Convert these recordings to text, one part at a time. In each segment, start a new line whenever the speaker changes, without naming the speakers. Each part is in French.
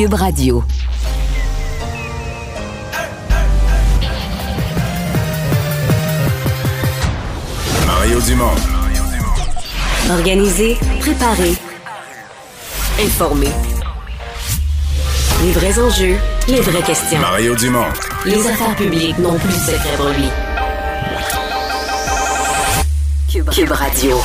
Cube Radio.
Mario Dumont.
Organiser, préparer, informer. Les vrais enjeux, les vraies questions.
Mario Dumont.
Les affaires publiques n'ont plus de secret pour lui. Cube Radio.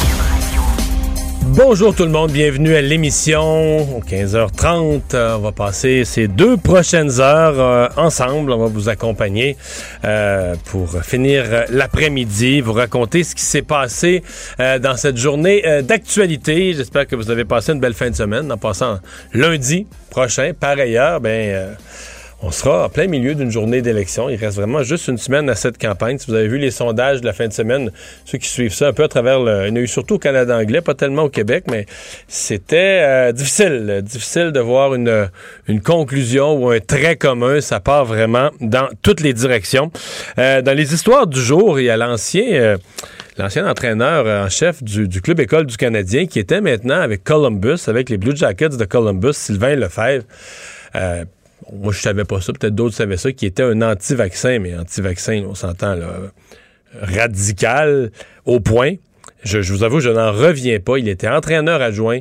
Bonjour tout le monde, bienvenue à l'émission. 15h30, euh, on va passer ces deux prochaines heures euh, ensemble. On va vous accompagner euh, pour finir l'après-midi, vous raconter ce qui s'est passé dans cette journée d'actualité. J'espère que vous avez passé une belle fin de semaine en passant lundi prochain. Par ailleurs, ben on sera en plein milieu d'une journée d'élection. Il reste vraiment juste une semaine à cette campagne. Si vous avez vu les sondages de la fin de semaine, ceux qui suivent ça un peu à travers le... Il y en a eu surtout au Canada anglais, pas tellement au Québec, mais c'était euh, difficile. Difficile de voir une, une conclusion ou un trait commun. Ça part vraiment dans toutes les directions. Euh, dans les histoires du jour, il y a l'ancien... Euh, l'ancien entraîneur en chef du, du, club école du Canadien qui était maintenant avec Columbus, avec les Blue Jackets de Columbus, Sylvain Lefebvre. Moi, je savais pas ça. Peut-être d'autres savaient ça, qui était un anti-vaccin, mais anti-vaccin, on s'entend, là, radical au point. Je, vous avoue, je n'en reviens pas. Il était entraîneur adjoint.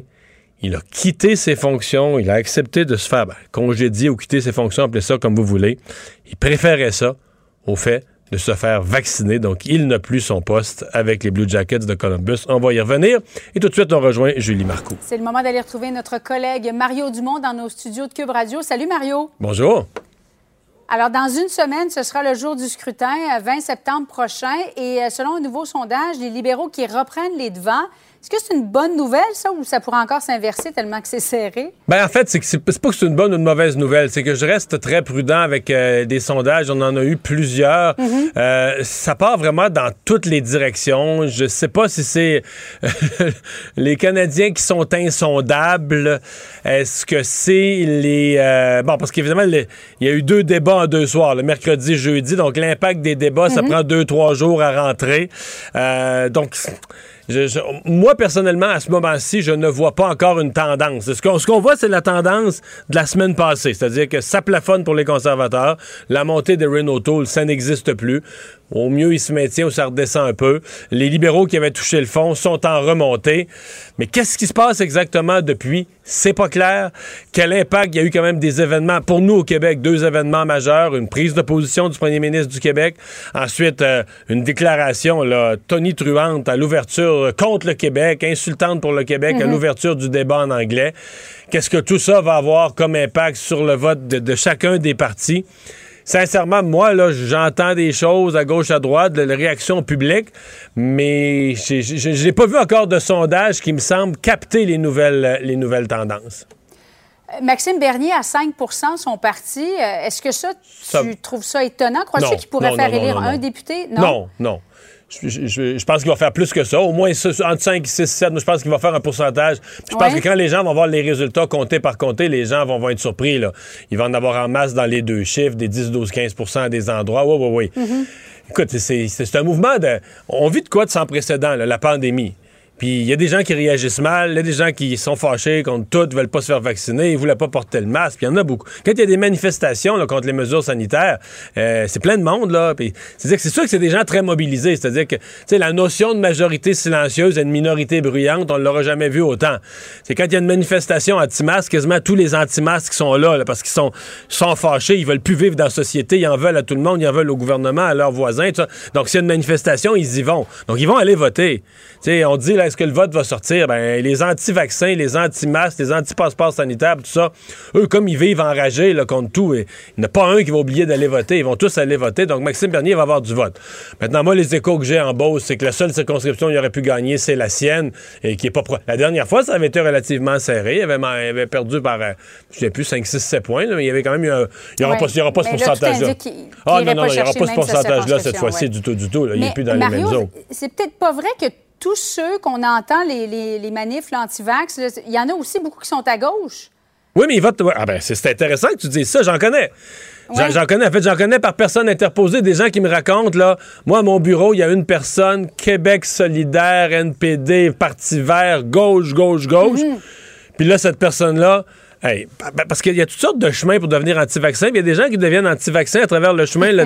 Il a quitté ses fonctions. Il a accepté de se faire ben, congédier ou quitter ses fonctions, appelez ça comme vous voulez. Il préférait ça au fait de se faire vacciner. Donc, il n'a plus son poste avec les Blue Jackets de Columbus. On va y revenir. Et tout de suite, on rejoint Julie Marcoux.
C'est le moment d'aller retrouver notre collègue Mario Dumont dans nos studios de Cube Radio. Salut, Mario.
Bonjour.
Alors, dans une semaine, ce sera le jour du scrutin, 20 septembre prochain. Et euh, selon un nouveau sondage, les libéraux qui reprennent les devants est-ce que c'est une bonne nouvelle, ça, ou ça pourrait encore s'inverser tellement que c'est serré?
Ben, en fait, c'est pas que c'est une bonne ou une mauvaise nouvelle. C'est que je reste très prudent avec euh, des sondages. On en a eu plusieurs.
Mhm.
euh, ça part vraiment dans toutes les directions. Je sais pas si c'est les Canadiens qui sont insondables. Est-ce que c'est les... Euh, bon, parce qu'évidemment, il y a eu deux débats en deux soirs, le mercredi, jeudi. Donc, l'impact des débats, ça
Mhm.
prend deux, trois jours à rentrer. Donc... Moi, personnellement, à ce moment-ci, je ne vois pas encore une tendance. Ce qu'on voit, c'est la tendance de la semaine passée. C'est-à-dire que ça plafonne pour les conservateurs. La montée de Renault Tool, ça n'existe plus. Au mieux, il se maintient ou ça redescend un peu. Les libéraux qui avaient touché le fond sont en remontée. Mais qu'est-ce qui se passe exactement depuis? C'est pas clair. Quel impact? Il y a eu quand même des événements, pour nous au Québec, deux événements majeurs. Une prise de position du premier ministre du Québec. Ensuite, euh, une déclaration, là, Tony Truante à l'ouverture euh, contre le Québec, insultante pour le Québec à l'ouverture du débat en anglais. Qu'est-ce que tout ça va avoir comme impact sur le vote de, de chacun des partis? Sincèrement, moi, là, j'entends des choses à gauche, à droite, de la réaction publique, mais j'ai j'ai pas vu encore de sondage qui me semble capter les nouvelles, les nouvelles tendances.
Maxime Bernier à 5% son parti. Euh, Est-ce que ça, tu
Ça-
trouves ça étonnant? Crois-tu qu'il pourrait
non,
faire
non, non,
élire un député?
Non, non. Je, je- je- je pense qu'il va faire plus que ça. Au moins entre 5, 6, 7. Moi, je pense qu'il va faire un pourcentage. Puis je pense
Ouais.
que quand les gens vont voir les résultats comptés par compté, les gens vont, vont être surpris. Là. Il va en avoir en masse dans les deux chiffres, des 10, 12, 15 à des endroits. Oui, oui, oui. Écoute, c'est- un mouvement de. On vit de quoi de sans précédent, là, la pandémie? Puis il y a des gens qui réagissent mal, il y a des gens qui sont fâchés contre tout, veulent pas se faire vacciner, ils voulaient pas porter le masque, puis il y en a beaucoup. Quand il y a des manifestations contre les mesures sanitaires, euh, c'est plein de monde là, puis c'est sûr que c'est des gens très mobilisés, c'est-à-dire que tu sais la notion de majorité silencieuse et de minorité bruyante, on l'aura jamais vu autant. C'est quand il y a une manifestation anti-masque, quasiment tous les anti-masques sont là, parce qu'ils sont sont fâchés, ils veulent plus vivre dans la société, ils en veulent à tout le monde, ils en veulent au gouvernement, à leurs voisins. Donc s'il y a une manifestation, ils y vont. Donc ils vont aller voter. Tu sais, on dit là, est-ce que le vote va sortir? Ben, les anti-vaccins, les anti-masques, les anti-passeports sanitaires, tout ça, eux, comme ils vivent enragés là, contre tout, et il n'y en a pas un qui va oublier d'aller voter. Ils vont tous aller voter. Donc, Maxime Bernier va avoir du vote. Maintenant, moi, les échos que j'ai en Beauce, c'est que la seule circonscription où il aurait pu gagner, c'est la sienne, et qui est pas pro- La dernière fois, ça avait été relativement serré. Il avait, il avait perdu par, euh, je sais plus, 5, 6, 7 points, là, mais il y avait quand même eu un. Il n'y aura,
Ouais.
pas, aura ce
Mais
pourcentage-là.
qu'il- qu'il
Ah non, non, il n'y aura pas ce pourcentage-là cette fois-ci
ouais.
du tout, du tout. là. Il n'est plus dans
Mario,
les mêmes zones.
c'est peut-être pas vrai que tous ceux qu'on entend, les, les, les manifs, l'antivax, là, il y en a aussi beaucoup qui sont à gauche.
Oui, mais il vote. ouais. Ah ben, c'est intéressant que tu dises ça, j'en connais. J'en-
Ouais.
J'en connais. En fait, j'en connais par personne interposée, des gens qui me racontent, là, moi, à mon bureau, il y a une personne, Québec solidaire, NPD, Parti vert, gauche, gauche, gauche.
Mhm.
Puis là, cette personne-là, hey, pa- pa- parce qu'il y a toutes sortes de chemins pour devenir anti-vaccin. Il y a des gens qui deviennent anti-vaccin à travers le chemin là,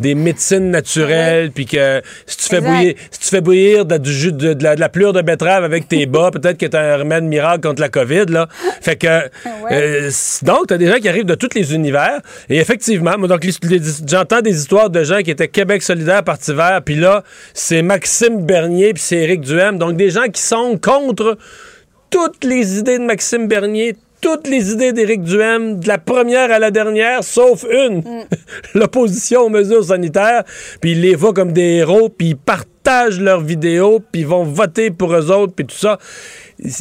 des médecines naturelles. Puis que si tu fais
Exact.
bouillir, si tu fais bouillir de, du jus de, de la, de la plure de betterave avec tes bas, peut-être que t'as un remède miracle contre la COVID. Là. Fait que euh, donc t'as des gens qui arrivent de tous les univers. Et effectivement, moi donc j'entends des histoires de gens qui étaient Québec solidaire, Parti vert. Puis là, c'est Maxime Bernier puis c'est Éric Duhem. Donc des gens qui sont contre toutes les idées de Maxime Bernier, toutes les idées d'Éric Duhem, de la première à la dernière, sauf une, l'opposition aux mesures sanitaires. Puis ils les voient comme des héros, puis ils partagent leurs vidéos, puis ils vont voter pour eux autres, puis tout ça.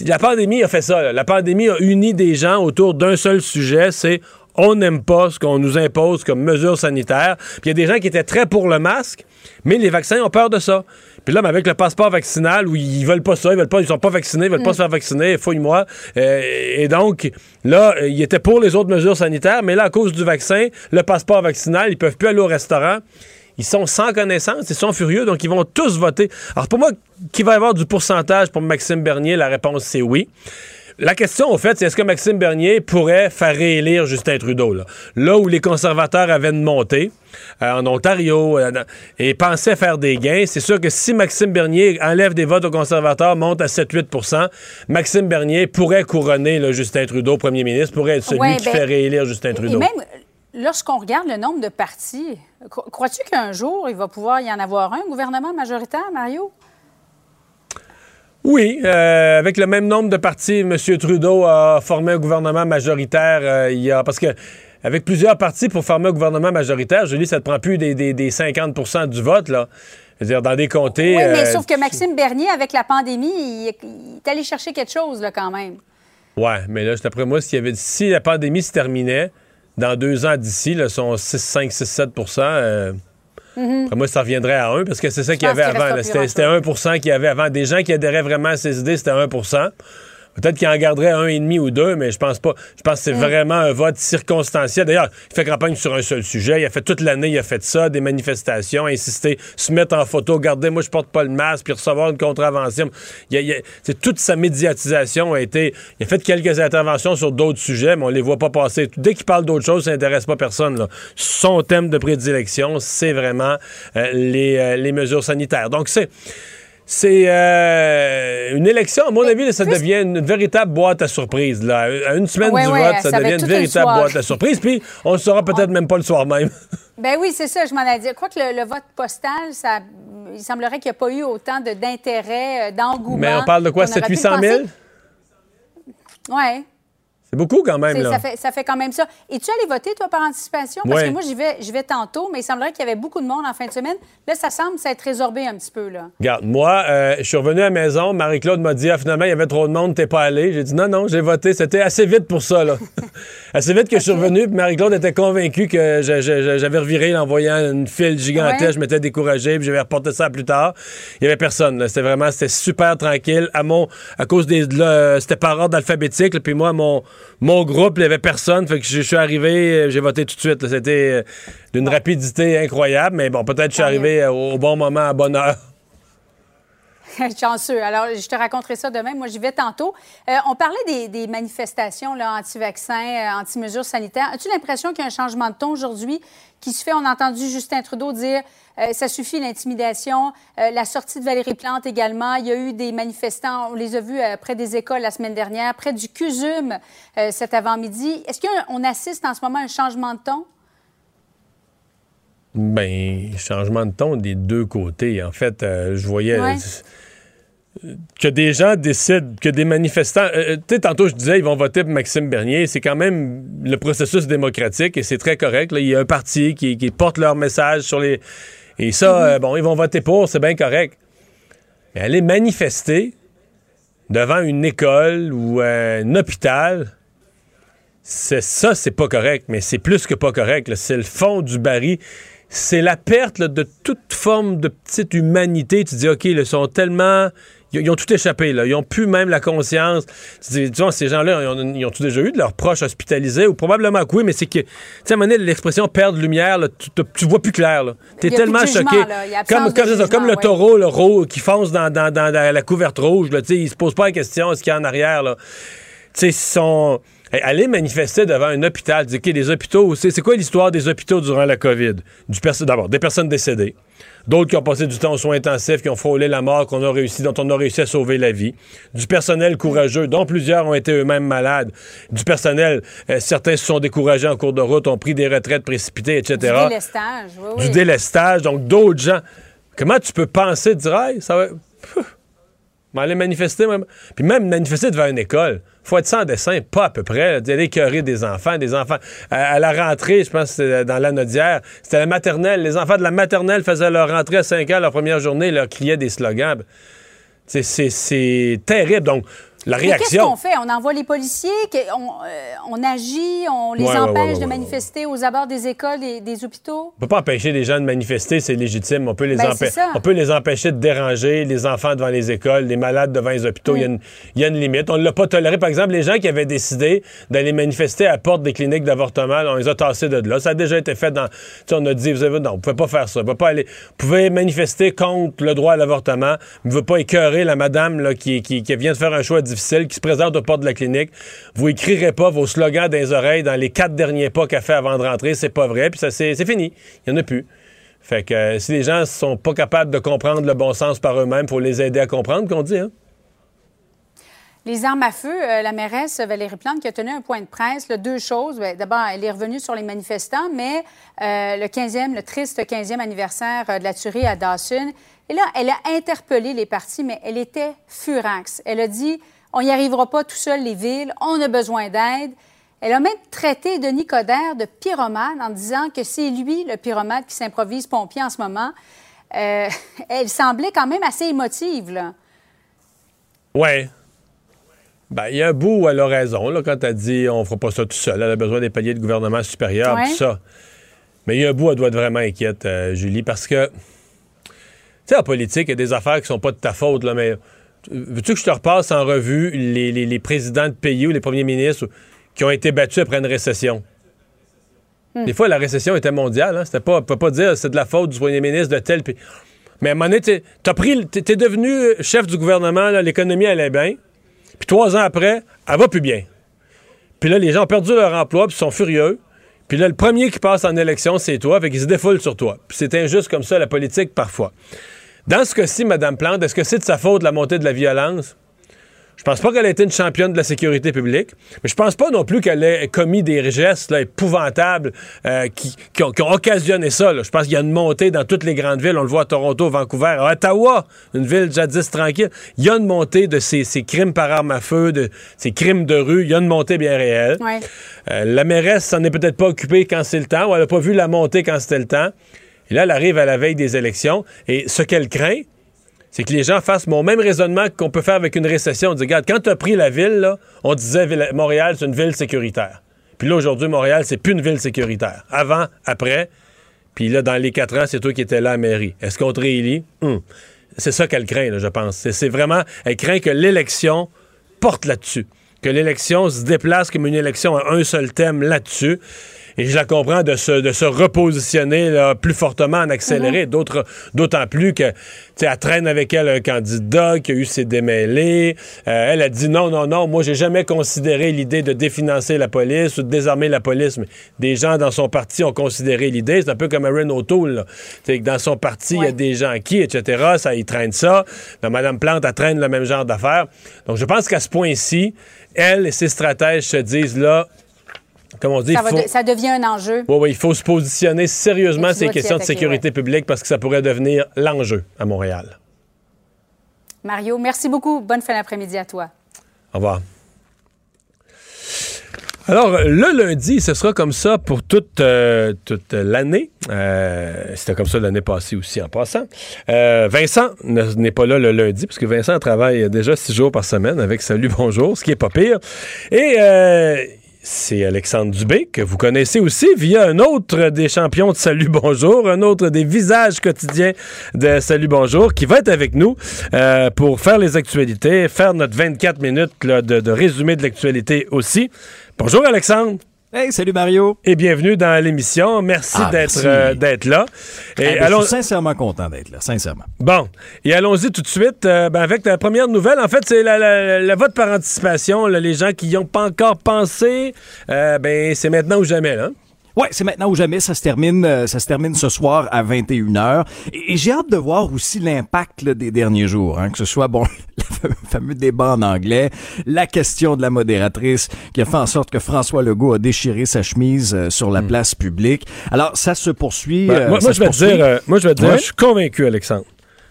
La pandémie a fait ça. là. La pandémie a uni des gens autour d'un seul sujet, c'est on n'aime pas ce qu'on nous impose comme mesures sanitaires. Puis il y a des gens qui étaient très pour le masque, mais les vaccins ont peur de ça. Puis là, mais avec le passeport vaccinal, où ils veulent pas ça, ils veulent pas, ils sont pas vaccinés, ils veulent pas se faire vacciner, fouille-moi. Euh, et donc, là, euh, ils étaient pour les autres mesures sanitaires, mais là, à cause du vaccin, le passeport vaccinal, ils peuvent plus aller au restaurant. Ils sont sans connaissance, ils sont furieux, donc ils vont tous voter. Alors pour moi, qui va y avoir du pourcentage pour Maxime Bernier? La réponse, c'est oui. La question, au fait, c'est est-ce que Maxime Bernier pourrait faire réélire Justin Trudeau? Là, Là où les conservateurs avaient une montée, euh, en Ontario, euh, et pensaient faire des gains, c'est sûr que si Maxime Bernier enlève des votes aux conservateurs, monte à 7-8% Maxime Bernier pourrait couronner là, Justin Trudeau, premier ministre, pourrait être celui
Ouais,
qui
ben,
fait réélire Justin
Et
Trudeau.
même lorsqu'on regarde le nombre de partis, cro- crois-tu qu'un jour, il va pouvoir y en avoir un gouvernement majoritaire, Mario?
Oui, euh, avec le même nombre de partis, M. Trudeau a formé un gouvernement majoritaire. euh, il y a, parce que avec plusieurs partis pour former un gouvernement majoritaire, je dis, ça ne te prend plus des, des- des 50% du vote. Là. Je veux dire, dans des comtés...
Oui, mais
euh,
sauf que Maxime Bernier, avec la pandémie, il, il est allé chercher quelque chose, là, quand même.
Ouais, mais là, d'après moi, y avait, si la pandémie se terminait, dans deux ans d'ici, là, son 6, 5, 6, 7 euh, Après moi, ça reviendrait à 1 parce que c'est ça qu'il y
Mhm.
avait avant. c'était 1% qu'il y avait avant. Des gens qui adhéraient vraiment à ces idées, c'était 1 Peut-être qu'il en garderait un et demi ou deux, mais je pense pas. Je pense que c'est
Mm.
vraiment un vote circonstanciel. D'ailleurs, il fait campagne sur un seul sujet. Il a fait toute l'année, il a fait ça, des manifestations, insister, se mettre en photo, regardez, moi je porte pas le masque, puis recevoir une contravention. Il a- il a- toute sa médiatisation a été. Il a fait quelques interventions sur d'autres sujets, mais on les voit pas passer. Dès qu'il parle d'autre chose, ça n'intéresse pas personne. là. Son thème de prédilection, c'est vraiment euh, les, euh, les mesures sanitaires. Donc c'est. C'est euh, une élection, à mon avis, là, ça
plus-
devient une véritable boîte à surprise. Là. À une semaine
Ouais,
du
ouais,
vote, ça, devient une véritable boîte à surprise. Puis on ne le saura peut-être même pas le soir même.
Ben oui, c'est ça, je m'en ai dit. Quoique le, le vote postal, ça, il semblerait qu'il n'y a pas eu autant d'intérêt, euh, d'engouement.
Mais on parle de quoi,
qu'on aurait pu
700
le
000?
penser.
C'est beaucoup quand même. Là.
Ça fait, ça fait quand même ça. Es-tu allé voter, toi, par anticipation? Parce
Ouais.
que moi, j'y vais, j'y vais tantôt, mais il semblerait qu'il y avait beaucoup de monde en fin de semaine. Là, ça semble s'être résorbé un petit peu, là.
Regarde, moi, euh, je suis revenu à la maison. Marie-Claude m'a dit, ah, finalement, il y avait trop de monde, t'es pas allé. J'ai dit, non, non, j'ai voté. C'était assez vite pour ça, là. assez vite que je suis revenu. Marie-Claude était convaincue que j'avais reviré en voyant une file gigantesque.
Ouais.
Je m'étais découragé, puis j'avais reporté ça plus tard. Il y avait personne. C'était vraiment, c'était super tranquille. À mon, à cause des, là, c'était par ordre alphabétique. Puis moi, mon, mon groupe, il y avait personne. Fait que je je suis arrivé, euh, j'ai voté tout de suite. C'était euh, d'une rapidité incroyable. Mais bon, peut-être que je suis
Tant
arrivé euh, au bon moment, à bonne heure.
Chanceux. Alors, je te raconterai ça demain. Moi, j'y vais tantôt. Euh, on parlait des, des manifestations anti-vaccins, euh, anti-mesures sanitaires. As-tu l'impression qu'il y a un changement de ton aujourd'hui qui se fait? On a entendu Justin Trudeau dire euh, ça suffit l'intimidation. Euh, la sortie de Valérie Plante également. Il y a eu des manifestants, on les a vus près des écoles la semaine dernière, près du CUSUM cet avant-midi. Est-ce qu'on assiste en ce moment à un changement de ton?
Ben, changement de ton des deux côtés. En fait, euh, je voyais.
Ouais.
Que des gens décident, que des manifestants. euh, tu sais, tantôt, je disais, ils vont voter pour Maxime Bernier. C'est quand même le processus démocratique et c'est très correct. là. Il y a un parti qui, qui porte leur message sur les. Et ça, euh, bon, ils vont voter pour, c'est bien correct. Mais aller manifester devant une école ou un hôpital, c'est ça, c'est pas correct, mais c'est plus que pas correct. C'est le fond du baril. C'est la perte là, de toute forme de petite humanité. Tu dis, OK, ils sont tellement. Ils, ils ont tout échappé, là. Ils ont plus même la conscience. Disons, ces gens-là, ils ont, ils ont-tu déjà eu de leurs proches hospitalisés? Ou probablement que oui, mais c'est que, tu sais, à un moment donné, l'expression perdre lumière, là, tu, vois plus clair, là. T'es tellement
jugement,
choqué. Comme,
jugement,
le
ouais.
taureau, le ro- qui fonce dans, dans- dans- dans la couverte rouge, là. Tu sais, il se pose pas la question, ce qu'il y a en arrière, là. Tu sais, ils sont. Aller manifester devant un hôpital, dire, OK, les hôpitaux, c'est quoi l'histoire des hôpitaux durant la COVID? Du D'abord, des personnes décédées, d'autres qui ont passé du temps aux soins intensifs, qui ont frôlé la mort, qu'on a réussi, dont on a réussi à sauver la vie, du personnel courageux, dont plusieurs ont été eux-mêmes malades, du personnel, euh, certains se sont découragés en cours de route, ont pris des retraites précipitées, etc.
Du délestage, oui, oui.
Du délestage, donc d'autres gens. Comment tu peux penser, dire, hey, ça va. Pff, m'en aller manifester, même. Puis même manifester devant une école. Faut être sans dessin, pas à peu près. D'aller écœurer des enfants, des enfants. À, la rentrée, je pense que c'était dans l'anodière, c'était la maternelle. Les enfants de la maternelle faisaient leur rentrée à 5 heures, leur première journée, leur criaient des slogans. C'est c'est terrible. Donc, la
Mais qu'est-ce
réaction.
qu'on fait? On envoie les policiers, on, euh, on agit, on les
Ouais,
empêche
ouais, ouais,
de manifester aux abords des écoles et des hôpitaux?
On peut pas empêcher les gens de manifester, c'est légitime. On peut les,
Ben,
on peut les empêcher de déranger les enfants devant les écoles, les malades devant les hôpitaux. Il y a y, a une limite. On ne l'a pas toléré. Par exemple, les gens qui avaient décidé d'aller manifester à la porte des cliniques d'avortement, on les a tassés de là. Ça a déjà été fait dans. on a dit, vous avez, non, vous pouvez pas faire ça. Vous pouvez, pas aller, vous pouvez manifester contre le droit à l'avortement. Vous ne pouvez pas écœurer la madame là, qui, qui, qui vient de faire un choix qui se présente aux portes de la clinique. Vous écrirez pas vos slogans dans les oreilles dans les quatre derniers pas qu'elle fait avant de rentrer. C'est pas vrai. Puis ça, c'est fini. Il n'y en a plus. Fait que euh, si les gens sont pas capables de comprendre le bon sens par eux-mêmes, faut les aider à comprendre, qu'on dit. Hein?
Les armes à feu, euh, la mairesse Valérie Plante qui a tenu un point de presse, deux choses. Ben, D'abord, elle est revenue sur les manifestants, mais euh, le 15e, le triste 15e anniversaire de la tuerie à Dawson. Et là, elle a interpellé les partis, mais elle était furax. Elle a dit on n'y arrivera pas tout seul, les villes, on a besoin d'aide. Elle a même traité Denis Coderre de pyromane en disant que c'est lui, le pyromane, qui s'improvise pompier en ce moment. Euh, elle semblait quand même assez émotive, là.
Ouais. Ben, il y a un bout où elle a raison, là, quand elle dit on fera pas ça tout seul. Elle a besoin des paliers de gouvernement supérieur,
Ouais.
tout ça. Mais il y a un bout où elle doit être vraiment inquiète, euh, Julie, parce que, tu sais, en politique, il y a des affaires qui sont pas de ta faute, là, mais veux-tu que je te repasse en revue les, les- les présidents de pays ou les premiers ministres qui ont été battus après une récession? Des fois, la récession était mondiale. Hein? C'était pas, on peut pas dire c'est de la faute du premier ministre de tel pays. Mais à un moment donné, t'es- t'as pris, t'es t'es devenu chef du gouvernement, là, l'économie allait bien. Puis trois ans après, elle va plus bien. Puis là, les gens ont perdu leur emploi, puis sont furieux. Puis là, le premier qui passe en élection, c'est toi, fait qu'ils se défoulent sur toi. Puis c'est injuste comme ça, la politique, parfois. Dans ce cas-ci, Mme Plante, est-ce que c'est de sa faute la montée de la violence? Je pense pas qu'elle ait été une championne de la sécurité publique, mais je pense pas non plus qu'elle ait commis des gestes là, épouvantables euh, qui, qui ont, qui ont occasionné ça. là. Je pense qu'il y a une montée dans toutes les grandes villes. On le voit à Toronto, Vancouver, à Ottawa, une ville jadis tranquille. Il y a une montée de ces, ces crimes par arme à feu, de ces crimes de rue. Il y a une montée bien réelle.
Ouais.
Euh, la mairesse s'en est peut-être pas occupée quand c'est le temps, ou elle n'a pas vu la montée quand c'était le temps. Et là, elle arrive à la veille des élections. Et ce qu'elle craint, c'est que les gens fassent mon même raisonnement qu'on peut faire avec une récession. On dit, regarde, quand tu as pris la ville, on disait Montréal, c'est une ville sécuritaire. Puis là, aujourd'hui, Montréal, c'est plus une ville sécuritaire. Avant, après, puis là, dans les quatre ans, c'est toi qui étais là à mairie. Est-ce qu'on te réélit? Hum. C'est ça qu'elle craint, je pense. C'est vraiment, elle craint que l'élection porte là-dessus. Que l'élection se déplace comme une élection à un seul thème là-dessus. Et je la comprends de se, de se repositionner là, plus fortement en accéléré. D'autres- D'autant plus que, elle traîne avec elle un candidat qui a eu ses démêlés. Euh, elle a dit non, non, non, moi, j'ai jamais considéré l'idée de définancer la police ou de désarmer la police. Mais des gens dans son parti ont considéré l'idée. C'est un peu comme Aaron O'Toole. là. Tu sais, que Dans son parti, il y a des gens qui, etc. Ça, ils traînent ça. Dans Mme Plante, elle traîne le même genre d'affaires. Donc, je pense qu'à ce point-ci, elle et ses stratèges se disent là, comme on dit,
Ça,
il
va
faut...
de- ça devient un enjeu.
Oui, oui, il faut se positionner sérieusement
dois t'y
questions de sécurité publique parce que ça pourrait devenir l'enjeu à Montréal.
Mario, merci beaucoup. Bonne fin d'après-midi à toi.
Au revoir. Alors, le lundi, ce sera comme ça pour toute, euh, toute l'année. Euh, C'était comme ça l'année passée aussi en passant. Euh, Vincent ne- n'est pas là le lundi, parce que Vincent travaille déjà six jours par semaine avec Salut Bonjour, ce qui est pas pire. Et c'est Alexandre Dubé, que vous connaissez aussi via un autre des champions de Salut Bonjour, un autre des visages quotidiens de Salut Bonjour, qui va être avec nous euh, pour faire les actualités, faire notre 24 minutes de résumé de l'actualité aussi. Bonjour Alexandre
Hey, salut Mario!
et bienvenue dans l'émission. Merci
Ah,
d'être euh, d'être là. Et
ben,
allons-
Je suis sincèrement content d'être là, sincèrement.
Bon, et allons-y tout de suite euh, ben, avec la première nouvelle. En fait, c'est la vote par anticipation. là, les gens qui n'y ont pas encore pensé, euh, ben c'est maintenant ou jamais. Là.
Ouais, c'est maintenant ou jamais, ça se termine, euh, ça se termine ce soir à 21h. Et, et j'ai hâte de voir aussi l'impact des derniers jours, hein, que ce soit bon le fameux débat en anglais, la question de la modératrice qui a fait en sorte que François Legault a déchiré sa chemise euh, sur la place publique. Alors ça se poursuit.
Hmm. Ben,
euh,
moi,
ça
moi,
se
je vais te
poursuit.
dire, euh, moi, je vais te dire,
Ouais.
je suis convaincu, Alexandre,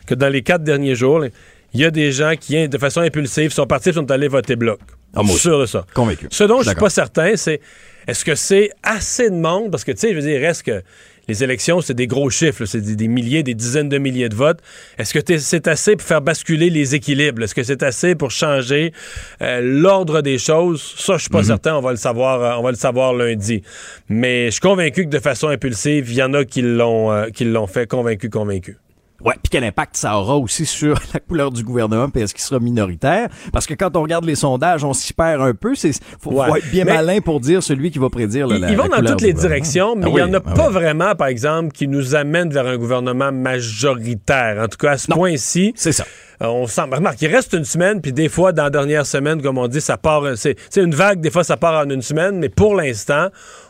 que dans les quatre derniers jours, il y a des gens qui, de façon impulsive, sont partis sont allés voter bloc.
Ah, moi
sûr de ça.
Convaincu.
Ce dont je
suis
pas certain, c'est est-ce que c'est assez de monde? Parce que, tu sais, je veux dire, reste que les élections, c'est des gros chiffres, c'est des, des milliers, des dizaines de milliers de votes. Est-ce que c'est assez pour faire basculer les équilibres? Est-ce que c'est assez pour changer euh, l'ordre des choses? Ça, je suis pas
Mhm.
certain. On va le savoir, euh, on va le savoir lundi. Mais je suis convaincu que de façon impulsive, il y en a qui l'ont, euh, qui l'ont fait. Convaincu, convaincu.
Ouais, puis quel impact ça aura aussi sur la couleur du gouvernement, puis est-ce qu'il sera minoritaire? Parce que quand on regarde les sondages, on s'y perd un peu. C'est faut, être bien
Mais-
malin pour dire celui qui va prédire là,
Ils,
la,
ils vont
la
dans toutes les directions, mais
Ah
il n'y en a
ah
pas
oui.
vraiment, par exemple, qui nous amène vers un gouvernement majoritaire. En tout cas, à ce point-ci,
C'est ça.
Euh, on sent, remarque, il reste une semaine, puis des fois, dans la dernière semaine, comme on dit, ça part, c'est une vague, des fois, ça part en une semaine, mais pour l'instant,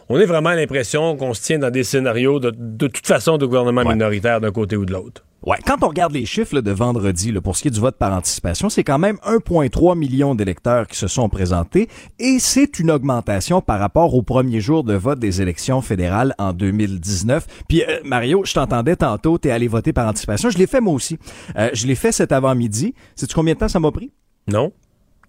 on a vraiment l'impression qu'on se tient dans des scénarios de, de toute façon de gouvernement
Ouais.
minoritaire d'un côté ou de l'autre.
Ouais, quand on regarde les chiffres là, de vendredi là, pour ce qui est du vote par anticipation, c'est quand même 1,3 million d'électeurs qui se sont présentés et c'est une augmentation par rapport au premier jour de vote des élections fédérales en 2019. Puis euh, Mario, je t'entendais tantôt, t'es allé voter par anticipation. Je l'ai fait moi aussi. Euh, je l'ai fait cet avant-midi. Sais-tu combien de temps ça m'a pris?
Non?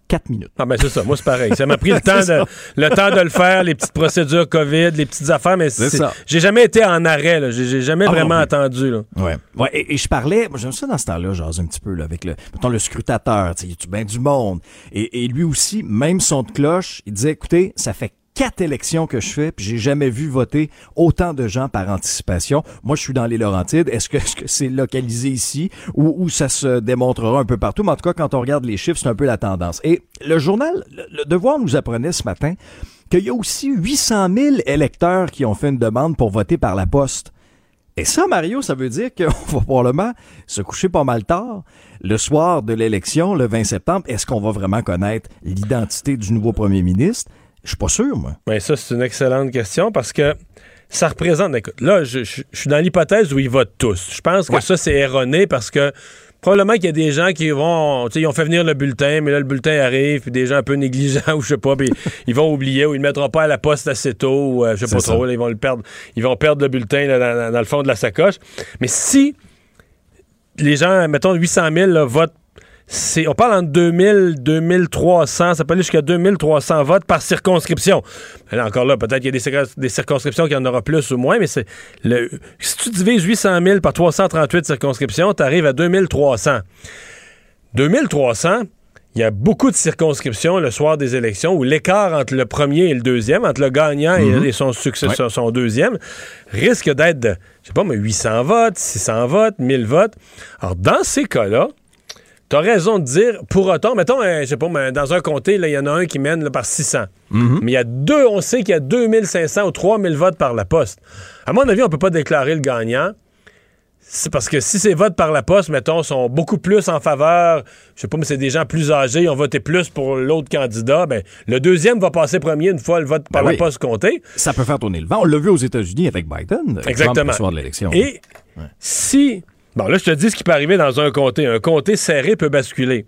4 minutes.
Ah ben c'est ça, moi c'est pareil. Ça m'a pris le temps de le temps de le faire, les petites procédures COVID, les petites affaires, mais
C'est
c'est-
ça.
j'ai jamais été en arrêt, là. J'ai j'ai jamais
Ah,
vraiment attendu. Là.
Ouais. Ouais, et, et je parlais, moi j'aime ça dans ce temps-là, genre un petit peu là, avec le, mettons, le scrutateur, tu sais, y bien du monde? Et, et lui aussi, même son de cloche, il disait, écoutez, ça fait quatre élections que je fais, puis j'ai jamais vu voter autant de gens par anticipation. Moi, je suis dans les Laurentides. Est-ce que c'est localisé ici ou, ou ça se démontrera un peu partout? Mais en tout cas, quand on regarde les chiffres, c'est un peu la tendance. Et le journal, le, le Devoir nous apprenait ce matin qu'il y a aussi 800 000 électeurs qui ont fait une demande pour voter par la poste. Et ça, Mario, ça veut dire qu'on va probablement se coucher pas mal tard. Le soir de l'élection, le 20 septembre, est-ce qu'on va vraiment connaître l'identité du nouveau premier ministre? Je suis pas sûr, moi.
Mais ça, c'est une excellente question parce que ça représente. Écoute, là, je, je- je suis dans l'hypothèse où ils votent tous. Je pense que
Ouais.
ça, c'est erroné parce que probablement qu'il y a des gens qui vont. Tu sais, ils ont fait venir le bulletin, mais là, le bulletin arrive, puis des gens un peu négligents ou je sais pas, puis ils vont oublier ou ils le mettront pas à la poste assez tôt ou euh, je sais pas trop. là, ils vont le perdre. Ils vont perdre le bulletin là, dans, le fond de la sacoche. Mais si les gens, mettons 800 000 là, votent on parle entre 2000, 2300, ça peut aller jusqu'à 2300 votes par circonscription. Là, encore là, peut-être qu'il y a des, circons- des circonscriptions qu'il y en aura plus ou moins, mais c'est le, si tu divises 800 000 par 338 circonscriptions, tu arrives à 2300. 2300, il y a beaucoup de circonscriptions le soir des élections où l'écart entre le premier et le deuxième, entre le gagnant et- et, son,
Ouais.
son- deuxième, risque d'être de, je sais pas, mais 800 votes, 600 votes, 1000 votes. Alors, dans ces cas-là, T'as raison de dire, pour autant, mettons, euh, je sais pas, mais dans un comté, il y en a un qui mène là, par 600. Mais il y a deux, on sait qu'il y a 2500 ou 3000 votes par la poste. À mon avis, on peut pas déclarer le gagnant. C'est parce que si ces votes par la poste, mettons, sont beaucoup plus en faveur, je sais pas, mais c'est des gens plus âgés, ils ont voté plus pour l'autre candidat, ben, le deuxième va passer premier une fois le vote par
Ben
la
oui.
poste compté.
Ça peut faire tourner le vent. On l'a vu aux États-Unis avec Biden.
Exactement.
le soir de l'élection.
Et si. Bon, là, je te dis ce qui peut arriver dans un comté. Un comté serré peut basculer.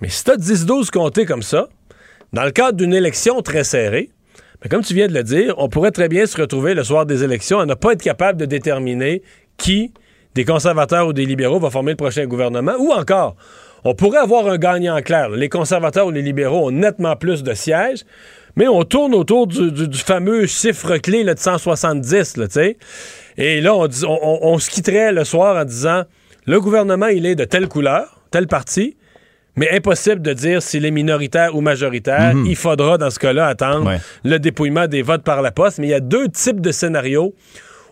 Mais si tu as 10-12 comtés comme ça, dans le cadre d'une élection très serrée, ben, comme tu viens de le dire, on pourrait très bien se retrouver le soir des élections à ne pas être capable de déterminer qui, des conservateurs ou des libéraux, va former le prochain gouvernement. Ou encore, on pourrait avoir un gagnant clair. Les conservateurs ou les libéraux ont nettement plus de sièges, mais on tourne autour du, fameux chiffre clé de 170, là, tu sais. Et là, on, dit- on- on- on se quitterait le soir en disant le gouvernement, il est de telle couleur, tel parti, mais impossible de dire s'il est minoritaire ou majoritaire. Il faudra, dans ce cas-là, attendre
Ouais.
le dépouillement des votes par la poste. Mais il y a deux types de scénarios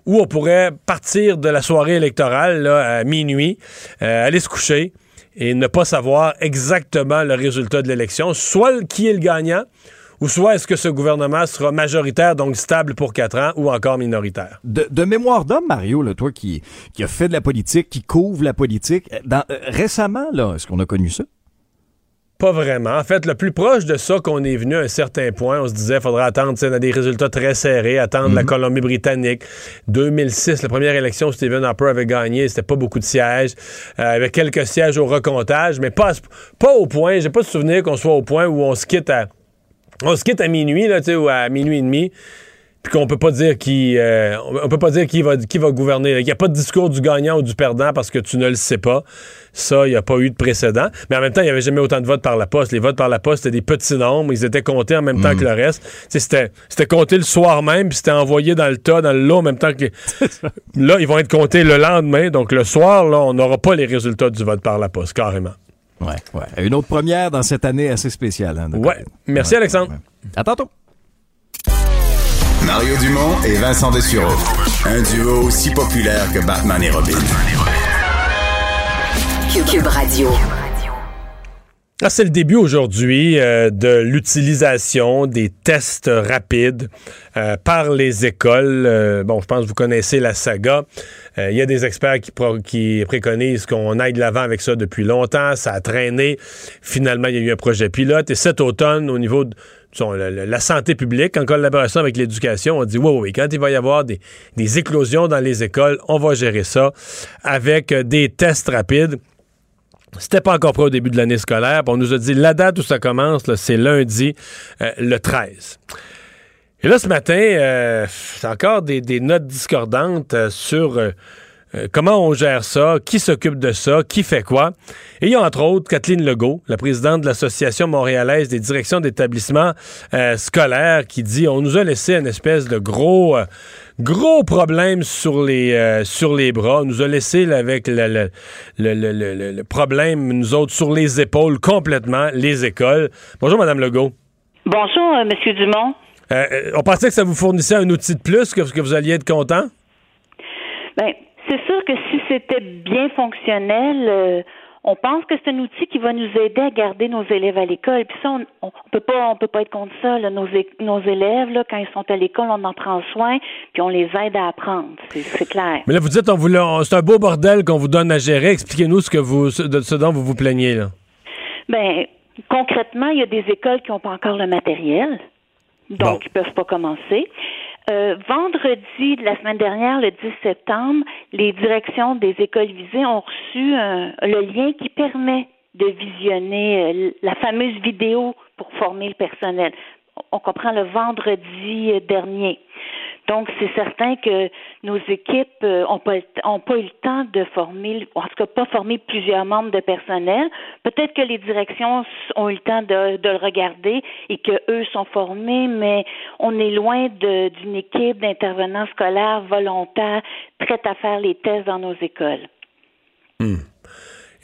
où on pourrait partir de la soirée électorale là, à minuit, euh, aller se coucher et ne pas savoir exactement le résultat de l'élection, soit qui est le gagnant, ou soit est-ce que ce gouvernement sera majoritaire, donc stable pour quatre ans, ou encore minoritaire?
De, de mémoire d'homme, Mario, là, toi qui, qui a fait de la politique, qui couvre la politique, dans, euh, récemment, là, est-ce qu'on a connu ça?
Pas vraiment. En fait, le plus proche de ça qu'on est venu à un certain point, on se disait qu'il faudrait attendre sais, dans des résultats très serrés, attendre la Colombie-Britannique. 2006, la première élection, Stephen Harper avait gagné, c'était pas beaucoup de sièges, euh, avec quelques sièges au recomptage, mais pas, pas au point, j'ai pas de souvenir qu'on soit au point où on se quitte à, on se quitte à minuit, là, tu sais, ou à minuit et demi, puis qu'on peut pas dire qui, euh, on peut pas dire qui va, qui va gouverner. Il n'y a pas de discours du gagnant ou du perdant parce que tu ne le sais pas. Ça, il n'y a pas eu de précédent. Mais en même temps, il n'y avait jamais autant de votes par la poste. Les votes par la poste, c'était des petits nombres. Ils étaient comptés en même temps que le reste. C'était, c'était compté le soir même, puis c'était envoyé dans le tas, dans le lot, en même temps que... là, ils vont être comptés le lendemain. Donc, le soir, là, on n'aura pas les résultats du vote par la poste, carrément.
Ouais, ouais. Une autre première dans cette année assez spéciale. Hein,
Ouais. Merci, Alexandre.
À tantôt.
Mario Dumont et Vincent Dessureau. Un duo aussi populaire que Batman et Robin.
Cube Radio.
Ah, c'est le début aujourd'hui euh, de l'utilisation des tests rapides euh, par les écoles. Euh, bon, je pense que vous connaissez la saga. Euh, Il y a des experts qui, préconisent qu'on aille de l'avant avec ça depuis longtemps. Ça a traîné. Finalement, il y a eu un projet pilote. Et cet automne, au niveau de la, santé publique, en collaboration avec l'éducation, on dit oui, oui, quand il va y avoir des, éclosions dans les écoles, on va gérer ça avec des tests rapides. C'était pas encore prêt au début de l'année scolaire. On nous a dit la date où ça commence, c'est lundi, euh, le 13. Et là, ce matin, euh, c'est encore des, des notes discordantes euh, sur euh, euh, comment on gère ça, qui s'occupe de ça, qui fait quoi. Et il y a entre autres Kathleen Legault, la présidente de l'Association montréalaise des directions d'établissements euh, scolaires, qui dit on nous a laissé une espèce de gros, euh, gros problème sur les, sur les bras. On nous a laissé avec le, le, le, le- problème, nous autres, sur les épaules complètement, les écoles. Bonjour, Madame Legault.
Bonjour, Monsieur Dumont.
Euh, on pensait que ça vous fournissait un outil de plus, que, que vous alliez être content?
Ben, c'est sûr que si c'était bien fonctionnel, euh, on pense que c'est un outil qui va nous aider à garder nos élèves à l'école. Puis ça, on, on peut pas, on peut pas être contre ça. là. Nos, élèves, là, quand ils sont à l'école, on en prend soin, puis on les aide à apprendre. C'est, clair.
Mais là, vous dites, on vous c'est un beau bordel qu'on vous donne à gérer. Expliquez-nous ce, que vous, ce, de ce dont vous vous plaignez. Là.
Ben, concrètement, il y a des écoles qui n'ont pas encore le matériel, donc
Bon.
ils peuvent pas commencer. Euh, vendredi de la semaine dernière, le 10 septembre, les directions des écoles visées ont reçu un- le lien qui permet de visionner euh, la fameuse vidéo pour former le personnel. On comprend le vendredi euh, dernier. Donc, c'est certain que nos équipes n'ont pas, t- ont pas eu le temps de former, en tout cas pas former plusieurs membres de personnel. Peut-être que les directions ont eu le temps de, de le regarder et que eux sont formés, mais on est loin d'une équipe d'intervenants scolaires volontaires prête à faire les tests dans nos écoles.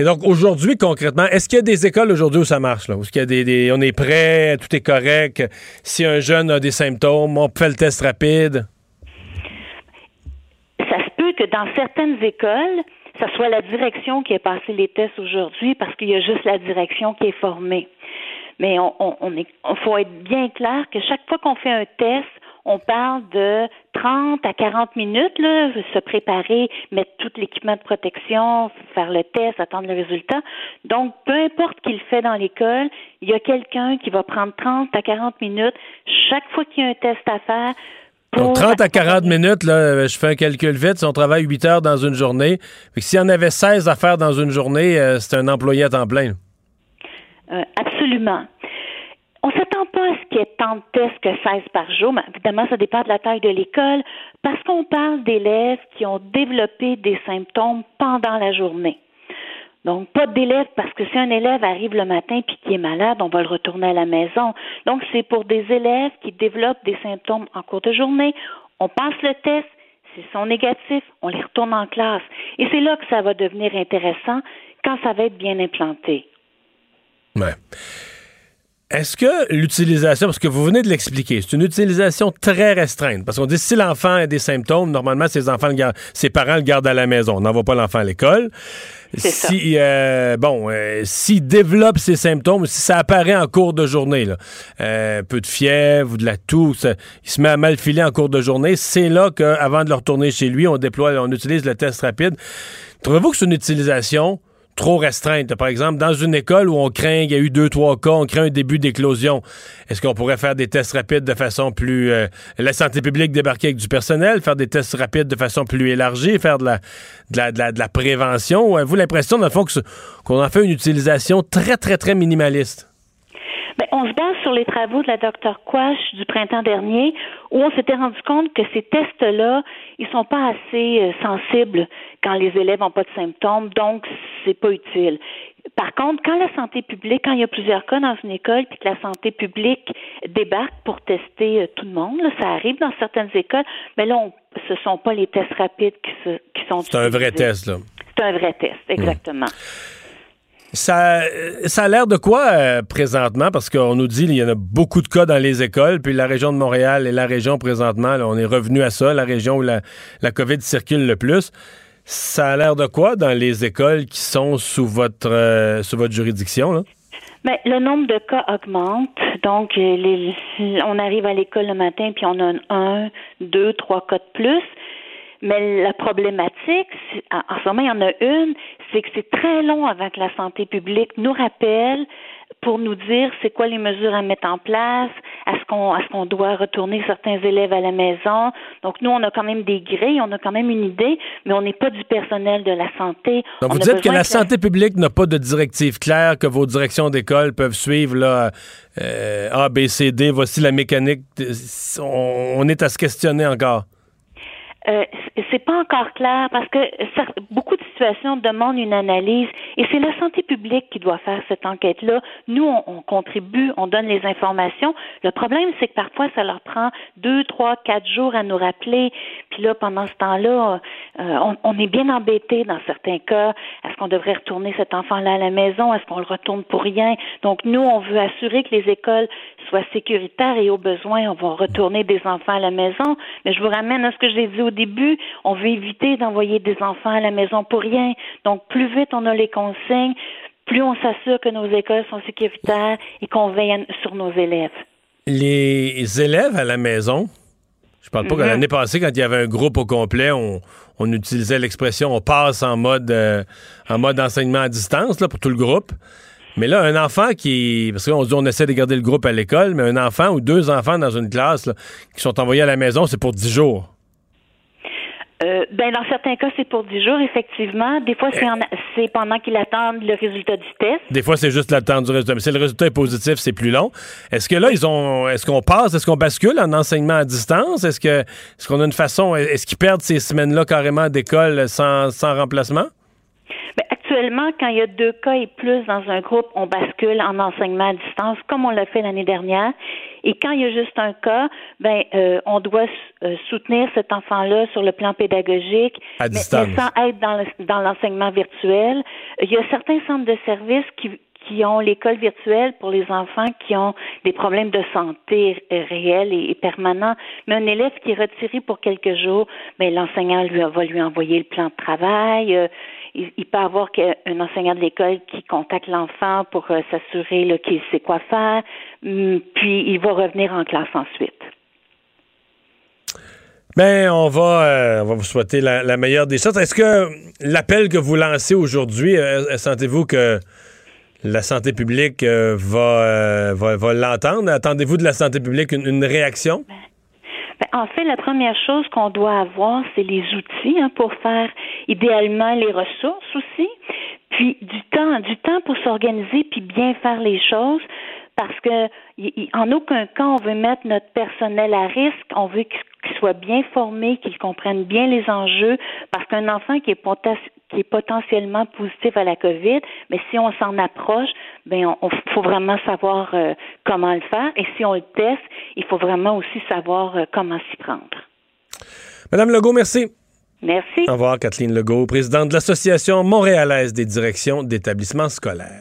Et donc, aujourd'hui, concrètement, est-ce qu'il y a des écoles aujourd'hui où ça marche? Là, où est-ce qu'il y a des, on est prêt, tout est correct? Si un jeune a des symptômes, on fait le test rapide?
ça se peut que dans certaines écoles, ça soit la direction qui ait passé les tests aujourd'hui parce qu'il y a juste la direction qui est formée. Mais on faut être bien clair que chaque fois qu'on fait un test, on parle de 30 à 40 minutes, là, se préparer, mettre tout l'équipement de protection, faire le test, attendre le résultat. Donc, peu importe qui le fait dans l'école, il y a quelqu'un qui va prendre 30 à 40 minutes chaque fois qu'il y a un test à faire.
Donc,
pour
30 à 40 minutes, là, je fais un calcul vite. Si on travaille 8 heures dans une journée, s'il y en avait 16 à faire dans une journée, euh, c'est un employé à temps plein.
Euh, absolument. On s'attend pas à ce qu'il y ait tant de tests que 16 par jour, mais évidemment, ça dépend de la taille de l'école, parce qu'on parle d'élèves qui ont développé des symptômes pendant la journée. Donc, pas d'élèves, parce que si un élève arrive le matin puis qui est malade, on va le retourner à la maison. Donc, c'est pour des élèves qui développent des symptômes en cours de journée. On passe le test. S'ils sont négatifs, on les retourne en classe. Et c'est là que ça va devenir intéressant quand ça va être bien implanté.
Ouais. Est-ce que l'utilisation, parce que vous venez de l'expliquer, c'est une utilisation très restreinte, parce qu'on dit si l'enfant a des symptômes, normalement ses enfants, le gardent, ses parents le gardent à la maison, on n'envoie pas l'enfant à l'école. Si euh, bon, euh, s'il développe ces symptômes, si ça apparaît en cours de journée, là, euh, un peu de fièvre ou de la toux, ça- il se met à mal filer en cours de journée, c'est là qu'avant de le retourner chez lui, on déploie, on utilise le test rapide. Trouvez-vous que c'est une utilisation trop restreinte. Par exemple, dans une école où on craint, il y a eu deux, trois cas, on craint un début d'éclosion. Est-ce qu'on pourrait faire des tests rapides de façon plus... euh, la santé publique débarquer avec du personnel, faire des tests rapides de façon plus élargie, faire de la, de la, de la, prévention? Ou avez-vous l'impression, dans le fond, qu'on en fait une utilisation très, très, très minimaliste?
Ben, on se base sur les travaux de la Dr Quash du printemps dernier, où on s'était rendu compte que ces tests-là, ils sont pas assez euh, sensibles quand les élèves n'ont pas de symptômes, donc c'est pas utile. Par contre, quand la santé publique, quand il y a plusieurs cas dans une école, puis que la santé publique débarque pour tester euh, tout le monde, là, ça arrive dans certaines écoles, mais là, on, ce sont pas les tests rapides qui, se, qui sont
C'est un vrai test, là.
C'est un vrai test, exactement.
Ça, ça a l'air de quoi euh, présentement? Parce qu'on nous dit qu'il y en a beaucoup de cas dans les écoles, puis la région de Montréal est la région présentement, là, on est revenu à ça, la région où la, COVID circule le plus. Ça a l'air de quoi dans les écoles qui sont sous votre, euh, sous votre juridiction? Là?
Mais le nombre de cas augmente. Donc, euh, on arrive à l'école le matin, puis on a un, un, deux, trois cas de plus. Mais la problématique, en ce moment, il y en a une, c'est que c'est très long avant que la santé publique nous rappelle pour nous dire c'est quoi les mesures à mettre en place, est-ce qu'on est-ce qu'on doit retourner certains élèves à la maison. Donc nous on a quand même des grilles, on a quand même une idée, mais on n'est pas du personnel de la santé.
Donc,
On
vous dites que la santé publique n'a pas de directive claire, que vos directions d'école peuvent suivre là, euh, A, B, C, D, voici la mécanique. On, on est à se questionner encore.
Euh, c'est pas encore clair parce que ça- beaucoup de situations demandent une analyse et c'est la santé publique qui doit faire cette enquête-là. Nous, on, on contribue, on donne les informations. Le problème, c'est que parfois, ça leur prend deux, trois, quatre jours à nous rappeler. Puis là, pendant ce temps-là, euh, on, on est bien embêté dans certains cas. Est-ce qu'on devrait retourner cet enfant-là à la maison? Est-ce qu'on le retourne pour rien? Donc, nous, on veut assurer que les écoles soient sécuritaires et au besoin, on va retourner des enfants à la maison. Mais je vous ramène à ce que j'ai dit au début. On veut éviter d'envoyer des enfants à la maison pour rien. Donc, plus vite on a les consignes, plus on s'assure que nos écoles sont sécuritaires et qu'on veille sur nos élèves.
Les élèves à la maison, je parle pas que
Mhm.
l'année passée, quand il y avait un groupe au complet, on, on utilisait l'expression on passe en mode euh, en mode enseignement à distance là, pour tout le groupe. Mais là, un enfant qui. Parce qu'on dit on essaie de garder le groupe à l'école, mais un enfant ou deux enfants dans une classe là, qui sont envoyés à la maison, c'est pour 10 jours.
Euh, ben dans certains cas, c'est pour 10 jours, effectivement. Des fois, c'est en- c'est pendant qu'ils attendent le résultat du test.
Des fois, c'est juste l'attente du résultat. Mais si le résultat est positif, c'est plus long. Est-ce que là, ils ont. Est-ce qu'on passe, est-ce qu'on bascule en enseignement à distance? Est-ce que est-ce qu'on a une façon. Est-ce qu'ils perdent ces semaines-là carrément d'école sans, sans remplacement?
Ben, actuellement, quand il y a deux cas et plus dans un groupe, on bascule en enseignement à distance, comme on l'a fait l'année dernière. Et quand il y a juste un cas, ben, euh, on doit euh, soutenir cet enfant-là sur le plan pédagogique,
À
mais, mais sans être dans le- dans l'enseignement virtuel. Il y a certains centres de services qui qui ont l'école virtuelle pour les enfants qui ont des problèmes de santé euh, réels et, permanents. Mais un élève qui est retiré pour quelques jours, ben, l'enseignant lui va lui envoyer le plan de travail. euh, il, peut avoir un enseignant de l'école qui contacte l'enfant pour s'assurer qu'il sait quoi faire. Hum, puis il va revenir en classe ensuite.
Ben, on va, euh, on va vous souhaiter la, la meilleure des choses. Est-ce que l'appel que vous lancez aujourd'hui, euh, sentez-vous que la santé publique euh, va, va, va l'entendre? Attendez-vous de la santé publique une, une réaction?
Ben, en fait, la première chose qu'on doit avoir, c'est les outils hein, pour faire idéalement les ressources aussi, puis du temps, du temps pour s'organiser puis bien faire les choses. Parce que en aucun cas on veut mettre notre personnel à risque. On veut qu'il soit bien formé, qu'il comprenne bien les enjeux. Parce qu'un enfant qui est potas- qui est potentiellement positif à la COVID, mais si on s'en approche, ben on, faut vraiment savoir euh, comment le faire. Et si on le teste, il faut vraiment aussi savoir euh, comment s'y prendre.
Madame Legault, merci.
Merci.
Au revoir, Kathleen Legault, présidente de l'Association montréalaise des directions d'établissements scolaires.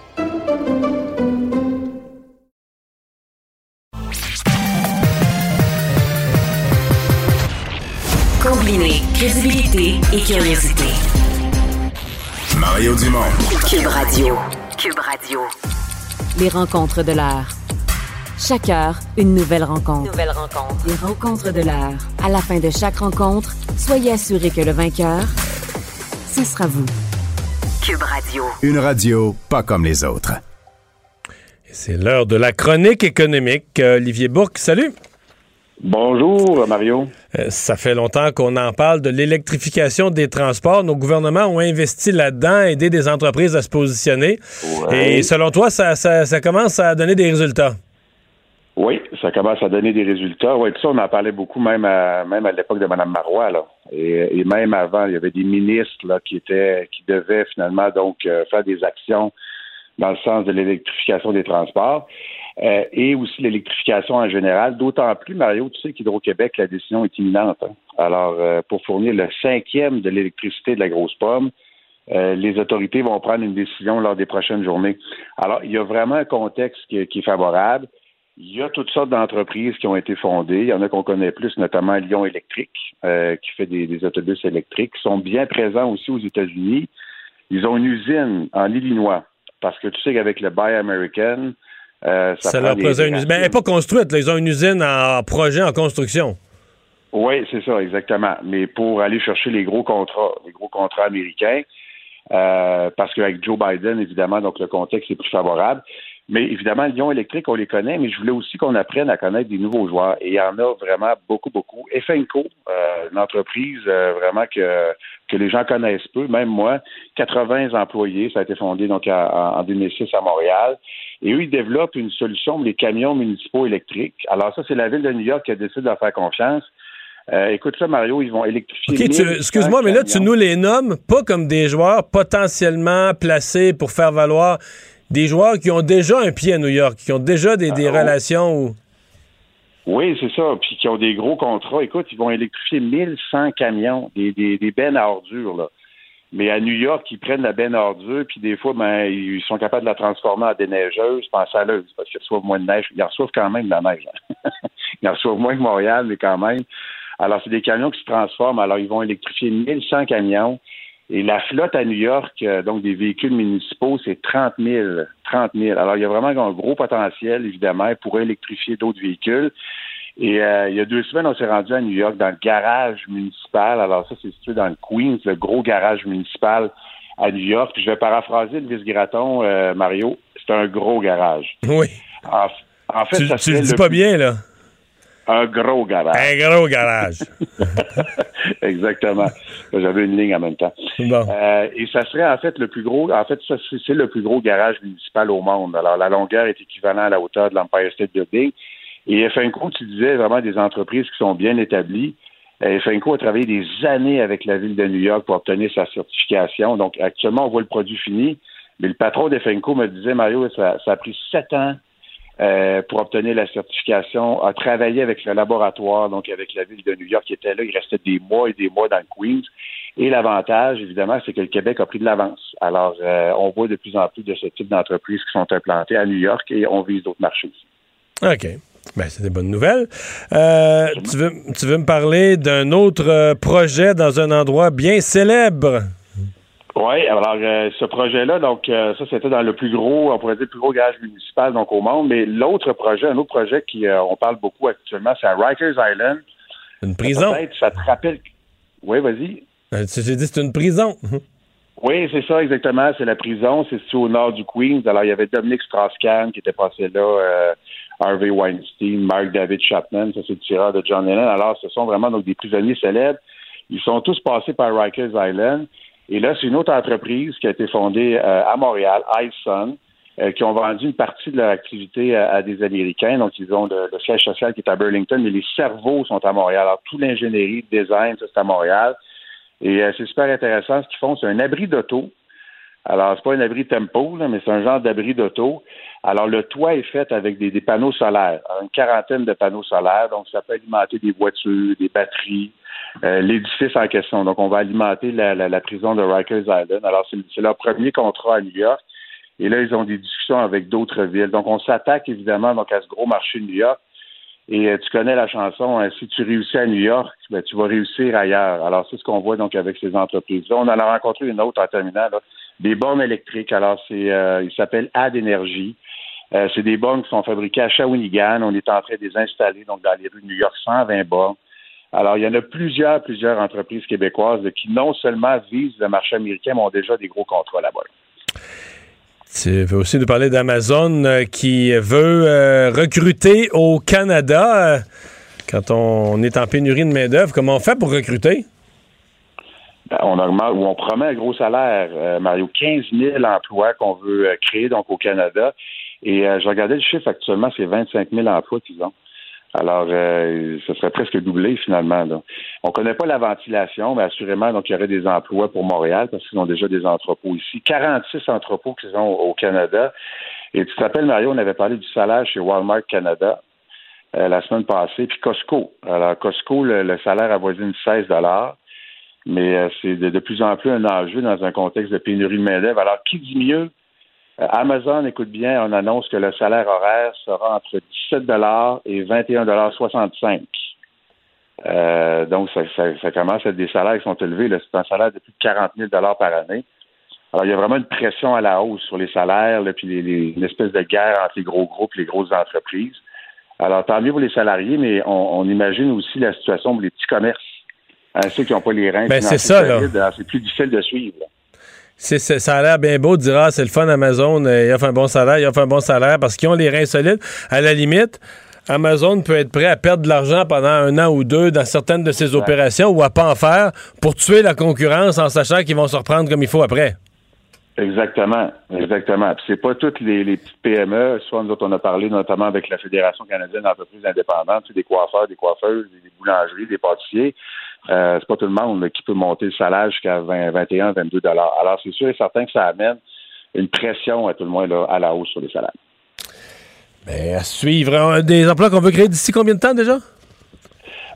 Combiner crédibilité et curiosité.
Mario Dumont.
Cube Radio. Cube Radio.
Les rencontres de l'heure. Chaque heure, une nouvelle rencontre.
Nouvelle rencontre.
Les rencontres de l'heure. À la fin de chaque rencontre, soyez assurés que le vainqueur, ce sera vous.
Cube Radio.
Une radio pas comme les autres.
C'est l'heure de la chronique économique. Euh, Olivier Bourque, salut.
Bonjour, Mario.
Euh, ça fait longtemps qu'on en parle de l'électrification des transports. Nos gouvernements ont investi là-dedans, aidé des entreprises à se positionner.
Ouais.
Et selon toi, ça, ça- ça commence à donner des résultats?
Oui, ça commence à donner des résultats. Oui, ça, on en parlait beaucoup même à, même à l'époque de Mme Marois, là. Et, et même avant, il y avait des ministres là, qui étaient qui devaient finalement donc euh, faire des actions dans le sens de l'électrification des transports euh, et aussi l'électrification en général. D'autant plus, Mario, tu sais qu'Hydro-Québec, la décision est imminente. hein. Alors, euh, pour fournir le cinquième de l'électricité de la grosse pomme, euh, les autorités vont prendre une décision lors des prochaines journées. Alors, il y a vraiment un contexte qui, est- qui favorable. Il y a toutes sortes d'entreprises qui ont été fondées. Il y en a qu'on connaît plus, notamment Lyon Électrique, qui fait des, des autobus électriques. Ils sont bien présents aussi aux États-Unis. Ils ont une usine en Illinois. Parce que tu sais qu'avec le Buy American, euh, ça,
leur posait une usine. Ben, elle n'est pas construite. là. Ils ont une usine en projet, en construction.
Oui, c'est ça, exactement. Mais pour aller chercher les gros contrats, les gros contrats américains, euh, parce qu'avec Joe Biden, évidemment, donc le contexte est plus favorable. Mais évidemment, Lyon électrique, on les connaît, mais je voulais aussi qu'on apprenne à connaître des nouveaux joueurs. Et il y en a vraiment beaucoup, beaucoup. Efenco, euh, une entreprise euh, vraiment que, que les gens connaissent peu, même moi, 80 employés, ça a été fondé donc à- en 2006 à Montréal. Et eux, ils développent une solution pour les camions municipaux électriques. Alors ça, c'est la ville de New York qui a décidé de leur faire confiance. Euh, écoute ça, Mario, ils vont électrifier.
OK, tu-
1100
excuse-moi, mais là, tu nous les nommes pas comme des joueurs potentiellement placés pour faire valoir des joueurs qui ont déjà un pied à New York, qui ont déjà des, des
Ah, oh.
relations où...
Oui, c'est ça. Puis qui ont des gros contrats. Écoute, ils vont électrifier 1100 camions, des, des, des bennes à ordures, là. Mais à New York, ils prennent la benne à ordures, puis des fois, ben, ils sont capables de la transformer en déneigeuse, en saleuse, parce qu'ils reçoivent moins de neige. Ils en reçoivent quand même de la neige. hein. ils en reçoivent moins que Montréal, mais quand même. Alors, c'est des camions qui se transforment. Alors, ils vont électrifier 1100 camions. Et la flotte à New York, euh, donc des véhicules municipaux, c'est 30 000. 30 000. Alors, il y a vraiment un gros potentiel, évidemment, pour électrifier d'autres véhicules. Et euh, il y a deux semaines, on s'est rendu à New York dans le garage municipal. Alors, ça, c'est situé dans le Queens, le gros garage municipal à New York. Puis je vais paraphraser le vice-graton, euh, Mario. C'est un gros garage.
Oui.
En, en fait,
Tu,
ça
tu le dis
le
pas bien, là.
Un gros garage.
Un gros garage.
Exactement. J'avais une ligne en même temps.
Bon.
Euh, et ça serait en fait le plus gros, en fait, ça, c'est le plus gros garage municipal au monde. Alors, la longueur est équivalente à la hauteur de l'Empire State Building. Et FNCO, tu disais vraiment des entreprises qui sont bien établies. Euh, FNCO a travaillé des années avec la ville de New York pour obtenir sa certification. Donc, actuellement, on voit le produit fini. Mais le patron d'FNCO me disait, Mario, ça, a pris sept ans euh, pour obtenir la certification, a travaillé avec le laboratoire, donc avec la ville de New York qui était là. Il restait des mois et des mois dans le Queens. Et l'avantage, évidemment, c'est que le Québec a pris de l'avance. Alors, euh, on voit de plus en plus de ce type d'entreprises qui sont implantées à New York et on vise d'autres marchés.
OK. Ben, c'est des bonnes nouvelles. Euh, tu, veux, tu veux me parler d'un autre euh, projet dans un endroit bien célèbre?
Oui, alors euh, ce projet-là, donc euh, ça c'était dans le plus gros, on pourrait dire le plus gros garage municipal donc au monde, mais l'autre projet, un autre projet qui on parle beaucoup actuellement, c'est à Rikers Island.
Une prison?
Peut-être ça te rappelle. Oui, vas-y.
Tu t'es dit c'est une prison.
Oui, c'est ça, exactement. C'est la prison. C'est situé au nord du Queens. Alors, il y avait Dominic Strauss-Kahn qui était passé là, Harvey Weinstein, Mark David Chapman, ça c'est le tireur de John Lennon. Alors, ce sont vraiment donc des prisonniers célèbres. Ils sont tous passés par Rikers Island. Et là, c'est une autre entreprise qui a été fondée euh, à Montréal, iSun, euh, qui ont vendu une partie de leur activité à, des Américains. Donc, ils ont le, siège social qui est à Burlington, mais les cerveaux sont à Montréal. Alors, tout l'ingénierie, le design, ça, c'est à Montréal. Et euh, c'est super intéressant. Ce qu'ils font, c'est un abri d'auto. Alors, c'est pas un abri tempo, là, mais c'est un genre d'abri d'auto. Alors, le toit est fait avec des, panneaux solaires, une quarantaine de panneaux solaires. Donc, ça peut alimenter des voitures, des batteries, euh, l'édifice en question. Donc, on va alimenter la prison de Rikers Island. Alors, c'est leur premier contrat à New York. Et là, ils ont des discussions avec d'autres villes. Donc, on s'attaque évidemment donc, à ce gros marché de New York. Et euh, tu connais la chanson, hein, si tu réussis à New York, ben, tu vas réussir ailleurs. Alors, c'est ce qu'on voit donc avec ces entreprises-là. On en a rencontré une autre en terminant, là, des bornes électriques. Alors, c'est, euh, il s'appelle Ad Energy. Euh, c'est des bornes qui sont fabriquées à Shawinigan. On est en train de les installer donc dans les rues de New York, 120 bornes. Alors, il y en a plusieurs, plusieurs entreprises québécoises qui non seulement visent le marché américain, mais ont déjà des gros contrats là-bas.
Tu veux aussi nous parler d'Amazon euh, qui veut recruter au Canada. Quand on est en pénurie de main-d'œuvre, comment on fait pour recruter?
Ben, on augmente ou on promet un gros salaire, euh, Mario. 15 000 emplois qu'on veut euh, créer donc au Canada. Et je regardais le chiffre actuellement, c'est 25 000 emplois qu'ils ont. Alors, euh, ce serait presque doublé finalement. On ne connaît pas la ventilation, mais assurément, donc il y aurait des emplois pour Montréal parce qu'ils ont déjà des entrepôts ici. 46 entrepôts qu'ils ont au Canada. Et tu te rappelles, Mario, on avait parlé du salaire chez Walmart Canada euh, la semaine passée, puis Costco. Alors, Costco, le, le salaire avoisine 16 mais euh, c'est de, plus en plus un enjeu dans un contexte de pénurie de main-d'œuvre. Alors, qui dit mieux? Euh, Amazon, écoute bien, on annonce que le salaire horaire sera entre 17 et 21,65 euh, donc, ça, ça, ça, commence à être des salaires qui sont élevés. C'est un salaire de plus de 40 000 par année. Alors, il y a vraiment une pression à la hausse sur les salaires, là, puis une espèce de guerre entre les gros groupes les grosses entreprises. Alors, tant mieux pour les salariés, mais on, on imagine aussi la situation pour les petits commerces. Hein, ceux qui n'ont pas les reins.
Ben, c'est ça, là.
C'est plus difficile de suivre. Là.
Ça a l'air bien beau de dire ah, c'est le fun Amazon, euh, il offre un bon salaire, il offre un bon salaire parce qu'ils ont les reins solides. À la limite, Amazon peut être prêt à perdre de l'argent pendant un an ou deux dans certaines de ses opérations ou à pas en faire pour tuer la concurrence en sachant qu'ils vont se reprendre comme il faut après.
Exactement, exactement. Puis c'est pas toutes les, les, petites PME, soit nous autres on a parlé notamment avec la Fédération canadienne d'entreprises indépendantes, des coiffeurs, des coiffeuses, des boulangeries, des pâtissiers. Euh, c'est pas tout le monde là, qui peut monter le salaire jusqu'à 20, 21, 22 dollars. Alors c'est sûr et certain que ça amène une pression à tout le moins là, à la hausse sur les salaires.
Mais à suivre des emplois qu'on veut créer d'ici combien de temps déjà?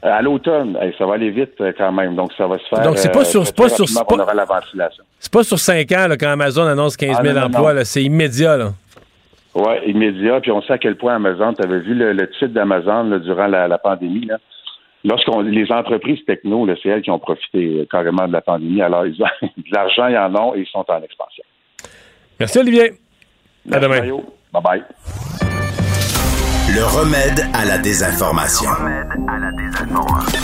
Euh, à l'automne, ça va aller vite euh, quand même. Donc, ça va se faire.
Donc, c'est pas sur. Euh, pas sur
on aura la ventilation.
C'est pas sur 5 ans là, quand Amazon annonce 15 000 ah, non, emplois. C'est immédiat. là.
Oui, immédiat. Puis on sait à quel point Amazon, tu avais vu le, le titre d'Amazon durant la, la, pandémie. Là. Lorsqu'on les entreprises techno, c'est elles qui ont profité carrément de la pandémie. Alors, ils ont de l'argent, ils en ont et ils sont en expansion.
Merci, Olivier.
Merci, à demain. Mario. Bye bye.
Le remède à la désinformation. Le remède à la désinformation.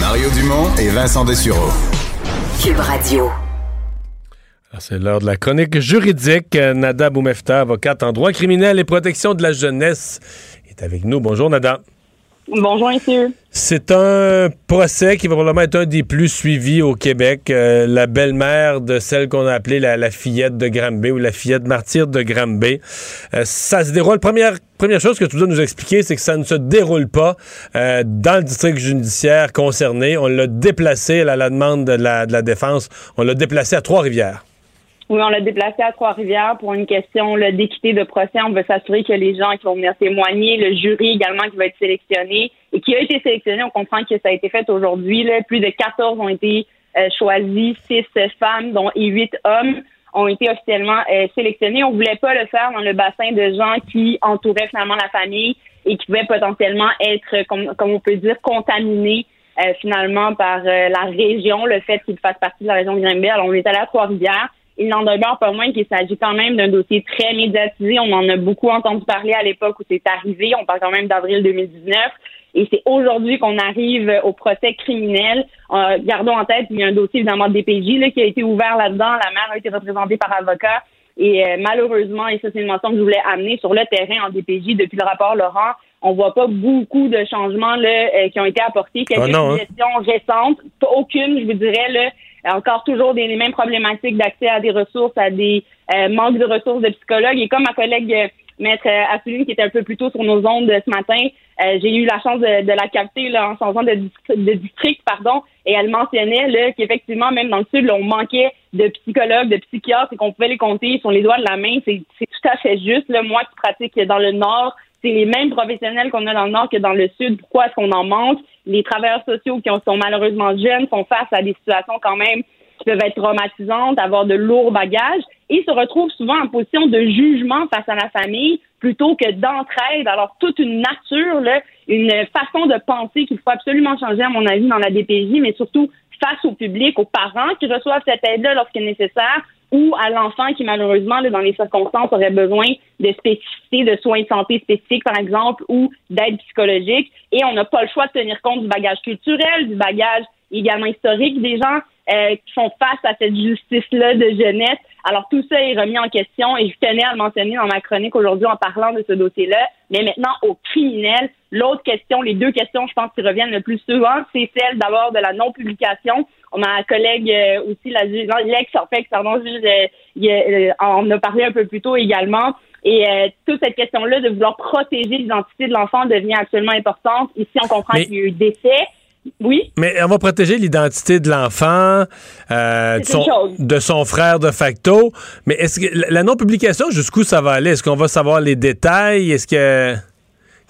Mario Dumont et Vincent Dessureau.
Cube Radio.
C'est l'heure de la chronique juridique. Nada Boumefta, avocate en droit criminel et protection de la jeunesse, est avec nous. Bonjour, Nada.
Bonjour, messieurs.
C'est un procès qui va probablement être un des plus suivis au Québec. Euh, la belle-mère de celle qu'on a appelée la, fillette de Granby ou la fillette martyre de Granby. Euh, ça se déroule. Première, première chose que tu dois nous expliquer, c'est que ça ne se déroule pas euh, dans le district judiciaire concerné. On l'a déplacé à la demande de la défense. On l'a déplacé à Trois-Rivières.
Oui, on l'a déplacé à Trois-Rivières pour une question d'équité de procès. On veut s'assurer que les gens qui vont venir témoigner, le jury également qui va être sélectionné et qui a été sélectionné, on comprend que ça a été fait aujourd'hui. Plus de 14 ont été euh, choisis, 6 femmes dont et 8 hommes ont été officiellement euh, sélectionnés. On voulait pas le faire dans le bassin de gens qui entouraient finalement la famille et qui pouvaient potentiellement être, comme, comme on peut dire, contaminés euh, finalement par la région, le fait qu'ils fassent partie de la région de Grimby. Alors, on est allé à Trois-Rivières il n'en demeure pas moins qu'il s'agit quand même d'un dossier très médiatisé. On en a beaucoup entendu parler à l'époque où c'est arrivé. On parle quand même d'avril 2019. Et c'est aujourd'hui qu'on arrive au procès criminel. Euh, gardons en tête, il y a un dossier évidemment de DPJ là, qui a été ouvert là-dedans. La mère a été représentée par avocat. Et euh, malheureusement, et ça c'est une mention que je voulais amener sur le terrain en DPJ depuis le rapport Laurent, on voit pas beaucoup de changements là, euh, qui ont été apportés. Quelques
Ah non, hein?
récentes, pas aucune, je vous dirais là. Encore toujours des, les mêmes problématiques d'accès à des ressources, à des euh, manques de ressources de psychologues. Et comme ma collègue euh, Maître euh, Assouline, qui était un peu plus tôt sur nos ondes euh, ce matin, euh, j'ai eu la chance de, de la capter là, en changeant de, de district, pardon, et elle mentionnait qu'effectivement, même dans le sud, là, on manquait de psychologues, de psychiatres, et qu'on pouvait les compter sur les doigts de la main. C'est c'est tout à fait juste. Là. Moi qui pratique dans le nord, c'est les mêmes professionnels qu'on a dans le nord que dans le sud. Pourquoi est-ce qu'on en manque? Les travailleurs sociaux qui ont- sont malheureusement jeunes font face à des situations quand même qui peuvent être traumatisantes, avoir de lourds bagages et se retrouvent souvent en position de jugement face à la famille plutôt que d'entraide. Alors, toute une nature, une façon de penser qu'il faut absolument changer, à mon avis, dans la DPJ, mais surtout face au public, aux parents qui reçoivent cette aide-là lorsqu'il est nécessaire ou à l'enfant qui, malheureusement, dans les circonstances, aurait besoin de spécificités, de soins de santé spécifiques, par exemple, ou d'aide psychologique. Et on n'a pas le choix de tenir compte du bagage culturel, du bagage également historique des gens euh, qui font face à cette justice-là de jeunesse. Alors, tout ça est remis en question et je tenais à le mentionner dans ma chronique aujourd'hui en parlant de ce dossier-là. Mais maintenant, au criminel, l'autre question, les deux questions, je pense, qui reviennent le plus souvent, c'est celle d'abord de la non-publication. On a un collègue euh, aussi, la juge, l'ex, pardon, juge, euh, en a parlé un peu plus tôt également. Et euh, toute cette question-là de vouloir protéger l'identité de l'enfant devient absolument importante. Ici, on comprend
Mais-
qu'il y a eu décès. Oui?
Mais on va protéger l'identité de l'enfant, euh, de, son,
chose.
de son frère de facto. Mais est-ce que la non-publication, jusqu'où ça va aller? Est-ce qu'on va savoir les détails? Est-ce que.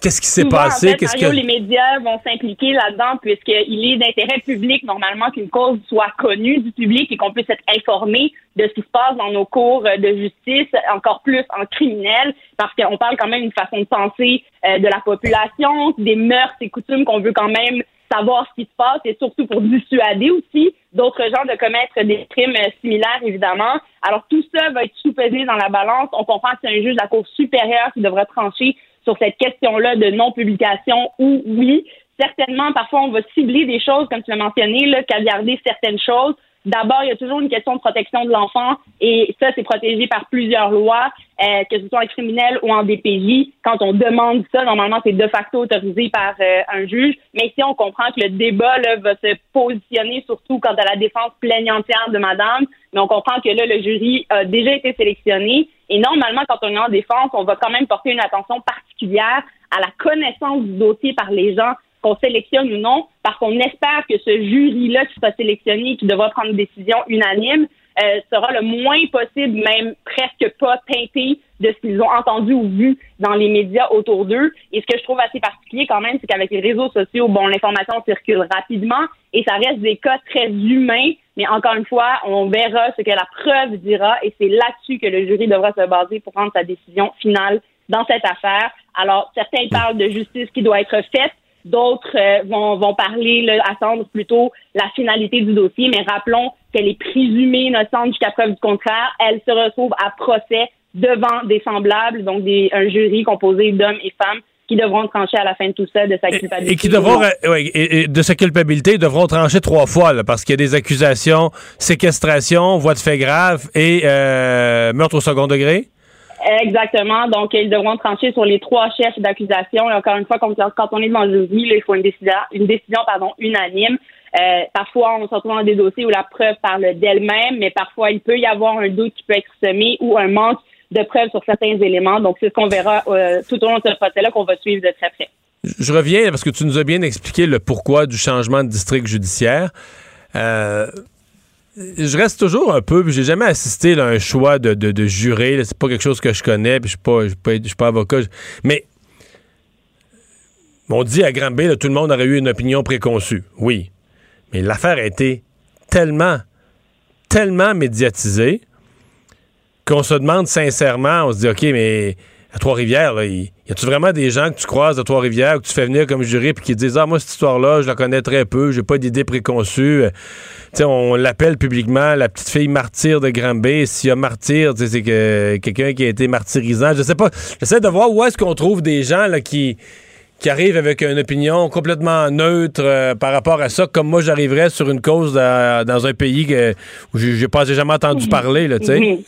Qu'est-ce qui s'est passé?
En fait,
Qu'est-ce que.
les médias vont s'impliquer là-dedans puisqu'il est d'intérêt public normalement qu'une cause soit connue du public et qu'on puisse être informé de ce qui se passe dans nos cours de justice, encore plus en criminel, parce qu'on parle quand même d'une façon de penser euh, de la population, des mœurs et coutumes qu'on veut quand même savoir ce qui se passe et surtout pour dissuader aussi d'autres gens de commettre des crimes euh, similaires, évidemment. Alors, tout ça va être sous-pesé dans la balance. On comprend que c'est un juge de la Cour supérieure qui devra trancher sur cette question-là de non-publication ou oui. Certainement, parfois, on va cibler des choses, comme tu l'as mentionné, là, caviarder certaines choses. D'abord, il y a toujours une question de protection de l'enfant et ça, c'est protégé par plusieurs lois, euh, que ce soit en criminel ou en DPJ. Quand on demande ça, normalement, c'est de facto autorisé par euh, un juge. Mais ici, on comprend que le débat va se positionner surtout quant à la défense pleine entière de madame. Mais on comprend que là, le jury a déjà été sélectionné. Et normalement, quand on est en défense, on va quand même porter une attention particulière à la connaissance du dossier par les gens qu'on sélectionne ou non, parce qu'on espère que ce jury-là qui sera sélectionné et qui devra prendre une décision unanime euh, sera le moins possible, même presque pas teinté de ce qu'ils ont entendu ou vu dans les médias autour d'eux. Et ce que je trouve assez particulier quand même, c'est qu'avec les réseaux sociaux, bon, l'information circule rapidement et ça reste des cas très humains, mais encore une fois, on verra ce que la preuve dira et c'est là-dessus que le jury devra se baser pour prendre sa décision finale dans cette affaire. Alors, certains parlent de justice qui doit être faite, D'autres euh, vont, vont parler, là, attendre plutôt la finalité du dossier, mais rappelons qu'elle est présumée innocente jusqu'à preuve du contraire. Elle se retrouve à procès devant des semblables, donc des, un jury composé d'hommes et femmes qui devront trancher à la fin de tout ça de sa culpabilité.
Et qui devront, ouais, et- et de sa culpabilité, devront trancher trois fois, là, parce qu'il y a des accusations, séquestration, voie de fait grave et euh, meurtre au second degré?
Exactement. Donc, ils devront trancher sur les trois chefs d'accusation. Et encore une fois, quand, on est devant le il faut une décision, une décision pardon, unanime. Euh, parfois, on se retrouve dans des dossiers où la preuve parle d'elle-même, mais parfois, il peut y avoir un doute qui peut être semé ou un manque de preuves sur certains éléments. Donc, c'est ce qu'on verra euh, tout au long de ce procès-là qu'on va suivre de très près.
Je reviens parce que tu nous as bien expliqué le pourquoi du changement de district judiciaire. Euh, je reste toujours un peu, j'ai jamais assisté à un choix de, de, de juré. C'est pas quelque chose que je connais, puis je suis pas, pas, avocat. Mais on dit à Granby, là, tout le monde aurait eu une opinion préconçue. Oui. Mais l'affaire a été tellement, tellement médiatisée qu'on se demande sincèrement, on se dit, OK, mais à Trois-Rivières, là, y, y a-tu vraiment des gens que tu croises à Trois-Rivières, que tu fais venir comme juré, puis qui disent, ah, moi, cette histoire-là, je la connais très peu, j'ai pas d'idée préconçue. Euh, tu sais, on l'appelle publiquement la petite fille martyre de Granby. S'il y a martyr, c'est que quelqu'un qui a été martyrisant. Je sais pas. J'essaie de voir où est-ce qu'on trouve des gens là, qui qui arrive avec une opinion complètement neutre euh, par rapport à ça, comme moi j'arriverais sur une cause dans, dans un pays que, où j'ai pas jamais entendu parler, là, tu sais.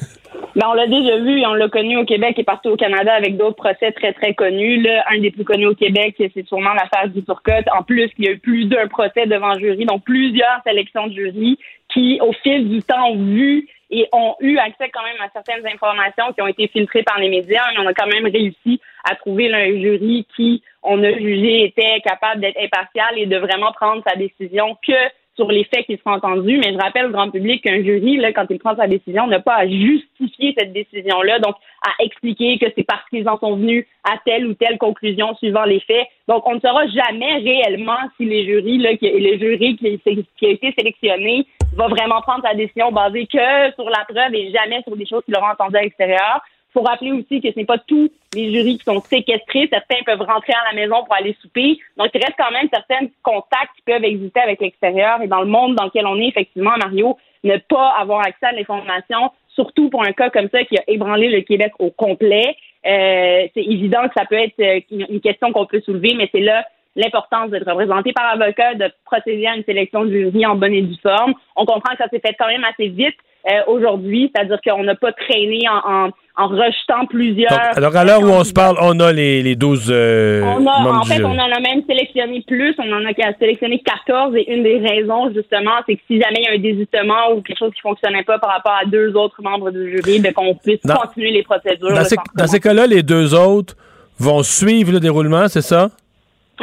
Ben, on l'a déjà vu on l'a connu au Québec et partout au Canada avec d'autres procès très, très connus. Là, un des plus connus au Québec, c'est sûrement l'affaire du Turcotte. En plus, il y a eu plus d'un procès devant jury, donc plusieurs sélections de jury qui, au fil du temps, ont vu et ont eu accès quand même à certaines informations qui ont été filtrées par les médias. On a quand même réussi à trouver un jury qui, on a jugé, était capable d'être impartial et de vraiment prendre sa décision que sur les faits qui seront entendus, mais je rappelle au grand public qu'un jury, là, quand il prend sa décision, n'a pas à justifier cette décision-là, donc à expliquer que c'est parce qu'ils en sont venus à telle ou telle conclusion suivant les faits. Donc, on ne saura jamais réellement si les jurys, là, le jury qui, qui a été sélectionné va vraiment prendre sa décision basée que sur la preuve et jamais sur des choses qu'il aura entendues à l'extérieur faut rappeler aussi que ce n'est pas tous les jurys qui sont séquestrés. Certains peuvent rentrer à la maison pour aller souper. Donc, il reste quand même certains contacts qui peuvent exister avec l'extérieur. Et dans le monde dans lequel on est, effectivement, Mario, ne pas avoir accès à l'information, surtout pour un cas comme ça qui a ébranlé le Québec au complet, euh, c'est évident que ça peut être euh, une question qu'on peut soulever, mais c'est là l'importance d'être représenté par avocat, de procéder à une sélection de jury en bonne et due forme. On comprend que ça s'est fait quand même assez vite euh, aujourd'hui, c'est-à-dire qu'on n'a pas traîné en, en, en rejetant plusieurs.
Donc, alors, à l'heure où on se parle, on a les, les 12 euh,
on a,
membres
en fait, on en a même sélectionné plus. On en a sélectionné 14 et une des raisons, justement, c'est que si jamais il y a un désistement ou quelque chose qui fonctionnait pas par rapport à deux autres membres du jury, ben, qu'on puisse
Dans-
continuer les procédures.
Dans ces,
sans
dans ces cas-là, les deux autres vont suivre le déroulement, c'est ça?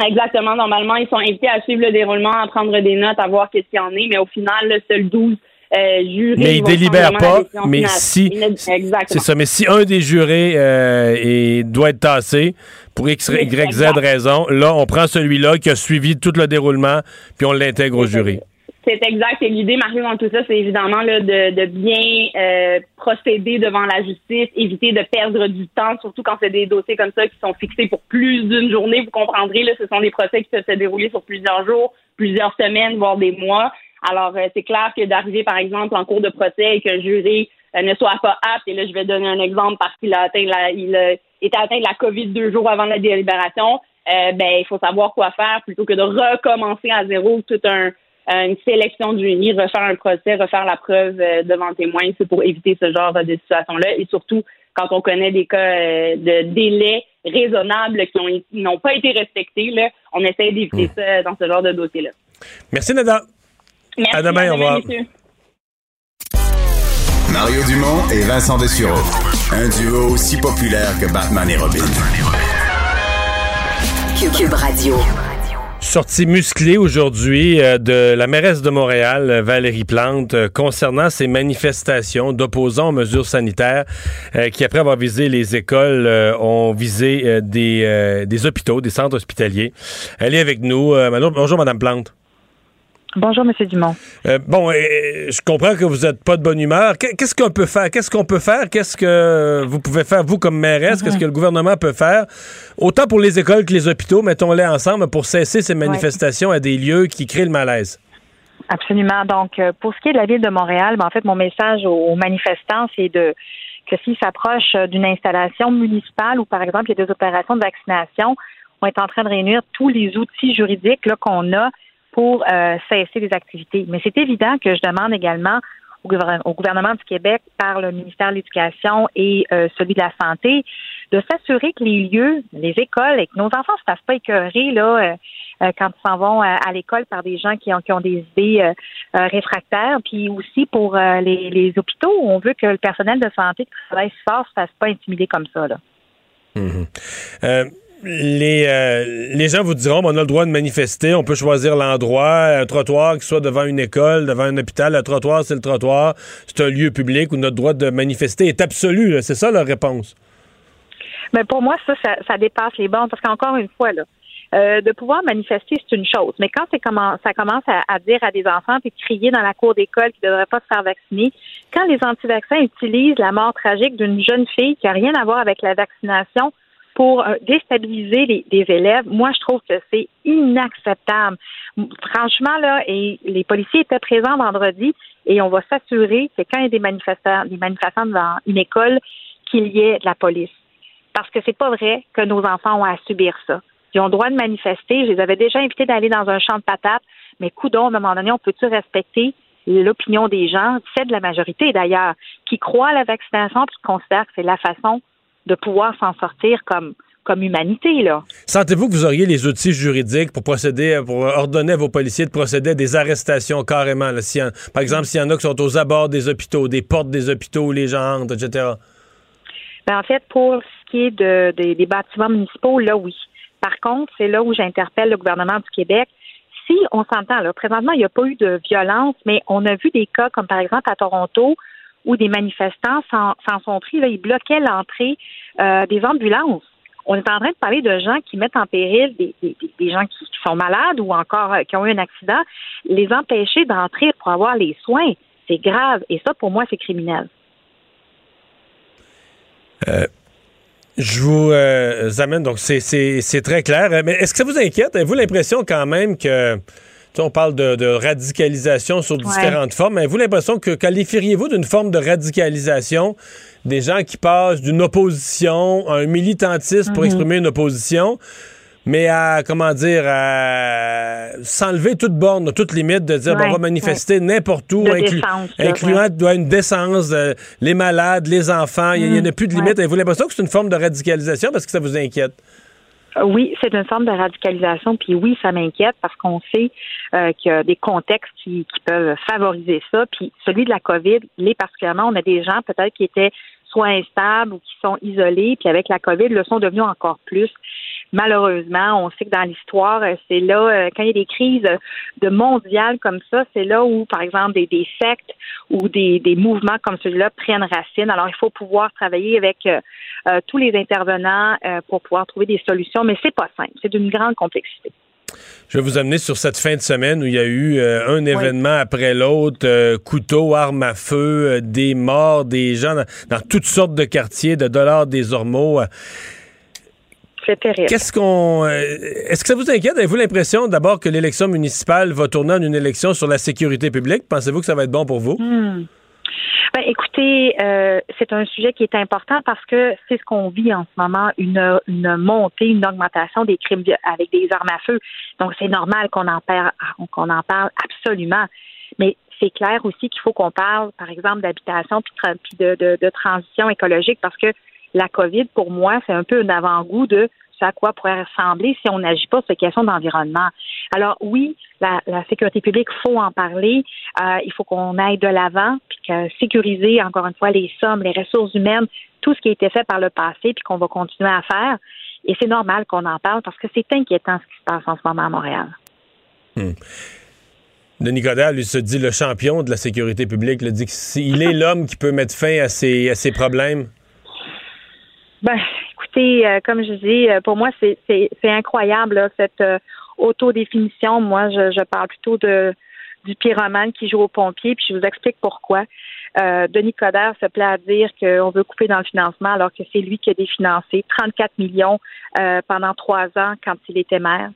Exactement. Normalement, ils sont invités à suivre le déroulement, à prendre des notes, à voir qu'est-ce qu'il y en est. Mais au final, là, seuls 12 euh, jurés.
Mais ils délibèrent pas, mais si-. C'est ça. Mais si un des jurés euh, est- doit être tassé pour X, Y, Z raison, là, on prend celui-là qui a suivi tout le déroulement, puis on l'intègre au jury.
C'est exact. Et l'idée, Marie, dans tout ça, c'est évidemment là, de, de bien euh, procéder devant la justice, éviter de perdre du temps, surtout quand c'est des dossiers comme ça qui sont fixés pour plus d'une journée. Vous comprendrez, là, ce sont des procès qui peuvent se dérouler sur plusieurs jours, plusieurs semaines, voire des mois. Alors, euh, c'est clair que d'arriver, par exemple, en cours de procès et qu'un jury euh, ne soit pas apte, et là, je vais donner un exemple parce qu'il a atteint la, il a été atteint de la COVID deux jours avant la délibération, euh, ben, il faut savoir quoi faire plutôt que de recommencer à zéro tout un, une sélection du jury, refaire un procès, refaire la preuve euh, devant témoin. C'est pour éviter ce genre de situation-là. Et surtout, quand on connaît des cas euh, de délais raisonnables qui ont- qui n'ont pas été respectés, là, on essaie d'éviter ça dans ce genre de dossier-là.
Merci, Nada.
Merci.
À demain, au revoir.
Mario Dumont et Vincent Dessureau. Un duo aussi populaire que Batman et Robin.
Cube Radio.
Sortie musclée aujourd'hui euh, de la mairesse de Montréal, Valérie Plante, euh, concernant ces manifestations d'opposants aux mesures sanitaires euh, qui, après avoir visé les écoles, ont visé des, des hôpitaux, des centres hospitaliers. Elle est avec nous. Bonjour, Madame Plante.
Bonjour, Monsieur Dumont.
Euh, bon, je comprends que vous n'êtes pas de bonne humeur. Qu'est- Qu'est-ce qu'on peut faire? Qu'est-ce qu'on peut faire? Qu'est-ce que vous pouvez faire, vous, comme mairesse? Qu'est-ce que le gouvernement peut faire? Autant pour les écoles que les hôpitaux, mettons-les ensemble, pour cesser ces manifestations à des lieux qui créent le malaise.
Absolument. Donc, euh, pour ce qui est de la ville de Montréal, ben, en fait, mon message aux, manifestants, c'est de que s'ils s'approchent d'une installation municipale où, par exemple, il y a des opérations de vaccination, on est en train de réunir tous les outils juridiques qu'on a pour euh, cesser les activités. Mais c'est évident que je demande également au, gouver- au gouvernement du Québec, par le ministère de l'Éducation et euh, celui de la Santé, de s'assurer que les lieux, les écoles, et que nos enfants ne se fassent pas écœurer là, euh, quand ils s'en vont à l'école par des gens qui ont, qui ont des idées réfractaires, puis aussi pour les, hôpitaux, on veut que le personnel de santé qui travaille fort ne se fasse pas intimider comme ça. Là.
Mhm. Euh, les, gens vous diront, on a le droit de manifester, on peut choisir l'endroit, un trottoir qui soit devant une école, devant un hôpital. Le trottoir, c'est le trottoir. C'est un lieu public où notre droit de manifester est absolu. C'est ça leur réponse.
Mais pour moi, ça, ça, dépasse les bornes parce qu'encore une fois, là, euh, de pouvoir manifester, c'est une chose. Mais quand ça commence à, à dire à des enfants puis crier dans la cour d'école qu'ils ne devraient pas se faire vacciner, quand les anti-vaccins utilisent la mort tragique d'une jeune fille qui n'a rien à voir avec la vaccination pour euh, déstabiliser les, élèves, moi, je trouve que c'est inacceptable. Franchement, là, et les policiers étaient présents vendredi et on va s'assurer que quand il y a des manifestants, des manifestants devant une école, qu'il y ait de la police parce que c'est pas vrai que nos enfants ont à subir ça. Ils ont le droit de manifester. Je les avais déjà invités d'aller dans un champ de patates, mais coudon, à un moment donné, on peut-tu respecter l'opinion des gens, c'est de la majorité d'ailleurs, qui croient à la vaccination et qui considèrent que c'est la façon de pouvoir s'en sortir comme comme humanité. là.
Sentez-vous que vous auriez les outils juridiques pour procéder, pour ordonner à vos policiers de procéder à des arrestations carrément? Là, si par exemple, s'il y en a qui sont aux abords des hôpitaux, des portes des hôpitaux où les gens entrent, etc.
Ben, en fait, pour ce qui est de, des bâtiments municipaux, là, oui. Par contre, c'est là où j'interpelle le gouvernement du Québec. Si on s'entend, là, présentement, il n'y a pas eu de violence, mais on a vu des cas comme par exemple à Toronto où des manifestants s'en sont pris, ils bloquaient l'entrée euh, des ambulances on est en train de parler de gens qui mettent en péril des, gens qui, sont malades ou encore euh, qui ont eu un accident, les empêcher d'entrer pour avoir les soins. C'est grave. Et ça, pour moi, c'est criminel.
Euh, je vous amène, donc c'est très clair. Mais est-ce que ça vous inquiète? Avez-vous l'impression quand même que on parle de, radicalisation sur différentes formes. Avez-vous l'impression que qualifieriez-vous d'une forme de radicalisation des gens qui passent d'une opposition à un militantisme pour mhm. exprimer une opposition, mais à, comment dire, à s'enlever toute borne, toute limite de dire, on va manifester n'importe où, incluant une décence, les malades, les enfants, il n'y en a plus de limite. Avez-vous l'impression que c'est une forme de radicalisation parce que ça vous inquiète?
Euh, oui, c'est une forme de radicalisation, puis oui, ça m'inquiète parce qu'on sait euh, qu'il y a des contextes qui, peuvent favoriser ça. Puis celui de la COVID, il est particulièrement, on a des gens peut-être qui étaient soit instables ou qui sont isolés, puis avec la COVID, le sont devenus encore plus malheureusement, on sait que dans l'histoire, euh, c'est là, euh, quand il y a des crises de mondiales comme ça, c'est là où, par exemple, des, sectes ou des, mouvements comme celui-là prennent racine. Alors, il faut pouvoir travailler avec euh, tous les intervenants pour pouvoir trouver des solutions, mais c'est pas simple. C'est d'une grande complexité.
Je vais vous amener sur cette fin de semaine où il y a eu un événement après l'autre, couteau, armes à feu, des morts, des gens dans, dans, toutes sortes de quartiers, de dollars des ormeaux. Qu'est-ce qu'on. Euh, est-ce que ça vous inquiète? Avez-vous l'impression d'abord que l'élection municipale va tourner en une élection sur la sécurité publique? Pensez-vous que ça va être bon pour vous?
Hmm. Ben, écoutez, euh, c'est un sujet qui est important parce que c'est ce qu'on vit en ce moment, une, une montée, une augmentation des crimes avec des armes à feu. Donc, c'est normal qu'on en parle, qu'on en parle absolument. Mais c'est clair aussi qu'il faut qu'on parle, par exemple, d'habitation puis de, de, de transition écologique parce que la COVID, pour moi, c'est un peu un avant-goût de à quoi pourrait ressembler si on n'agit pas sur ces questions d'environnement. Alors oui, la, sécurité publique, faut en parler. Euh, il faut qu'on aille de l'avant, puis sécuriser encore une fois les sommes, les ressources humaines, tout ce qui a été fait par le passé, puis qu'on va continuer à faire. Et c'est normal qu'on en parle parce que c'est inquiétant ce qui se passe en ce moment à Montréal.
Hmm. Denis Coderre, lui, se dit le champion de la sécurité publique, le dit qu'il est l'homme qui peut mettre fin à à ces problèmes.
Ben, écoutez, euh, comme je dis, euh, pour moi, c'est incroyable cette euh, autodéfinition. Moi, je, je, parle plutôt de du pyromane qui joue au pompier, puis je vous explique pourquoi. Denis Coderre se plaît à dire qu'on veut couper dans le financement alors que c'est lui qui a définancé 34 millions pendant trois ans quand il était maire.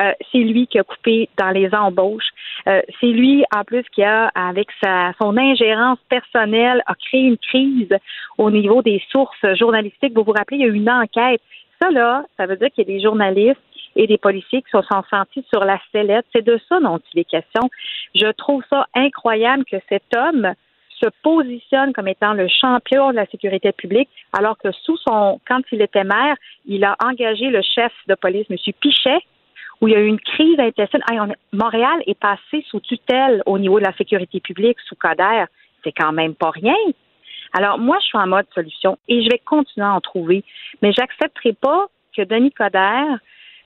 Euh, c'est lui qui a coupé dans les embauches. Euh, c'est lui, en plus, qui a, avec sa, son ingérence personnelle, a créé une crise au niveau des sources journalistiques. Vous vous rappelez, il y a eu une enquête. Ça, là, ça veut dire qu'il y a des journalistes et des policiers qui se sont sentis sur la sellette. C'est de ça dont il est question. Je trouve ça incroyable que cet homme se positionne comme étant le champion de la sécurité publique, alors que sous son, quand il était maire, il a engagé le chef de police, M. Pichet, où il y a eu une crise intestine. Montréal est passé sous tutelle au niveau de la sécurité publique, sous Coder. C'est quand même pas rien. Alors, moi, je suis en mode solution et je vais continuer à en trouver. Mais j'accepterai pas que Denis Coderre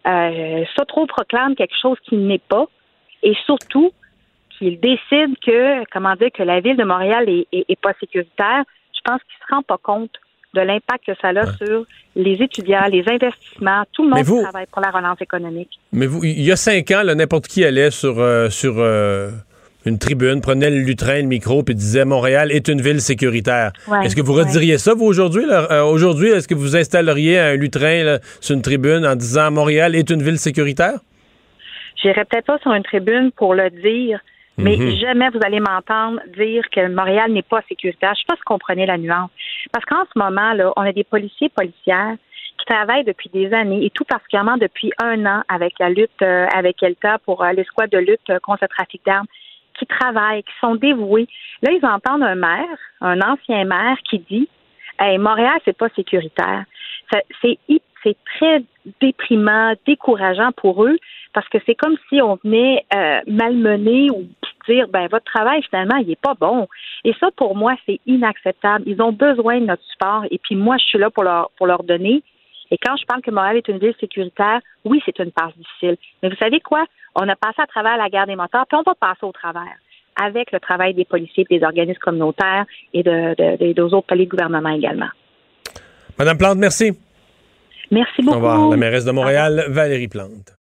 euh, proclame quelque chose qui n'est pas et surtout qu'il décide que, comment dire, que la ville de Montréal est, est pas sécuritaire. Je pense qu'il se rend pas compte de l'impact que ça a sur les étudiants, les investissements, tout le monde qui travaille pour la relance économique.
Mais vous, il y a cinq ans, n'importe qui allait sur, euh, sur euh, une tribune, prenait le lutrin, le micro, puis disait Montréal est une ville sécuritaire. est-ce que vous rediriez ça, vous, aujourd'hui? Euh, aujourd'hui, est-ce que vous installeriez un lutrin sur une tribune en disant Montréal est une ville sécuritaire?
J'irais peut-être pas sur une tribune pour le dire, mais mhm. jamais vous allez m'entendre dire que Montréal n'est pas sécuritaire. Je ne sais pas si vous comprenez la nuance. Parce qu'en ce moment, là, on a des policiers policières qui travaillent depuis des années et tout particulièrement depuis un an avec la lutte euh, avec Elta pour euh, l'escouade de lutte euh, contre le trafic d'armes, qui travaillent, qui sont dévoués. Là, ils entendent un maire, un ancien maire, qui dit Hey, Montréal, c'est pas sécuritaire. C'est c'est très déprimant, décourageant pour eux, parce que c'est comme si on venait euh, malmener ou dire ben votre travail finalement il est pas bon. Et ça pour moi c'est inacceptable. Ils ont besoin de notre support et puis moi je suis là pour leur pour leur donner. Et quand je parle que Montréal est une ville sécuritaire, oui c'est une passe difficile. Mais vous savez quoi? On a passé à travers la guerre des moteurs, puis on va passer au travers avec le travail des policiers, des organismes communautaires et de, de, des autres paliers de gouvernement également.
Madame Plante, merci.
Merci beaucoup.
Au revoir. La mairesse de Montréal, Valérie Plante.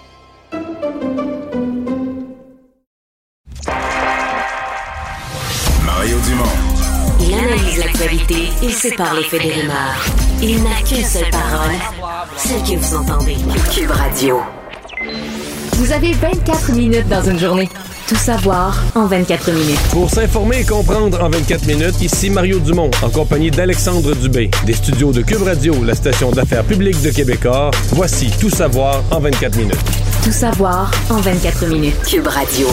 L'actualité et sépare les faits des rumeurs. Il n'a qu'une seule parole, celle que vous entendez. Cube Radio.
Vous avez 24 minutes dans une journée. Tout savoir en 24 minutes.
Pour s'informer et comprendre en 24 minutes, ici Mario Dumont, en compagnie d'Alexandre Dubé, des studios de Cube Radio, la station d'affaires publique de Québecor. Voici Tout savoir en 24 minutes.
Tout savoir en 24 minutes.
Cube Radio.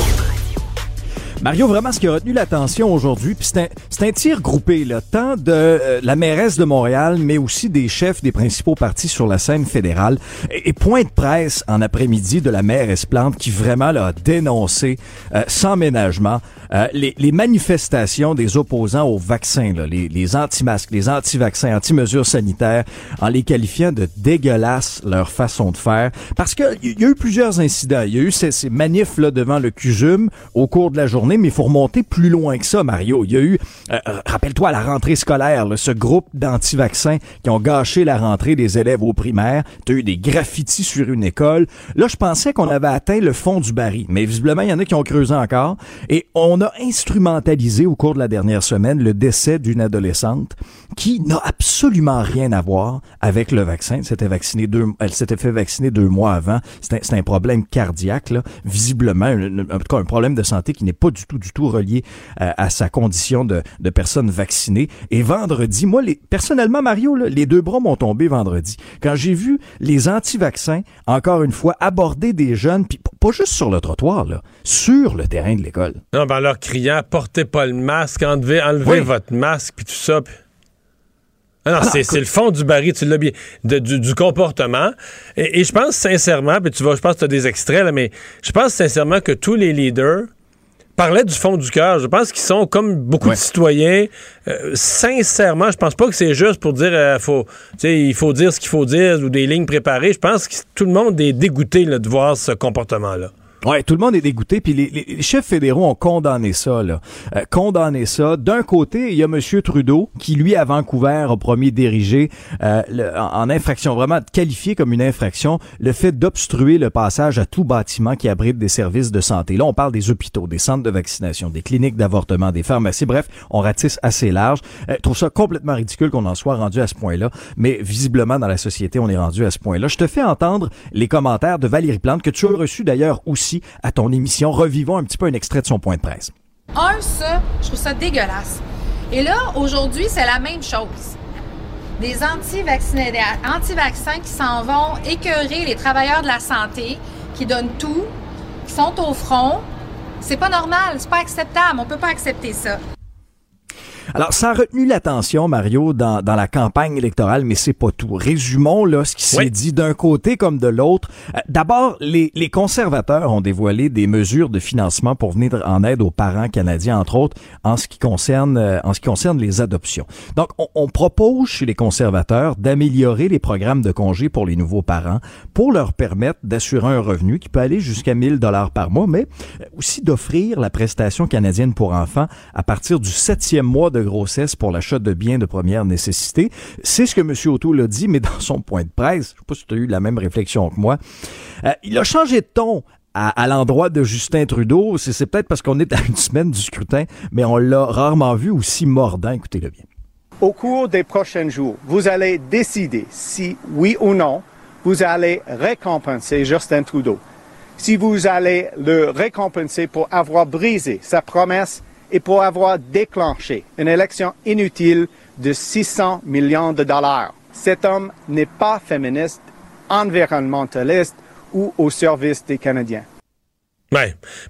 Mario, vraiment, ce qui a retenu l'attention aujourd'hui, puis c'est un, un tir groupé, là, tant de euh, la mairesse de Montréal, mais aussi des chefs des principaux partis sur la scène fédérale. Et, et point de presse en après-midi de la mairesse Plante qui vraiment là, a dénoncé euh, sans ménagement euh, les, les manifestations des opposants au vaccin, là, les, les anti-masques, les anti-vaccins, anti-mesures sanitaires, en les qualifiant de dégueulasses leur façon de faire. Parce que il y a eu plusieurs incidents. Il y a eu ces, ces manifs là, devant le CUSUM au cours de la journée, mais il faut remonter plus loin que ça, Mario. Il y a eu, euh, rappelle-toi, à la rentrée scolaire, là, ce groupe d'anti-vaccins qui ont gâché la rentrée des élèves au primaire. Tu as eu des graffitis sur une école. Là, je pensais qu'on avait atteint le fond du baril, mais visiblement, il y en a qui ont creusé encore. Et on a instrumentalisé au cours de la dernière semaine le décès d'une adolescente qui n'a absolument rien à voir avec le vaccin. Elle s'était vaccinée deux, elle s'était fait vacciner deux mois avant. C'est un, un problème cardiaque, là, visiblement, un, cas un problème de santé qui n'est pas du tout, du tout relié euh, à sa condition de, de personne vaccinée. Et vendredi, moi, les, personnellement, Mario, là, les deux bras m'ont tombé vendredi. Quand j'ai vu les anti-vaccins, encore une fois, aborder des jeunes, puis pas juste sur le trottoir, là, sur le terrain de l'école.
Non, ben, en leur criant, portez pas le masque, enlevez, enlevez
Oui.
votre masque, puis tout ça. puis- Ah non,
Ah
c'est
écoute-
le fond du baril, tu l'as bien, de- du, du comportement. Et, et je pense sincèrement, puis tu vas, je pense que tu as des extraits, là, mais je pense sincèrement que tous les leaders parlaient du fond du cœur. Je pense qu'ils sont comme beaucoup
Ouais.
de citoyens. euh, sincèrement, je pense pas que c'est juste pour dire euh, faut, il faut dire ce qu'il faut dire ou des lignes préparées. Je pense que tout le monde est dégoûté là, de voir ce comportement-là.
Ouais, tout le monde est dégoûté, puis les, les- chefs fédéraux ont condamné ça, là. Euh, condamné ça. D'un côté, il y a M. Trudeau, qui, lui, à Vancouver, a promis d'ériger euh, le- en, en infraction, vraiment qualifié comme une infraction, le fait d'obstruer le passage à tout bâtiment qui abrite des services de santé. Là, on parle des hôpitaux, des centres de vaccination, des cliniques d'avortement, des pharmacies, bref, on ratisse assez large. Euh, je trouve ça complètement ridicule qu'on en soit rendu à ce point-là, mais visiblement, dans la société, on est rendu à ce point-là. Je te fais entendre les commentaires de Valérie Plante, que tu as reçu d'ailleurs aussi à ton émission. Revivons un petit peu un extrait de son point de presse.
Un, ça, je trouve ça dégueulasse. Et là, aujourd'hui, c'est la même chose. Des anti-vaccinés, anti-vaccins qui s'en vont écœurer les travailleurs de la santé, qui donnent tout, qui sont au front. C'est pas normal, c'est pas acceptable. On peut pas accepter ça.
Alors, ça a retenu l'attention, Mario, dans, dans la campagne électorale, mais c'est pas tout. Résumons là ce qui s'est
Oui.
dit d'un côté comme de l'autre. Euh, D'abord, les, les conservateurs ont dévoilé des mesures de financement pour venir en aide aux parents canadiens, entre autres, en ce qui concerne euh, en ce qui concerne les adoptions. Donc, on, on propose chez les conservateurs d'améliorer les programmes de congés pour les nouveaux parents pour leur permettre d'assurer un revenu qui peut aller jusqu'à 1000 dollars par mois, mais euh, aussi d'offrir la prestation canadienne pour enfants à partir du septième mois de de grossesse pour l'achat de biens de première nécessité. C'est ce que M. O'Toole a dit, mais dans son point de presse, je sais pas si tu as eu la même réflexion que moi, euh, il a changé de ton à, l'endroit de Justin Trudeau. C'est peut-être parce qu'on est à une semaine du scrutin, mais on l'a rarement vu aussi mordant. Écoutez-le bien.
Au cours des prochains jours, vous allez décider si, oui ou non, vous allez récompenser Justin Trudeau. Si vous allez le récompenser pour avoir brisé sa promesse et pour avoir déclenché une élection inutile de 600 millions de dollars. Cet homme n'est pas féministe, environnementaliste ou au service des Canadiens.
Oui,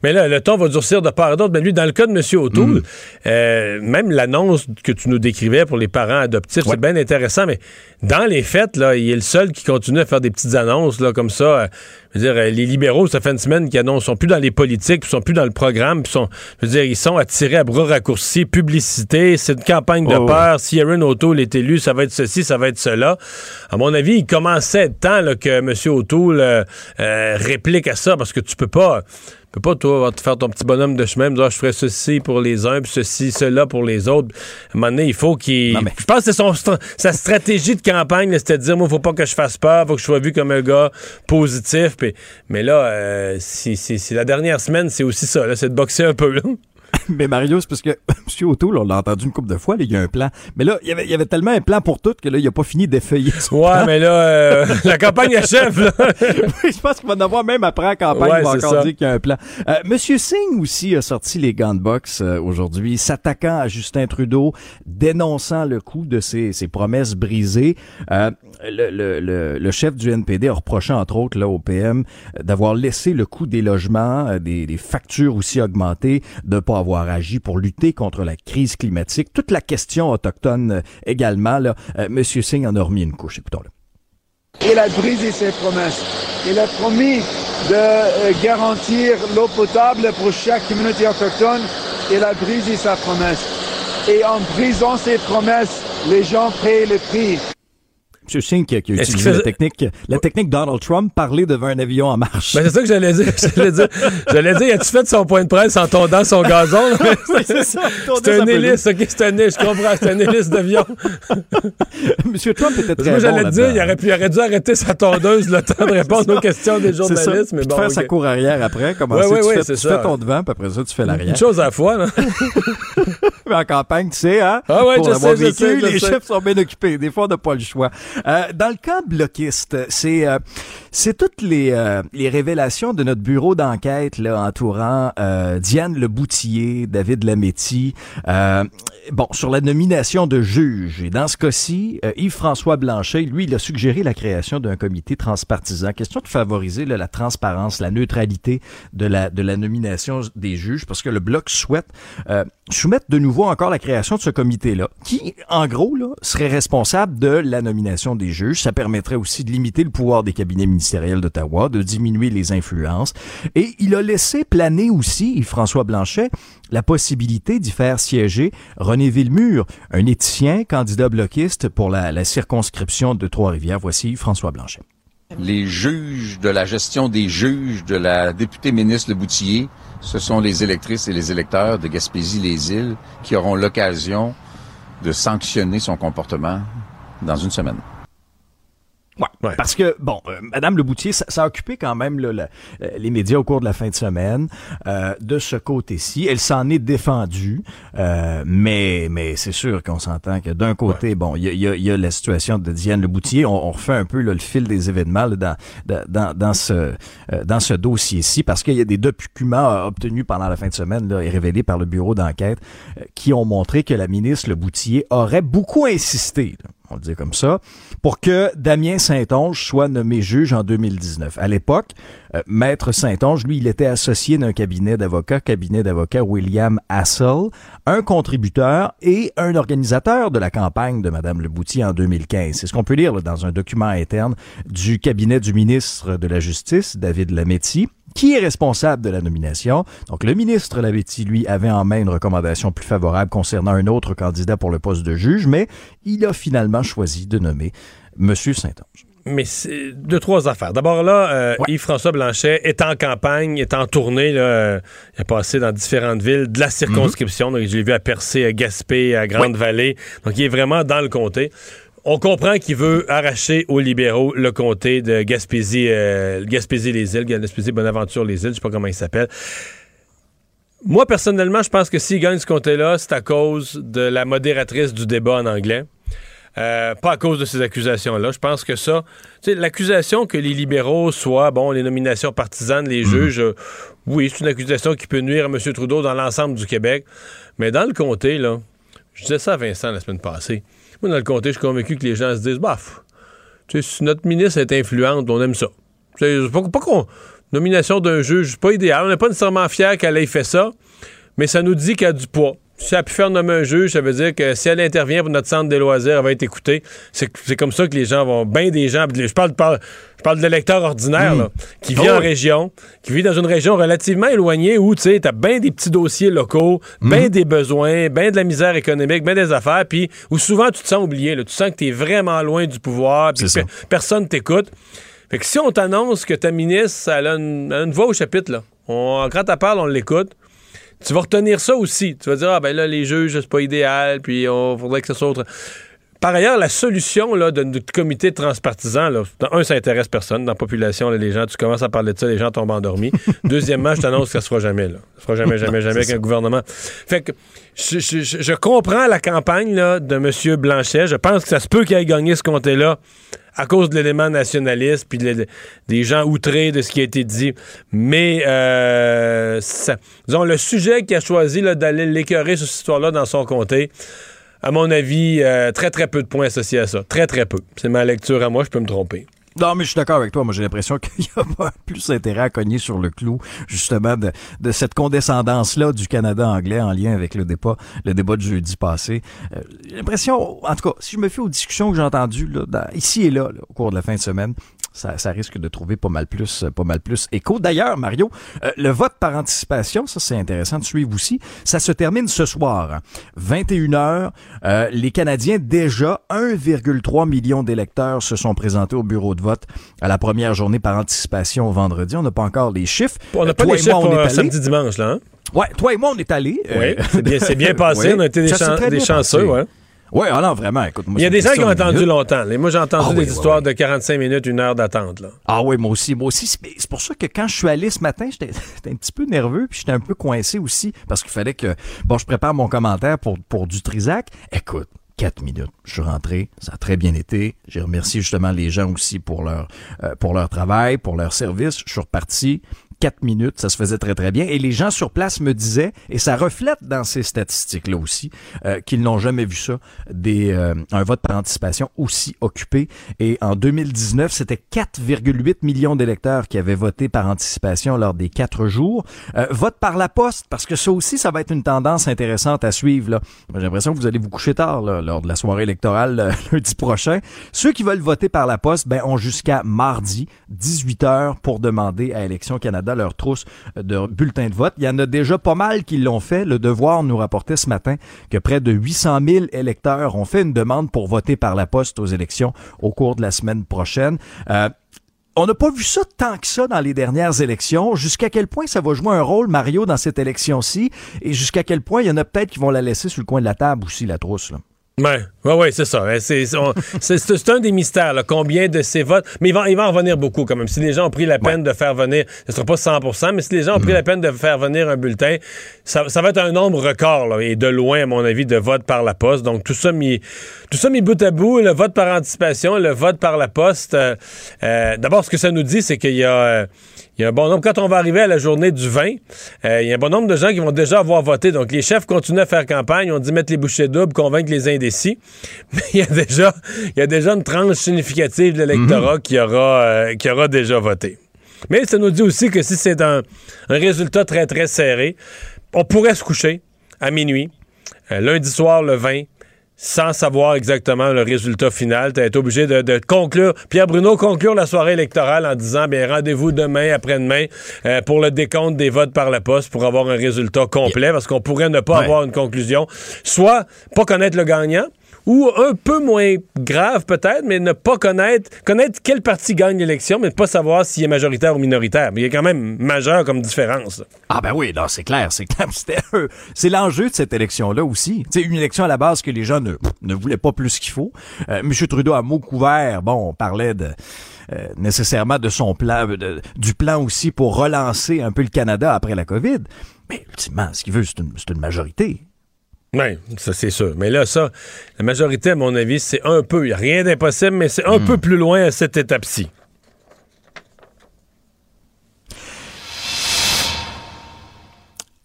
mais là, le ton va durcir de part et d'autre. Mais lui, dans le cas de M. O'Toole, mm. euh, même l'annonce que tu nous décrivais pour les parents adoptifs, c'est bien intéressant, mais dans les faits, là, il est le seul qui continue à faire des petites annonces là, comme ça. Euh, je veux dire, euh, les libéraux, ça fait une semaine qu'ils annoncent, sont plus dans les politiques, ils sont plus dans le programme, puis sont, je veux dire, ils sont attirés à bras raccourcis, publicité, c'est une campagne de oh, peur. Si Aaron O'Toole est élu, ça va être ceci, ça va être cela. À mon avis, il commençait temps là, que M. O'Toole réplique à ça, parce que tu peux pas peux pas, toi, te faire ton petit bonhomme de chemin, dire, ah, je ferai ceci pour les uns, puis ceci, cela pour les autres. À un moment donné, il faut qu'il. Je pense que c'est sa stratégie de campagne, c'était de dire, moi, il faut pas que je fasse peur, faut que je sois vu comme un gars positif. Mais là, euh, si, la dernière semaine, c'est aussi ça, c'est de boxer un peu. Là.
mais Mario, c'est parce que M. O'Toole, on l'a entendu une couple de fois, il y a un plan. Mais là, il y avait, il y avait tellement un plan pour tout que là, il a pas fini d'effeuiller
Ouais, mais là, euh, la campagne achève, là.
oui, je pense qu'il va en avoir même après la campagne, il va encore dire qu'il y a un plan. Euh, Monsieur Singh aussi a sorti les gants de boxe euh, aujourd'hui, s'attaquant à Justin Trudeau, dénonçant le coup de ses, ses promesses brisées. Euh, le, le, le, chef du NPD a reproché, entre autres, là, au PM, d'avoir laissé le coût des logements, des, des factures aussi augmentées, de pas avoir agi pour lutter contre la crise climatique. Toute la question autochtone euh, également. Là, euh, Monsieur Singh en a remis une couche. Écoutons-le.
Il a brisé ses promesses. Il a promis de euh, garantir l'eau potable pour chaque communauté autochtone. Il a brisé sa promesse. Et en brisant ses promesses, les gens paient le prix.
M. Singh qui a, utilisé la technique, la technique Donald Trump, parler devant un avion en marche.
Ben, c'est ça que j'allais dire. J'allais dire, j'allais dire, as-tu fait son point de presse en tondant son gazon?
c'est ça.
C'est un hélice, ok, c'est un hélice, je comprends, c'est un hélice d'avion.
M. Trump était très
Moi,
j'allais
bon dire, il aurait, pu, il aurait dû arrêter sa tondeuse le temps de répondre aux questions des journalistes. Mais bon,
faire sa cour arrière après, comment ouais, ouais, tu, fais, tu fais ton devant, puis après ça, tu fais l'arrière.
Une chose à la fois, là.
Mais en campagne, tu sais, hein?
Ah ouais, je sais, je sais,
les chefs sont bien occupés. Des fois, on n'a pas le choix. Euh, dans le cas bloquiste, c'est euh, c'est toutes les, euh, les révélations de notre bureau d'enquête là entourant euh, Diane Le Boutillier, David Lametti, euh, bon sur la nomination de juges. Et dans ce cas-ci, Yves-François Blanchet, lui, il a suggéré la création d'un comité transpartisan. Question de favoriser la transparence, la neutralité de la de la nomination des juges, parce que le bloc souhaite soumettre de nouveau encore la création de ce comité-là, qui, en gros, là, serait responsable de la nomination des juges. Ça permettrait aussi de limiter le pouvoir des cabinets ministériels d'Ottawa, de diminuer les influences. Et il a laissé planer aussi, François Blanchet, la possibilité d'y faire siéger René Villemur, un éthicien candidat bloquiste pour la, la circonscription de Trois-Rivières. Voici François Blanchet.
Les juges de la gestion des juges de la députée ministre Le Boutillier, ce sont les électrices et les électeurs de Gaspésie-les-Îles qui auront l'occasion de sanctionner son comportement dans une semaine.
Ouais, Parce que, bon, euh, Madame Leboutier, ça, ça, a occupé quand même euh, les médias au cours de la fin de semaine. Euh, de ce côté-ci, elle s'en est défendue, mais mais c'est sûr qu'on s'entend que d'un côté, bon, il y a, y a, la situation de Diane Leboutier. On, on refait un peu le fil des événements dans, dans, dans ce dans ce dossier-ci, parce qu'il y a des documents obtenus pendant la fin de semaine là, et révélés par le bureau d'enquête qui ont montré que la ministre Leboutier aurait beaucoup insisté on le dit comme ça, pour que Damien Saint-Onge soit nommé juge en 2019. À l'époque, euh, Maître Saint-Onge, lui, il était associé d'un cabinet d'avocats, cabinet d'avocats William Hassel, un contributeur et un organisateur de la campagne de Madame Leboutier en 2015. C'est ce qu'on peut lire dans un document interne du cabinet du ministre de la Justice, David Lametti qui est responsable de la nomination. Donc, le ministre Lavetti, lui, avait en main une recommandation plus favorable concernant un autre candidat pour le poste de juge, mais il a finalement choisi de nommer M. Saint-Onge.
mais c'est deux, trois affaires. D'abord là, euh, Yves-François Blanchet est en campagne, est en tournée. Là, euh, il a passé dans différentes villes de la circonscription. Donc, je l'ai vu à Percé, à Gaspé, à Grande-Vallée. Donc, il est vraiment dans le comté. On comprend qu'il veut arracher aux libéraux le comté de Gaspésie, euh, Gaspésie-les-Îles, Gaspésie-Bonaventure-les-Îles, je sais pas comment il s'appelle. Moi, personnellement, je pense que s'il gagne ce comté-là, c'est à cause de la modératrice du débat en anglais. Euh, pas à cause de ces accusations-là. Je pense que ça, l'accusation que les libéraux soient, bon, les nominations partisanes, les juges, euh, oui, c'est une accusation qui peut nuire à M. Trudeau dans l'ensemble du Québec. Mais dans le comté, là, je disais ça à Vincent la semaine passée. Moi, dans le comté, je suis convaincu que les gens se disent, baf, tu sais, notre ministre est influente, on aime ça. C'est pas, pas qu'on. Nomination d'un juge, pas idéal. On n'est pas nécessairement fier qu'elle ait fait ça, mais ça nous dit qu'elle a du poids. Si elle a pu faire nommer un juge, ça veut dire que si elle intervient pour notre centre des loisirs, elle va être écoutée. C'est comme ça que les gens vont. Bien des gens. Je parle, de- je parle de l'électeur ordinaire, là, qui vit
Oh
en région, qui vit dans une région relativement éloignée où, tu sais, t'as bien des petits dossiers locaux, bien des besoins, bien de la misère économique, bien des affaires, puis où souvent tu te sens oublié, là. Tu sens que t'es vraiment loin du pouvoir, puis pe- personne t'écoute. Fait que si on t'annonce que ta ministre, elle a une, elle a une voix au chapitre, là, on, quand elle parle, on l'écoute, tu vas retenir ça aussi. Tu vas dire, ah ben là, les juges, c'est pas idéal, puis on faudrait que ce soit autre. Par ailleurs, la solution là, de notre comité transpartisan, là, un, ça intéresse personne. Dans la population, là, les gens, tu commences à parler de ça, les gens tombent endormis. Deuxièmement, je t'annonce que ça se fera jamais. Là. Ça se fera jamais, jamais, jamais
C'est
avec
ça.
un gouvernement. Fait que je, je- je- je comprends la campagne là, de M. Blanchet. Je pense que ça se peut qu'il ait gagné ce comté-là à cause de l'élément nationaliste puis de- de- des gens outrés de ce qui a été dit. Mais, euh, ça- disons, le sujet qu'il a choisi d'aller l'écœurer sur cette histoire-là dans son comté, à mon avis, euh, très, très peu de points associés à ça. Très, très peu. C'est ma lecture à moi, je peux me tromper.
Non, mais je suis d'accord avec toi. Moi, j'ai l'impression qu'il n'y a pas plus intérêt à cogner sur le clou, justement, de, cette condescendance-là du Canada anglais en lien avec le débat, le débat de jeudi passé. Euh, j'ai l'impression, en tout cas, si je me fie aux discussions que j'ai entendues là, ici et là, au cours de la fin de semaine, ça, ça risque de trouver pas mal plus, pas mal plus écho. D'ailleurs, Mario, euh, le vote par anticipation, ça c'est intéressant de suivre aussi. Ça se termine ce soir, hein. 21 heures. Euh, les Canadiens déjà 1,3 million d'électeurs se sont présentés au bureau de vote à la première journée par anticipation vendredi. On n'a pas encore les chiffres.
On n'a
Euh,
pas
toi
les chiffres
moi, on est allés.
samedi-dimanche, là, hein?
Ouais, toi et moi, on est allés.
Oui, c'est bien- passé. On a été des chan- chanceux,
passé.
ouais.
Ouais, ah non, vraiment, écoute, moi,
Il y a des gens qui ont attendu longtemps. là. Moi, j'ai entendu
Ah
des
oui, oui,
histoires de 45 minutes, une heure d'attente.
Ah oui, moi aussi, moi aussi. C'est pour ça que quand je suis allé ce matin, j'étais j'étais un petit peu nerveux, puis j'étais un peu coincé aussi, parce qu'il fallait que, bon, je prépare mon commentaire pour, pour du Trisac. Écoute, quatre minutes. Je suis rentré, ça a très bien été. J'ai remercié justement les gens aussi pour leur, euh, pour leur travail, pour leur service. Je suis reparti. Quatre minutes, ça se faisait très très bien. Et les gens sur place me disaient, et ça reflète dans ces statistiques-là aussi, euh, qu'ils n'ont jamais vu ça, des, euh, un vote par anticipation aussi occupé. Et en 2019, c'était 4,8 millions d'électeurs qui avaient voté par anticipation lors des quatre jours. Euh, vote par la poste, parce que ça aussi, ça va être une tendance intéressante à suivre. J'ai l'impression que vous allez vous coucher tard là, lors de la soirée électorale euh, lundi prochain. Ceux qui veulent voter par la poste ben, ont jusqu'à mardi, 18 heures, pour demander à Élections Canada leur trousse de bulletins de vote. Il y en a déjà pas mal qui l'ont fait. Le Devoir nous rapportait ce matin que près de 800 000 électeurs ont fait une demande pour voter par la poste aux élections au cours de la semaine prochaine. Euh, on n'a pas vu ça tant que ça dans les dernières élections. Jusqu'à quel point ça va jouer un rôle, Mario, dans cette élection-ci? Et jusqu'à quel point il y en a peut-être qui vont la laisser sur le coin de la table aussi, la trousse.
Ouais, ouais, ouais, c'est ça. Ouais, C'est un des mystères, là, combien de ces votes. Mais il va, il va en revenir beaucoup quand même. Si les gens ont pris la peine de faire venir, ce ne sera pas 100 mais si les gens ont pris la peine de faire venir un bulletin, ça, ça va être un nombre record, là, et de loin, à mon avis, de votes par la poste. Donc, tout ça mis, tout ça mis bout à bout, le vote par anticipation, le vote par la poste. euh, euh, D'abord, ce que ça nous dit, c'est qu'il y a. euh, il y a un bon nombre. Quand on va arriver à la journée du 20, euh, il y a un bon nombre de gens qui vont déjà avoir voté. Donc, les chefs continuent à faire campagne. On dit mettre les bouchées doubles, convaincre les indécis. Mais il y a déjà, il y a déjà une tranche significative de l'électorat qui, aura, euh, qui aura déjà voté. Mais ça nous dit aussi que si c'est un, un résultat très, très serré, on pourrait se coucher à minuit, euh, lundi soir, le 20, sans savoir exactement le résultat final. Tu été obligé de, de conclure, Pierre Bruno conclure la soirée électorale en disant, bien, rendez-vous demain, après-demain, euh, pour le décompte des votes par la poste pour avoir un résultat complet, parce qu'on pourrait ne pas
Ouais.
avoir une conclusion. Soit pas connaître le gagnant, ou un peu moins grave peut-être, mais ne pas connaître, connaître quel parti gagne l'élection, mais ne pas savoir s'il est majoritaire ou minoritaire. Mais il y a quand même majeur comme différence.
Ah ben oui, c'est clair, c'est clair. C'est l'enjeu de cette élection-là aussi. C'est une élection à la base que les gens ne, ne voulaient pas plus qu'il faut. Euh, M. Trudeau a mot couvert, bon, on parlait de euh, nécessairement de son plan, du plan aussi pour relancer un peu le Canada après la COVID. Mais ultimement, ce qu'il veut, c'est une majorité.
Oui, ça c'est sûr. Mais là, ça, la majorité, à mon avis, c'est un peu, il n'y a rien d'impossible, mais c'est un hmm. peu plus loin à cette étape-ci.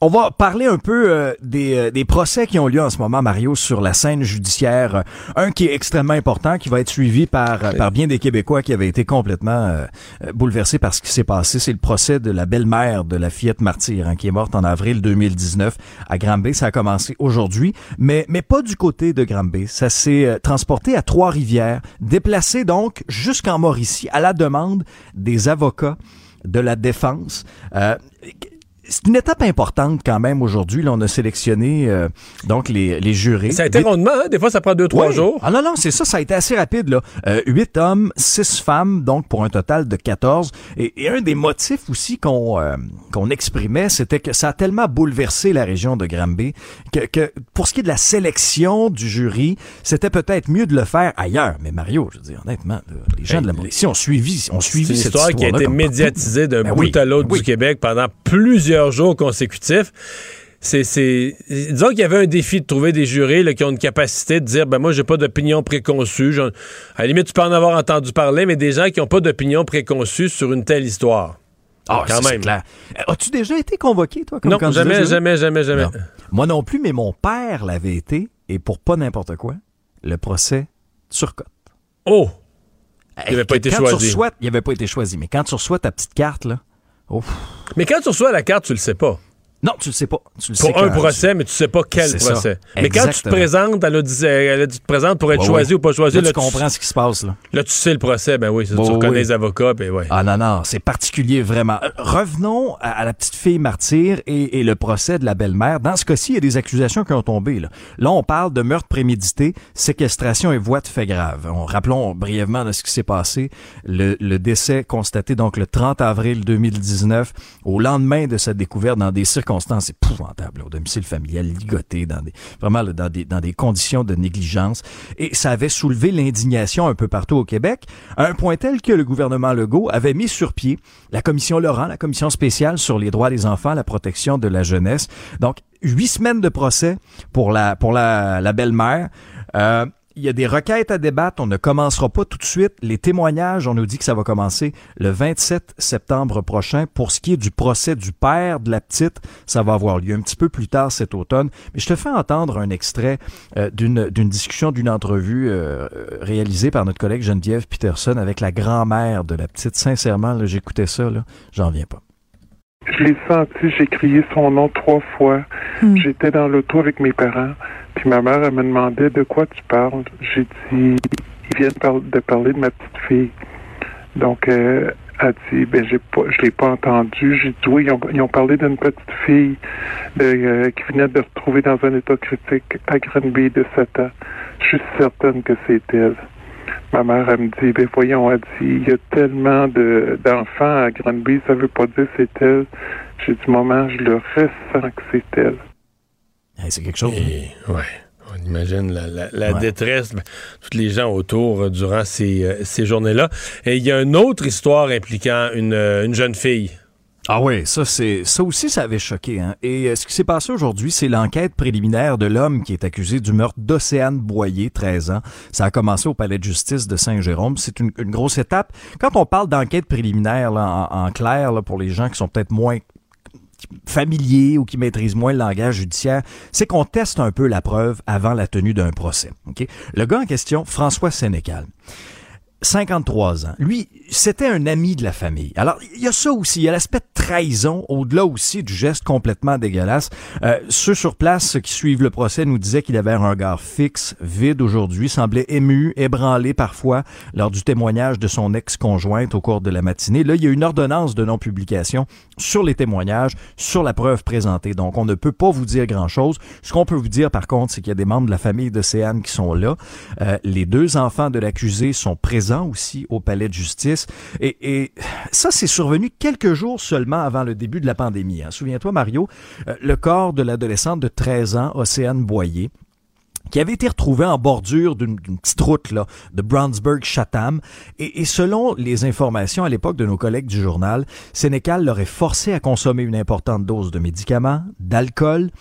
On va parler un peu euh, des, euh, des, procès qui ont lieu en ce moment, Mario, sur la scène judiciaire. Un qui est extrêmement important, qui va être suivi par, euh, par bien des Québécois qui avaient été complètement bouleversés par ce qui s'est passé. C'est le procès de la belle-mère de la fillette martyre, hein, qui est morte en avril 2019 à Granby. Ça a commencé aujourd'hui, mais, mais pas du côté de Granby. Ça s'est transporté à Trois-Rivières, déplacé donc jusqu'en Mauricie à la demande des avocats de la défense c'est une étape importante quand même aujourd'hui. Là, on a sélectionné euh, donc les, les jurés.
Ça a été rondement, hein? des fois ça prend deux, trois jours.
Ah non, non, c'est ça, ça a été assez rapide. Là. Euh, huit hommes, six femmes, donc pour un total de 14. Et, un des motifs aussi qu'on euh, qu'on exprimait, c'était que ça a tellement bouleversé la région de Granby que, que pour ce qui est de la sélection du jury, c'était peut-être mieux de le faire ailleurs. Mais Mario, je veux dire, honnêtement, les gens de la Mauricie ont suivi, ont suivi
cette
histoire,
qui a été médiatisée d'un
ben
bout à l'autre du Québec pendant plusieurs jours consécutifs. C'est, disons qu'il y avait un défi de trouver des jurés qui ont une capacité de dire ben moi j'ai pas d'opinion préconçue à la limite tu peux en avoir entendu parler mais des gens qui ont pas d'opinion préconçue sur une telle histoire
ah, quand même. Clair. Euh, as-tu déjà été convoqué, toi, comme
Non, jamais, jamais, jamais, jamais,
Moi non plus, mais mon père l'avait été, et pour pas n'importe quoi, le procès surcote.
Oh! Il n'avait pas été choisi.
il n'avait pas été choisi, mais quand tu reçois ta petite carte, là,
Mais quand tu reçois la carte, tu le sais pas.
Non, tu le sais pas. Tu
le pour un procès, mais tu sais pas quel procès. Mais quand tu te présentes, elle a dit, elle tu te présentes pour être choisi ou pas choisi.
Là, tu comprends ce qui se passe. Là.
là, tu sais le procès, ben oui, tu reconnais les avocats, ben ouais.
Ah non, non, c'est particulier vraiment. Euh, revenons à, la petite fille martyre et, le procès de la belle-mère. Dans ce cas-ci, il y a des accusations qui ont tombé. Là, là on parle de meurtre prémédité, séquestration et voie de fait grave. On, rappelons brièvement de ce qui s'est passé. Le, le décès constaté donc le 30 avril 2019, au lendemain de sa découverte dans des circonstances circonstances épouvantables au domicile familial, ligoté dans des, vraiment dans des, dans des conditions de négligence. Et ça avait soulevé l'indignation un peu partout au Québec, à un point tel que le gouvernement Legault avait mis sur pied la commission Laurent, la commission spéciale sur les droits des enfants, la protection de la jeunesse. Donc, huit semaines de procès pour la, pour la, la belle-mère. Euh, il y a des requêtes à débattre. On ne commencera pas tout de suite. Les témoignages, on nous dit que ça va commencer le 27 septembre prochain. Pour ce qui est du procès du père de la petite, ça va avoir lieu un petit peu plus tard cet automne. Mais je te fais entendre un extrait euh, d'une, discussion, d'une entrevue euh, réalisée par notre collègue Geneviève Peterson avec la grand-mère de la petite. Sincèrement, j'écoutais ça, j'en viens pas.
Je l'ai senti, j'ai crié son nom trois fois. Hmm. J'étais dans l'auto avec mes parents. Puis ma mère, elle me demandait de quoi tu parles. J'ai dit, ils viennent de parler de ma petite fille. Donc, euh, elle dit, ben, j'ai pas, je l'ai pas entendu. J'ai dit, oui, ils ont, parlé d'une petite fille euh, qui venait de retrouver dans un état critique à Granby de 7 ans. Je suis certaine que c'est elle. Ma mère, elle me dit, ben voyons, elle dit, il y a tellement de, d'enfants à Granby, ça veut pas dire c'est elle. J'ai dit, maman, je le ressens que c'est elle
c'est quelque chose.
Hein? ouais. On imagine la, détresse, de ben, tous les gens autour euh, durant ces, euh, ces journées-là. Et il y a une autre histoire impliquant une, euh, une jeune fille.
Ah oui, ça c'est ça aussi ça avait choqué. Hein? Et ce qui s'est passé aujourd'hui, c'est l'enquête préliminaire de l'homme qui est accusé du meurtre d'Océane Boyer, 13 ans. Ça a commencé au palais de justice de Saint-Jérôme. C'est une, grosse étape. Quand on parle d'enquête préliminaire là, en, clair, là, pour les gens qui sont peut-être moins familier ou qui maîtrise moins le langage judiciaire, c'est qu'on teste un peu la preuve avant la tenue d'un procès. Le gars en question, François Sénécal, 53 ans. Lui, c'était un ami de la famille. Alors, il y a ça aussi, il y a l'aspect de trahison, au-delà aussi du geste complètement dégueulasse. Euh, ceux sur place qui suivent le procès nous disaient qu'il avait un regard fixe, vide aujourd'hui, semblait ému, ébranlé parfois lors du témoignage de son ex-conjointe au cours de la matinée. Là, il y a une ordonnance de non-publication sur les témoignages, sur la preuve présentée. Donc, on ne peut pas vous dire grand-chose. Ce qu'on peut vous dire, par contre, c'est qu'il y a des membres de la famille de Céane qui sont là. Euh, les deux enfants de l'accusé sont présents aussi au palais de justice. Et, ça, c'est survenu quelques jours seulement avant le début de la pandémie. Hein. Souviens-toi, Mario, euh, le corps de l'adolescente de 13 ans, Océane Boyer, qui avait été retrouvé en bordure d'une petite route là, de Brownsburg-Chatham. Et, et, selon les informations à l'époque de nos collègues du journal, Sénécal l'aurait forcé à consommer une importante dose de médicaments, d'alcool,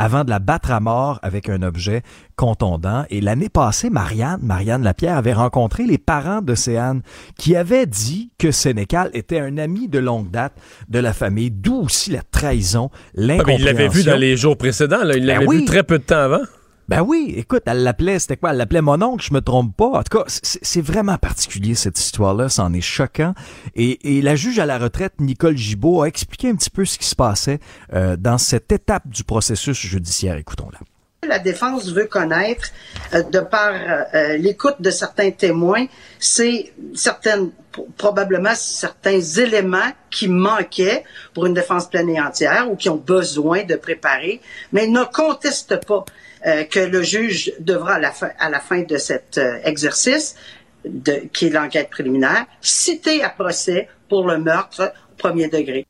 avant de la battre à mort avec un objet contondant. Et l'année passée, Marianne, Marianne Lapierre avait rencontré les parents d'Océane qui avaient dit que Sénécal était un ami de longue date de la famille, d'où aussi la trahison, l'incompréhension.
Ah, il l'avait vu dans les jours précédents, là. il ben l'avait vu très peu de temps avant.
Ben oui, écoute, elle l'appelait, c'était quoi? Elle l'appelait mon oncle, je me trompe pas. En tout cas, c'est vraiment particulier cette histoire-là, c'en est choquant. Et, et, la juge à la retraite, Nicole Gibault, a expliqué un petit peu ce qui se passait euh, dans cette étape du processus judiciaire. Écoutons-la.
La défense veut connaître, euh, de par euh, l'écoute de certains témoins, c'est certaines probablement certains éléments qui manquaient pour une défense pleine et entière ou qui ont besoin de préparer, mais ne conteste pas euh, que le juge devra à la fin, à la fin de cet euh, exercice, de, qui est l'enquête préliminaire, citer à procès pour le meurtre au premier degré.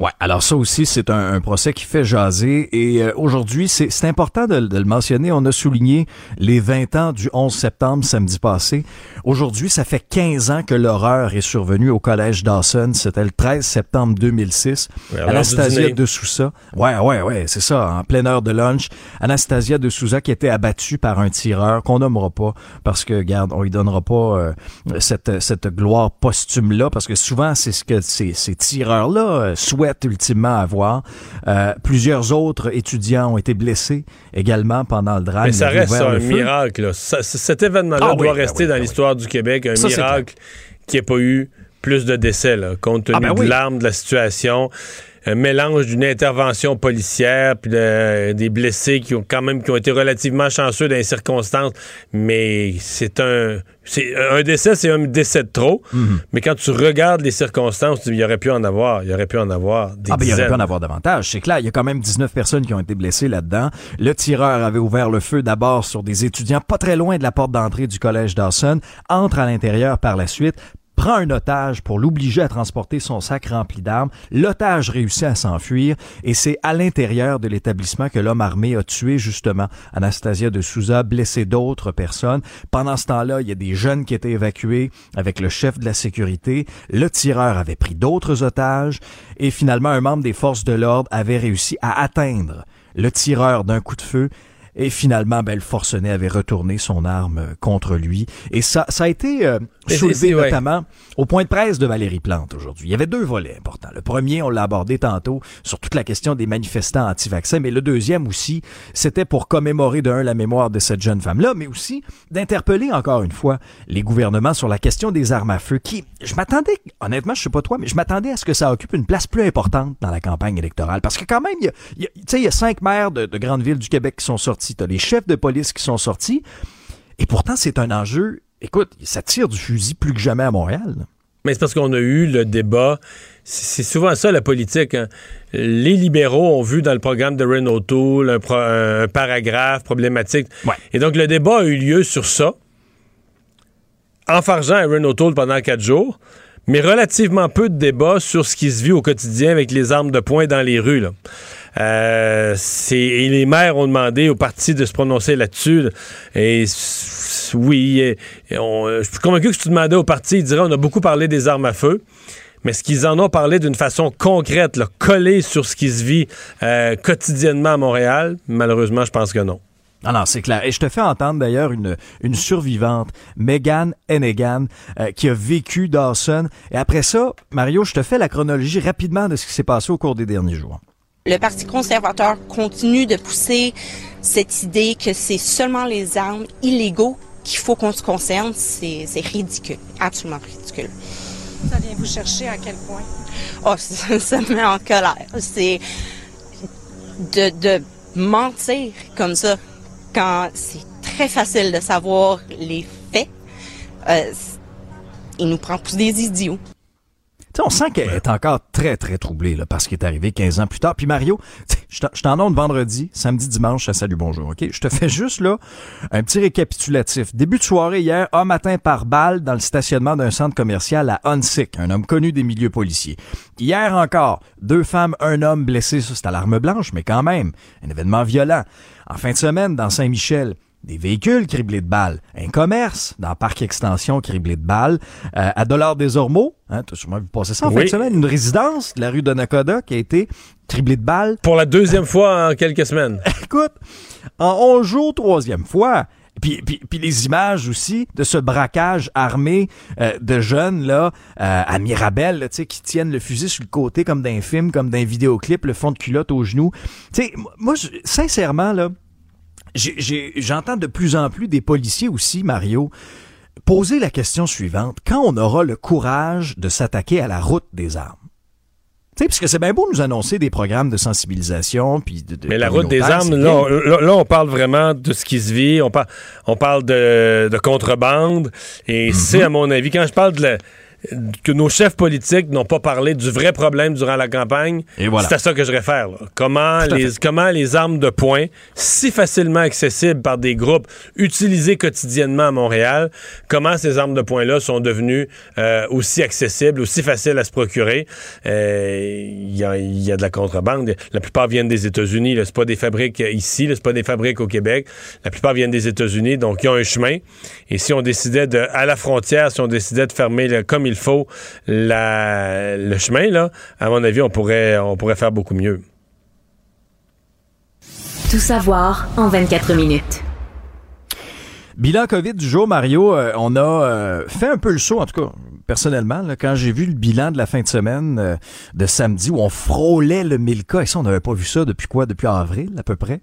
Ouais, alors ça aussi, c'est un, procès qui fait jaser. Et euh, aujourd'hui, c'est important de, de, le mentionner. On a souligné les 20 ans du 11 septembre samedi passé. Aujourd'hui, ça fait 15 ans que l'horreur est survenue au collège Dawson. C'était le 13 septembre 2006. Anastasia de Sousa. Ouais, ouais, ouais, c'est ça. En pleine heure de lunch, Anastasia de Sousa qui était abattue par un tireur qu'on nommera pas parce que, garde, on lui donnera pas euh, cette, cette gloire posthume-là parce que souvent, c'est ce que ces, ces tireurs-là euh, souhaitent ultimement avoir. Euh, plusieurs autres étudiants ont été blessés également pendant le drame.
Mais ça reste un miracle. cet événement-là ah doit ben rester dans l'histoire du Québec, un miracle qui n'ait pas eu plus de décès, compte tenu ah ben de l'arme, de la situation un mélange d'une intervention policière puis des blessés qui ont quand même qui ont été relativement chanceux dans les circonstances, mais c'est un c'est un décès, c'est un décès de trop. Mhm. Mais quand tu regardes les circonstances, il y aurait pu en avoir, il y aurait pu en avoir des
Ah ben il y aurait pu en avoir davantage. C'est clair, il y a quand même 19 personnes qui ont été blessées là-dedans. Le tireur avait ouvert le feu d'abord sur des étudiants pas très loin de la porte d'entrée du collège Dawson, entre à l'intérieur par la suite, prend un otage pour l'obliger à transporter son sac rempli d'armes. L'otage réussit à s'enfuir et c'est à l'intérieur de l'établissement que l'homme armé a tué justement Anastasia de Souza, blessé d'autres personnes. Pendant ce temps-là, il y a des jeunes qui étaient évacués avec le chef de la sécurité. Le tireur avait pris d'autres otages et finalement un membre des forces de l'ordre avait réussi à atteindre le tireur d'un coup de feu et finalement, ben, le forcené avait retourné son arme contre lui. Et ça, ça a été euh, soulevé notamment au point de presse de Valérie Plante aujourd'hui. Il y avait deux volets importants. Le premier, on l'a abordé tantôt sur toute la question des manifestants anti-vaccins, mais le deuxième aussi, c'était pour commémorer d'un la mémoire de cette jeune femme-là, mais aussi d'interpeller encore une fois les gouvernements sur la question des armes à feu qui, je m'attendais, honnêtement, je sais pas toi, mais je m'attendais à ce que ça occupe une place plus importante dans la campagne électorale. Parce que quand même, il y a, il y a cinq maires de, de grandes villes du Québec qui sont sortis sortis, les chefs de police qui sont sortis. Et pourtant, c'est un enjeu, écoute, ça tire du fusil plus que jamais à Montréal.
Mais c'est parce qu'on a eu le débat. C'est souvent ça la politique. Hein. Les libéraux ont vu dans le programme de Renault Tool un, paragraphe problématique. Et donc le débat a eu lieu sur ça, enfargeant à Renault Tool pendant quatre jours, mais relativement peu de débats sur ce qui se vit au quotidien avec les armes de poing dans les rues. Là. Euh, et les maires ont demandé au parti de se prononcer là-dessus. Et oui, je suis convaincu que si tu demandais au parti, ils diraient on a beaucoup parlé des armes à feu. Mais est-ce qu'ils en ont parlé d'une façon concrète, collée sur ce qui se vit euh, quotidiennement à Montréal? Malheureusement, je pense que non.
Non, c'est clair. Et je te fais entendre d'ailleurs une, survivante, Megan Hennigan, euh, qui a vécu Dawson. Et après ça, Mario, je te fais la chronologie rapidement de ce qui s'est passé au cours des derniers jours.
Le Parti conservateur continue de pousser cette idée que c'est seulement les armes illégaux qu'il faut qu'on se concerne, c'est ridicule, absolument ridicule.
Ça vient vous chercher à quel point?
Oh, ça, ça me met en colère. C'est de, de mentir comme ça quand c'est très facile de savoir les faits. Euh, il nous prend pour des idiots.
Tu sais, on sent qu'elle est encore très, très troublée là, parce qu'il est arrivé 15 ans plus tard. Puis Mario, je t'en- onde vendredi, samedi, dimanche, à Salut Bonjour, OK? Je te fais juste là un petit récapitulatif. Début de soirée hier, un matin par balle dans le stationnement d'un centre commercial à Hunsick, un homme connu des milieux policiers. Hier encore, deux femmes, un homme blessé, ça c'est à l'arme blanche, mais quand même, un événement violent. En fin de semaine, dans Saint-Michel, des véhicules criblés de balles, un commerce dans Parc Extension criblé de balles, euh, à Dollars des Ormeaux, hein, t'as sûrement vu passer ça en
Oui.
fin de semaine, une résidence de la rue de Nakoda qui a été criblée de balles.
Pour la deuxième fois en quelques semaines.
Écoute, en 11 jours, troisième fois. Puis, puis, puis les images aussi de ce braquage armé euh, de jeunes là euh, à Mirabel, là, tu sais, qui tiennent le fusil sur le côté comme d'un film, comme d'un vidéoclip, le fond de culotte au genou. Tu sais, moi, sincèrement là, j'entends de plus en plus des policiers aussi, Mario, poser la question suivante quand on aura le courage de s'attaquer à la route des armes? Tu sais, parce que c'est bien beau nous annoncer des programmes de sensibilisation puis de, de
Mais la route des armes, là, on, là, là, on parle vraiment de ce qui se vit. On, par- on parle de, de contrebande. Et
Mhm.
c'est, à mon avis, quand je parle de la- que nos chefs politiques n'ont pas parlé du vrai problème durant la campagne,
Et voilà.
c'est à ça que je réfère. là. Comment, les,
fait.
comment les armes de poing, si facilement accessibles par des groupes utilisés quotidiennement à Montréal, comment ces armes de poing-là sont devenues euh, aussi accessibles, aussi faciles à se procurer? Euh, Il y, a, y a de la contrebande. La plupart viennent des États-Unis. C'est pas des fabriques euh, ici, c'est pas des fabriques au Québec. La plupart viennent des États-Unis, donc il y a un chemin. Et si on décidait de, à la frontière, si on décidait de fermer le- comme il faut la- le chemin, là, à mon avis, on pourrait, on pourrait faire beaucoup mieux.
Tout savoir en 24 minutes.
Bilan COVID du jour, Mario, euh, on a euh, fait un peu le saut, en tout cas, personnellement, là, quand j'ai vu le bilan de la fin de semaine euh, de samedi où on frôlait le 1000 cas, et ça, on n'avait pas vu ça depuis quoi? Depuis avril, à peu près.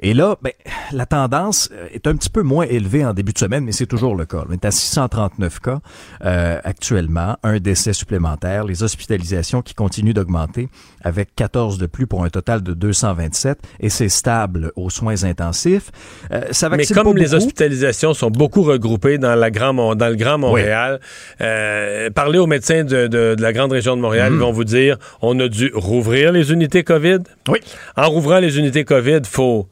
Et là, ben, la tendance euh, est un petit peu moins élevée en début de semaine, mais c'est toujours le cas. On est à 639 cas euh, actuellement, un décès supplémentaire, les hospitalisations qui continuent d'augmenter avec 14 de plus pour un total de 227, et c'est stable aux soins intensifs. Euh, ça
Mais comme les hospitalisations sont beaucoup regroupées dans, la grand, dans le Grand Montréal, euh, parlez aux médecins de, de- de la grande région de Montréal,
Mhm.
ils vont vous dire on a dû rouvrir les unités COVID?
Oui.
En rouvrant les unités COVID, faut.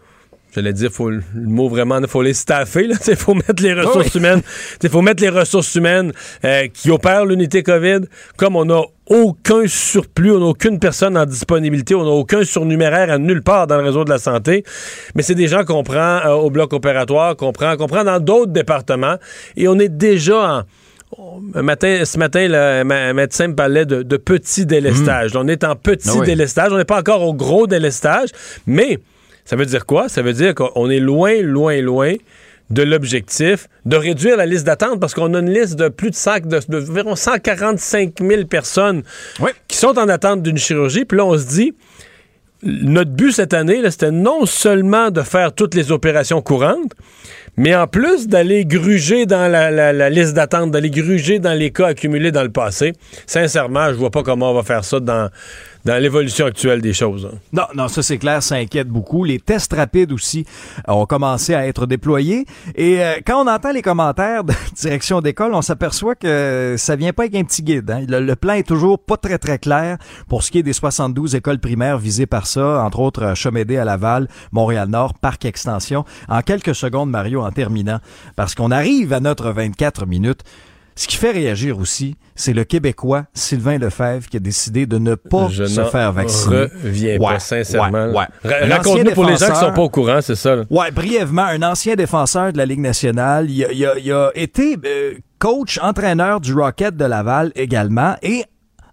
J'allais dire, faut le le mot vraiment, faut les staffer, il faut mettre les ressources
Oui.
humaines. Il faut mettre les ressources humaines euh, qui opèrent l'unité COVID. Comme on n'a aucun surplus, on n'a aucune personne en disponibilité, on n'a aucun surnuméraire à nulle part dans le réseau de la santé. Mais c'est des gens qu'on prend euh, au bloc opératoire, qu'on prend, qu'on prend dans d'autres départements. Et on est déjà en, un matin, ce matin, un médecin me parlait de, de petit délestage. On est en petit
Ah oui.
délestage. On n'est pas encore au gros délestage, mais ça veut dire quoi? Ça veut dire qu'on est loin, loin, loin de l'objectif de réduire la liste d'attente parce qu'on a une liste de plus de, 100, de, de environ 145 000 personnes qui sont en attente d'une chirurgie. Puis là, on se dit, notre but cette année, c'était non seulement de faire toutes les opérations courantes, mais en plus d'aller gruger dans la, la- la liste d'attente, d'aller gruger dans les cas accumulés dans le passé. Sincèrement, je vois pas comment on va faire ça dans, dans l'évolution actuelle des choses. hein.
Non, non, ça c'est clair, ça inquiète beaucoup. Les tests rapides aussi ont commencé à être déployés. Et euh, quand on entend les commentaires de direction d'école, on s'aperçoit que ça vient pas avec un petit guide. hein. Le, le plan est toujours pas très très clair pour ce qui est des 72 écoles primaires visées par ça, entre autres euh, Chomédé à Laval, Montréal-Nord, Parc Extension. En quelques secondes, Mario, en terminant, parce qu'on arrive à notre 24 minutes. Ce qui fait réagir aussi, c'est le Québécois Sylvain Lefebvre qui a décidé de ne pas
Je
se faire vacciner.
reviens pas, sincèrement.
Ouais,
Raconte-nous pour les gens qui sont pas au courant, c'est ça. là.
Ouais, brièvement, un ancien défenseur de la Ligue nationale. Il a, il a- il a été euh, coach, entraîneur du Rocket de Laval également. Et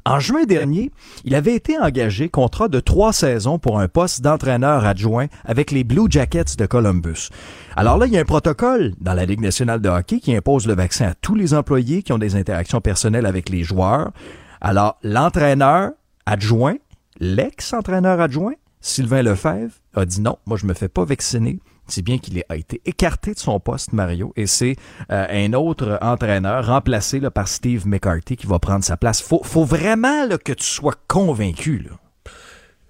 en juin dernier, il avait été engagé contrat de trois saisons pour un poste d'entraîneur adjoint avec les Blue Jackets de Columbus. Alors là, il y a un protocole dans la Ligue nationale de hockey qui impose le vaccin à tous les employés qui ont des interactions personnelles avec les joueurs. Alors, l'entraîneur adjoint, l'ex-entraîneur adjoint, Sylvain Lefebvre, a dit non, moi je me fais pas vacciner si bien qu'il a été écarté de son poste, Mario, et c'est euh, un autre entraîneur remplacé par Steve McCarthy qui va prendre sa place. Faut, faut vraiment que tu sois convaincu. Là.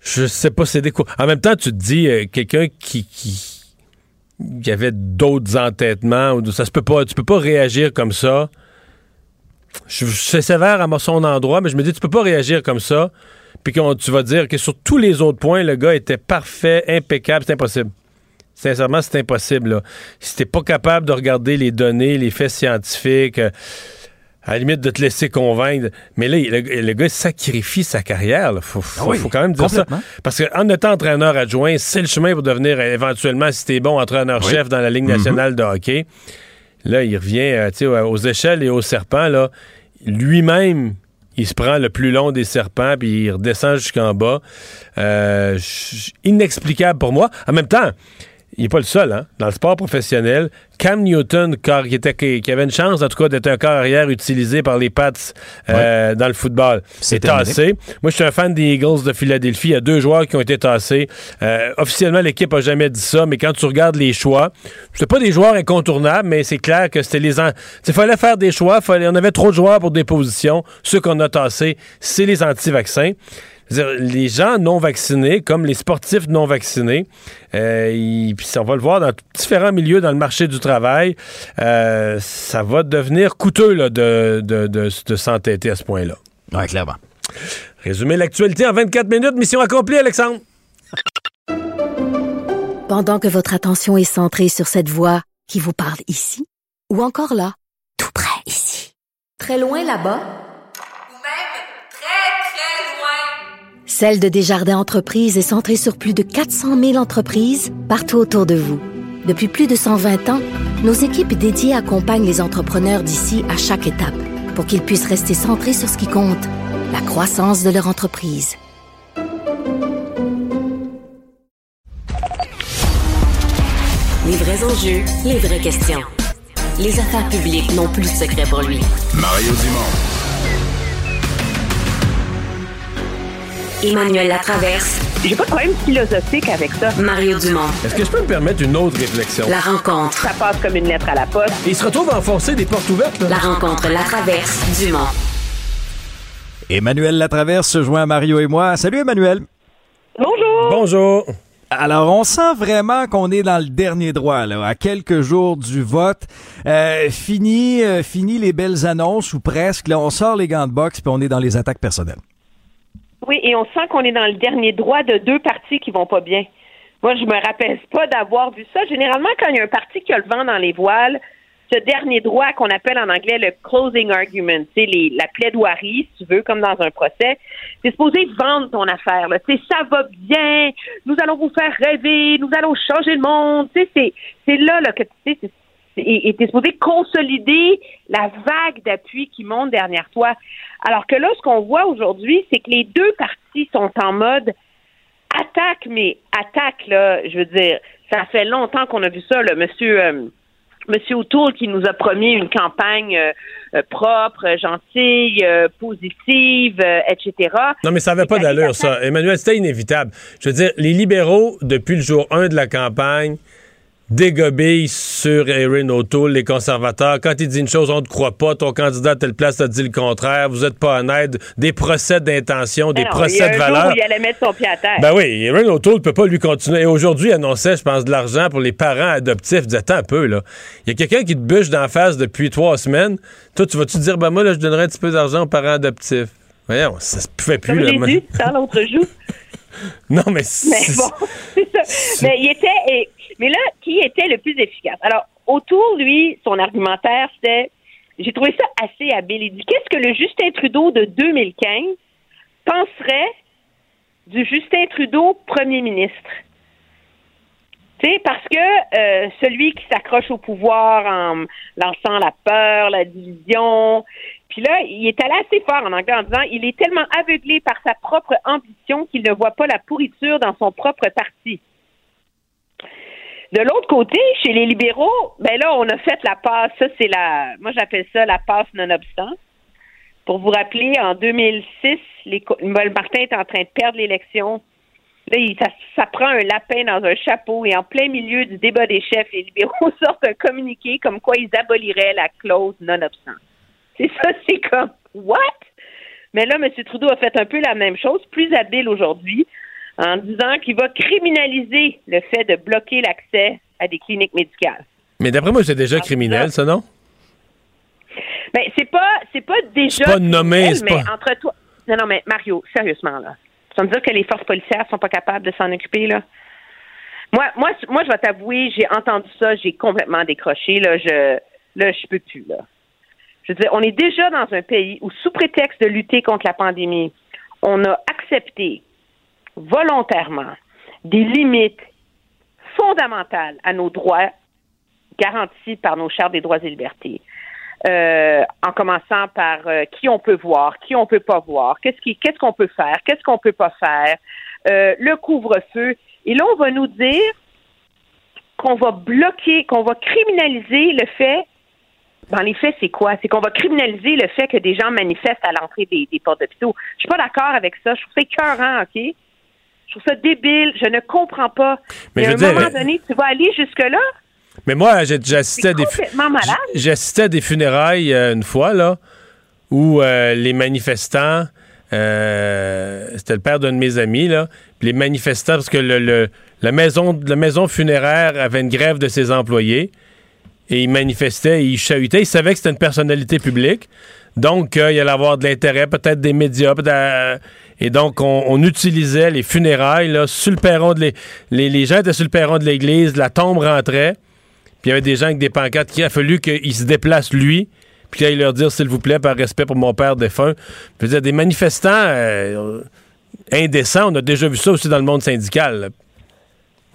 Je sais pas, c'est des coups. En même temps, tu te dis, euh, quelqu'un qui, avait d'autres entêtements, ou ça se peut pas, tu peux pas réagir comme ça. Je, suis sévère à son endroit, mais je me dis, tu peux pas réagir comme ça, puis tu vas dire que sur tous les autres points, le gars était parfait, impeccable, c'est impossible. Sincèrement, c'est impossible. Là. Si t'es pas capable de regarder les données, les faits scientifiques, euh, à la limite de te laisser convaincre. Mais là, le, le gars sacrifie sa carrière. Il faut, faut,
oui,
faut quand même dire ça. Parce qu'en étant entraîneur adjoint, c'est le chemin pour devenir euh, éventuellement, si t'es bon, entraîneur-chef
Oui.
dans la Ligue
Mhm.
nationale de hockey. Là, il revient euh, aux échelles et aux serpents. Là. Lui-même, il se prend le plus long des serpents, puis il redescend jusqu'en bas. Euh, inexplicable pour moi. En même temps, il n'est pas le seul, hein? Dans le sport professionnel, Cam Newton, qui, était, qui, qui avait une chance, en tout cas, d'être un corps arrière utilisé par les Pats euh, dans le football,
C'est
tassé. Moi, je suis un fan des Eagles de Philadelphie. Il y a deux joueurs qui ont été tassés. Euh, officiellement, l'équipe a jamais dit ça, mais quand tu regardes les choix, c'est pas des joueurs incontournables, mais c'est clair que c'était les... Il fallait faire des choix. Fallait, on avait trop de joueurs pour des positions. Ceux qu'on a tassés, c'est les anti-vaccins. Les gens non vaccinés, comme les sportifs non vaccinés, euh, ils- puis on va le voir dans différents milieux dans le marché du travail, euh, ça va devenir coûteux là, de, de, de, de s'entêter à ce point-là.
Oui, clairement.
Résumer l'actualité en 24 minutes. Mission accomplie, Alexandre.
Pendant que votre attention est centrée sur cette voix qui vous parle ici, ou encore là, tout près ici, très loin là-bas, Celle de Desjardins Entreprises est centrée sur plus de 400 000 entreprises partout autour de vous. Depuis plus de 120 ans, nos équipes dédiées accompagnent les entrepreneurs d'ici à chaque étape pour qu'ils puissent rester centrés sur ce qui compte, la croissance de leur entreprise.
Les vrais enjeux, les vraies questions. Les affaires publiques n'ont plus de secret pour lui.
Mario Dumont.
Emmanuel Latraverse.
J'ai pas de problème philosophique avec ça.
Mario Dumont.
Est-ce que je peux me permettre une autre réflexion?
La rencontre.
Ça passe comme une lettre à la poste.
Et il se retrouve à enfoncer des portes ouvertes. Là.
La rencontre Latraverse. Dumont.
Emmanuel Latraverse se joint à Mario et moi. Salut Emmanuel.
Bonjour.
Bonjour.
Alors, on sent vraiment qu'on est dans le dernier droit, là, à quelques jours du vote. Euh, fini, euh, fini les belles annonces ou presque. Là, on sort les gants de boxe puis on est dans les attaques personnelles.
Oui, et on sent qu'on est dans le dernier droit de deux partis qui vont pas bien. Moi, je me rappelle pas d'avoir vu ça. Généralement, quand il y a un parti qui a le vent dans les voiles, ce dernier droit qu'on appelle en anglais le closing argument, c'est la plaidoirie, si tu veux, comme dans un procès, c'est supposé vendre ton affaire. C'est ça va bien, nous allons vous faire rêver, nous allons changer le monde. C'est là, là que tu sais, t'es supposé consolider la vague d'appui qui monte derrière toi. Alors que là, ce qu'on voit aujourd'hui, c'est que les deux partis sont en mode attaque, mais attaque, là, je veux dire, ça fait longtemps qu'on a vu ça, là, monsieur. euh, Monsieur O'Toole qui nous a promis une campagne euh, euh, propre, gentille, euh, positive, euh, etc.
Non, mais ça n'avait pas d'allure, ça. Emmanuel, c'était inévitable. Je veux dire, les libéraux, depuis le jour 1 de la campagne, dégobillent sur Erin O'Toole, les conservateurs. Quand il dit une chose, on ne te croit pas. Ton candidat à telle place a dit le contraire. Vous n'êtes pas honnête. Des procès d'intention, des
non,
procès
il y a
de valeur.
jour où il allait mettre son pied à terre.
Ben oui, Erin O'Toole peut pas lui continuer. Et aujourd'hui, il annonçait, je pense, de l'argent pour les parents adoptifs. Il disait, attends un peu, là. Il y a quelqu'un qui te bûche d'en face depuis trois semaines. Toi, tu vas-tu dire, ben moi, là, je donnerais un petit peu d'argent aux parents adoptifs? Voyons, ça se pouvait plus,
Comme
là.
Dans l'autre joue.
Non, mais
Mais bon, c'est ça. Mais il était. et- mais là, qui était le plus efficace? Alors, autour, lui, son argumentaire, c'était. J'ai trouvé ça assez habile. Il dit qu'est-ce que le Justin Trudeau de 2015 penserait du Justin Trudeau premier ministre? Parce que euh, celui qui s'accroche au pouvoir en lançant la peur, la division, puis là, il est allé assez fort en anglais en disant il est tellement aveuglé par sa propre ambition qu'il ne voit pas la pourriture dans son propre parti. De l'autre côté, chez les libéraux, ben là, on a fait la passe. Ça, c'est la. Moi, j'appelle ça la passe nonobstant. Pour vous rappeler, en 2006, les, Martin est en train de perdre l'élection. Là, ça prend un lapin dans un chapeau et en plein milieu du débat des chefs, les libéraux sortent un communiqué comme quoi ils aboliraient la clause non-obstant. C'est ça, c'est comme what? Mais là, M. Trudeau a fait un peu la même chose, plus habile aujourd'hui, en disant qu'il va criminaliser le fait de bloquer l'accès à des cliniques médicales.
Mais d'après moi, c'est déjà criminel, ça, non?
Ben, c'est pas, c'est pas déjà.
C'est pas nommé,
criminel,
c'est
mais
pas-
entre toi. Non, non, mais Mario, sérieusement, là. Tu vas me dire que les forces policières sont pas capables de s'en occuper, là? Moi, moi, moi, je vais t'avouer, j'ai entendu ça, j'ai complètement décroché, là. Je, là, je peux plus, là. Je veux dire, on est déjà dans un pays où, sous prétexte de lutter contre la pandémie, on a accepté volontairement des limites fondamentales à nos droits garantis par nos chartes des droits et libertés. Euh, en commençant par euh, qui on peut voir, qui on peut pas voir, qu'est-ce qu'on peut faire, qu'est-ce qu'on peut pas faire, euh, le couvre-feu. Et là, on va nous dire qu'on va bloquer, qu'on va criminaliser le fait. Dans les faits, c'est quoi? C'est qu'on va criminaliser le fait que des gens manifestent à l'entrée des, des portes d'hôpitaux. Je suis pas d'accord avec ça. Je trouve ça écœurant, OK? Je trouve ça débile. Je ne comprends pas.
Mais
Mais
je
à un
dire,
moment donné, tu vas aller jusque-là?
Mais moi, assisté à des. à des funérailles euh, une fois, là, où euh, les manifestants. euh, C'était le père d'un de mes amis, là. Puis les manifestants, parce que le, le- la, maison, la maison funéraire avait une grève de ses employés. Et ils manifestaient, ils chahutaient. Ils savaient que c'était une personnalité publique. Donc, il allait avoir de l'intérêt, peut-être des médias. euh, et donc, on, on utilisait les funérailles là, sur le perron de l'é- les, les gens étaient sur le perron de l'église, la tombe rentrait. Puis il y avait des gens avec des pancartes qui a fallu qu'ils se déplacent lui, puis qu'il aille leur dire s'il vous plaît, par respect pour mon père défunt. Je veux dire, des manifestants euh, indécents, on a déjà vu ça aussi dans le monde syndical. là.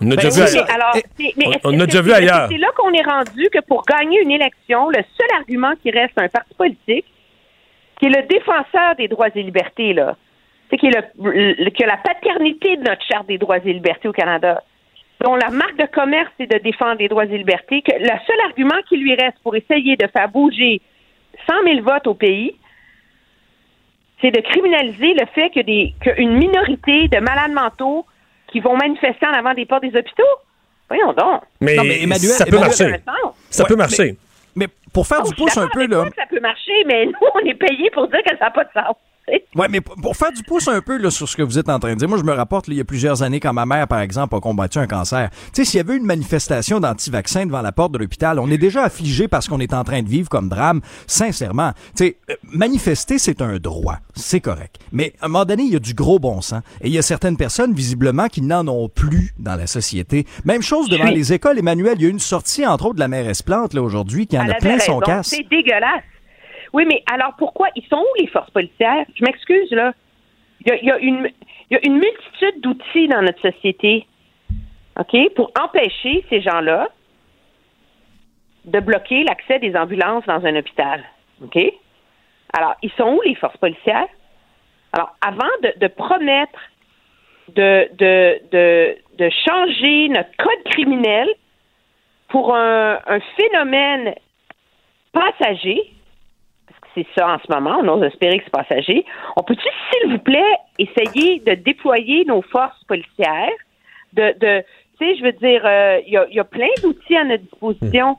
On a
Ben
déjà
oui,
vu.
mais alors, c'est- mais
on- on a déjà vu ailleurs.
C'est là qu'on est rendu que pour gagner une élection, le seul argument qui reste à un parti politique, qui est le défenseur des droits et libertés, là, c'est qui est le, le- que la paternité de notre charte des droits et libertés au Canada, dont la marque de commerce c'est de défendre les droits et libertés, que le seul argument qui lui reste pour essayer de faire bouger 100 000 votes au pays, c'est de criminaliser le fait que des qu'une minorité de malades mentaux qui vont manifester en avant des portes des hôpitaux. Voyons donc.
Mais,
Non, mais Emmanuel-
ça peut
Emmanuel-
marcher. Ça
Ouais,
peut marcher.
Mais pour faire
Oh,
du pouce un peu, là.
ça peut marcher, mais nous, on est payés pour dire que ça n'a pas de sens.
Ouais, mais pour faire du pouce un peu là, sur ce que vous êtes en train de dire, moi je me rapporte là, il y a plusieurs années quand ma mère, par exemple, a combattu un cancer. Tu sais, s'il y avait une manifestation d'anti-vaccins devant la porte de l'hôpital, on est déjà affligé parce qu'on est en train de vivre comme drame. Sincèrement, tu sais, euh, manifester c'est un droit, c'est correct. Mais à un moment donné, il y a du gros bon sens et il y a certaines personnes visiblement qui n'en ont plus dans la société. Même chose devant
Oui.
les écoles, Emmanuel. Il y a eu une sortie entre autres de la mairesse Plante là aujourd'hui qui en
Elle
a plein son casse.
C'est dégueulasse. Oui, mais alors pourquoi? Ils sont où les forces policières? Je m'excuse, là. Il y a, une, il y a une multitude d'outils dans notre société, OK, pour empêcher ces gens-là de bloquer l'accès des ambulances dans un hôpital. OK? Alors, ils sont où les forces policières? Alors, avant de, promettre de, de, de, changer notre code criminel pour un, phénomène passager, c'est ça en ce moment, on ose espérer que c'est passager, on peut-tu, s'il vous plaît, essayer de déployer nos forces policières, de, de tu sais, je veux dire, euh, il y, a, il y a plein d'outils à notre disposition.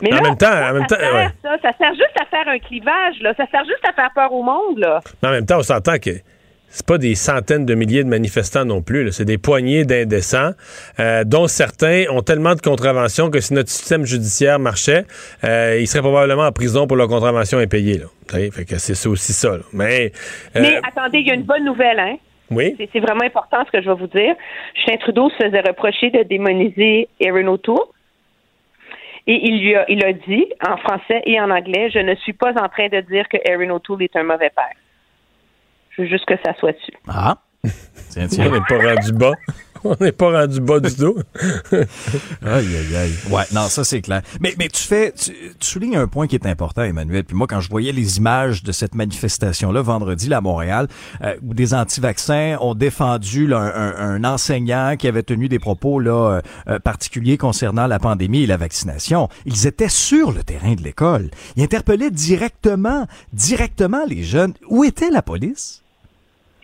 Mais
En
là,
même temps-
ça,
en même
ça
temps,
sert,
ouais.
ça, ça sert juste à faire un clivage, là. Ça sert juste à faire peur au monde, là.
Mais en même temps, on s'entend que c'est pas des centaines de milliers de manifestants non plus. C'est des poignées d'indécents, euh, dont certains ont tellement de contraventions que si notre système judiciaire marchait, euh, ils seraient probablement en prison pour leur contravention impayée. Là. Vous savez, Fait que c'est aussi ça. là. Mais, euh,
Mais attendez, il y a une bonne nouvelle, hein?
oui?
C'est- C'est vraiment important ce que je vais vous dire. Justin Trudeau se faisait reprocher de démoniser Erin O'Toole. Et il lui a, il a dit, en français et en anglais, je ne suis pas en train de dire que Erin O'Toole est un mauvais père. Je veux juste que ça soit su.
Ah. Tiens,
On n'est pas rendu bas. On n'est pas rendu bas du tout.
Aïe, aïe, aïe. Ouais, non, ça c'est clair. Mais, mais tu fais, tu, tu soulignes un point qui est important, Emmanuel. Puis moi, quand je voyais les images de cette manifestation-là vendredi là, à Montréal, euh, où des anti-vaccins ont défendu là, un, un- un enseignant qui avait tenu des propos là euh, euh, particuliers concernant la pandémie et la vaccination, ils étaient sur le terrain de l'école. Ils interpellaient directement, directement les jeunes. Où était la police?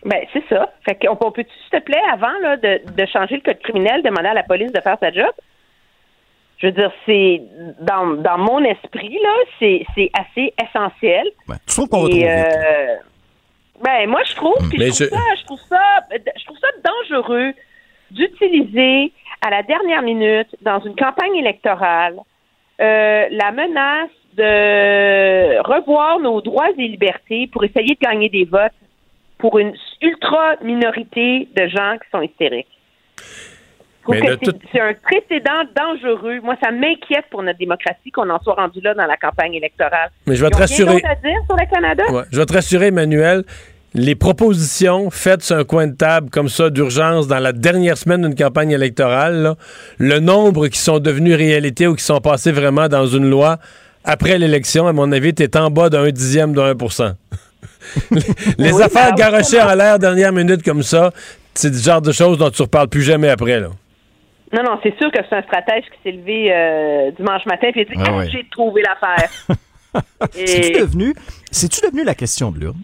Ben, c'est ça. Fait qu'on on peut, s'il te plaît, avant là, de, de changer le code criminel, demander à la police de faire sa job? Je veux dire, c'est dans, dans mon esprit, là, c'est, c'est assez essentiel.
tu trouves qu'on va vite,
euh, ben, moi, je trouve, puis
Mais
je, trouve
je-
ça, je trouve ça, je trouve ça dangereux d'utiliser à la dernière minute, dans une campagne électorale, euh, la menace de revoir nos droits et libertés pour essayer de gagner des votes pour une ultra minorité de gens qui sont hystériques. C'est
tout-
un précédent dangereux. Moi, ça m'inquiète pour notre démocratie qu'on en soit rendu là dans la campagne électorale.
Mais je vais
Ils
te rassurer.
à dire sur le Canada?
Ouais. Je vais te rassurer, Emmanuel. Les propositions faites sur un coin de table comme ça d'urgence dans la dernière semaine d'une campagne électorale, là, le nombre qui sont devenus réalité ou qui sont passés vraiment dans une loi après l'élection, à mon avis, est en bas d'un dixième de 1 Les, les
Oui,
affaires
ben,
garochées en l'air dernière minute comme ça, c'est du genre de choses dont tu ne reparles plus jamais après. Là.
Non, non, c'est sûr que c'est un stratège qui s'est levé euh, dimanche matin et dit
Ah
Ah. J'ai trouvé l'affaire.
C'est-tu devenu, c'est-tu devenu la question de l'urne?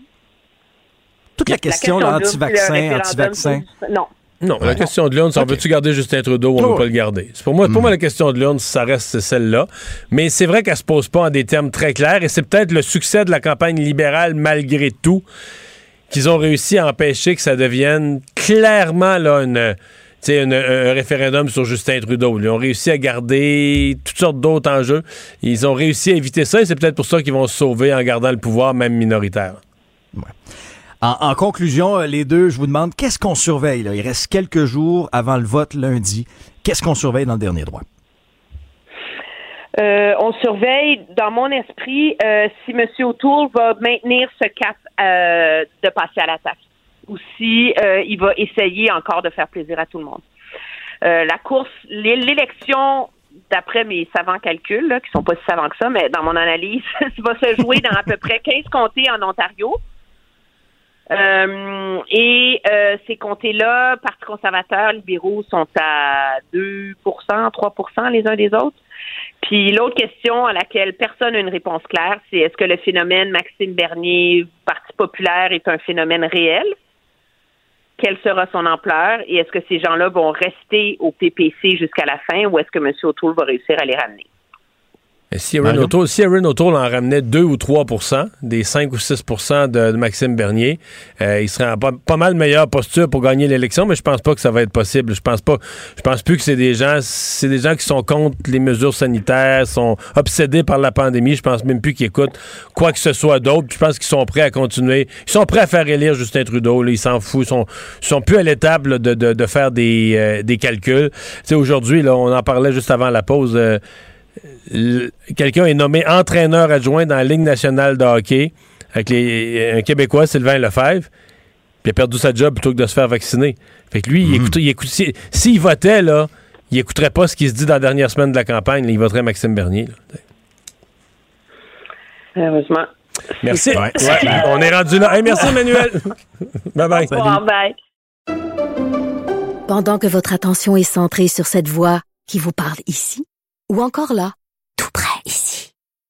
Toute la question,
de
l'anti-vaccin,
le
anti-vaccin.
sur- Non.
Non, la question de l'urne, c'est on veut-tu garder Justin Trudeau ou on
Oh.
veut pas le garder? Pour moi, pour moi, la question de l'urne, ça reste celle-là. Mais c'est vrai qu'elle se pose pas en des termes très clairs et c'est peut-être le succès de la campagne libérale, malgré tout, qu'ils ont réussi à empêcher que ça devienne clairement là, une, une- un référendum sur Justin Trudeau. Ils ont réussi à garder toutes sortes d'autres enjeux. Ils ont réussi à éviter ça et c'est peut-être pour ça qu'ils vont se sauver en gardant le pouvoir, même minoritaire.
En, conclusion, euh, les deux, je vous demande, qu'est-ce qu'on surveille? Il reste quelques jours avant le vote lundi. Qu'est-ce qu'on surveille dans le dernier droit?
Euh, on surveille, dans mon esprit, euh, si M. O'Toole va maintenir ce cap de passer à l'attaque ou si il va essayer encore de faire plaisir à tout le monde. La course, l'é- l'élection, d'après mes savants calculs, là, qui sont pas si savants que ça, mais dans mon analyse, va se jouer dans à peu près 15 comtés en Ontario. Euh, et euh, ces comtés-là, Parti conservateur, libéraux sont à 2% 3% les uns des autres. Puis l'autre question à laquelle personne n'a une réponse claire, c'est est-ce que le phénomène Maxime Bernier, Parti populaire, est un phénomène réel? Quelle sera son ampleur? Et est-ce que ces gens-là vont rester au PPC jusqu'à la fin ou est-ce que M. O'Toole va réussir à les ramener?
Et si? O'Toole, O'Toole en ramenait 2 ou 3% des 5 ou 6 de, de Maxime Bernier, euh, il serait en pas, pas mal meilleure posture pour gagner l'élection, mais je pense pas que ça va être possible. Je pense pas. Je pense plus que c'est des gens c'est des gens qui sont contre les mesures sanitaires, sont obsédés par la pandémie. Je pense même plus qu'ils écoutent quoi que ce soit d'autre. Je pense qu'ils sont prêts à continuer. Ils sont prêts à faire élire Justin Trudeau. Là, ils s'en foutent. Ils sont, ils sont plus à l'étape de, de, de faire des, euh, des calculs. Tu sais, aujourd'hui, là, on en parlait juste avant la pause. euh, quelqu'un est nommé entraîneur adjoint dans la Ligue nationale de hockey avec les, un Québécois, Sylvain Lefebvre, puis il a perdu sa job plutôt que de se faire vacciner. Fait que lui, il écoute, il écoute, si- s'il votait, là, il écouterait pas ce qui se dit dans la dernière semaine de la campagne. là, il voterait Maxime Bernier. là.
Heureusement.
Merci.
Ouais.
Ouais, on est rendu là. Hey, merci, Emmanuel. bye bye.
Bon, bye.
Pendant que votre attention est centrée sur cette voix qui vous parle ici, ou encore là,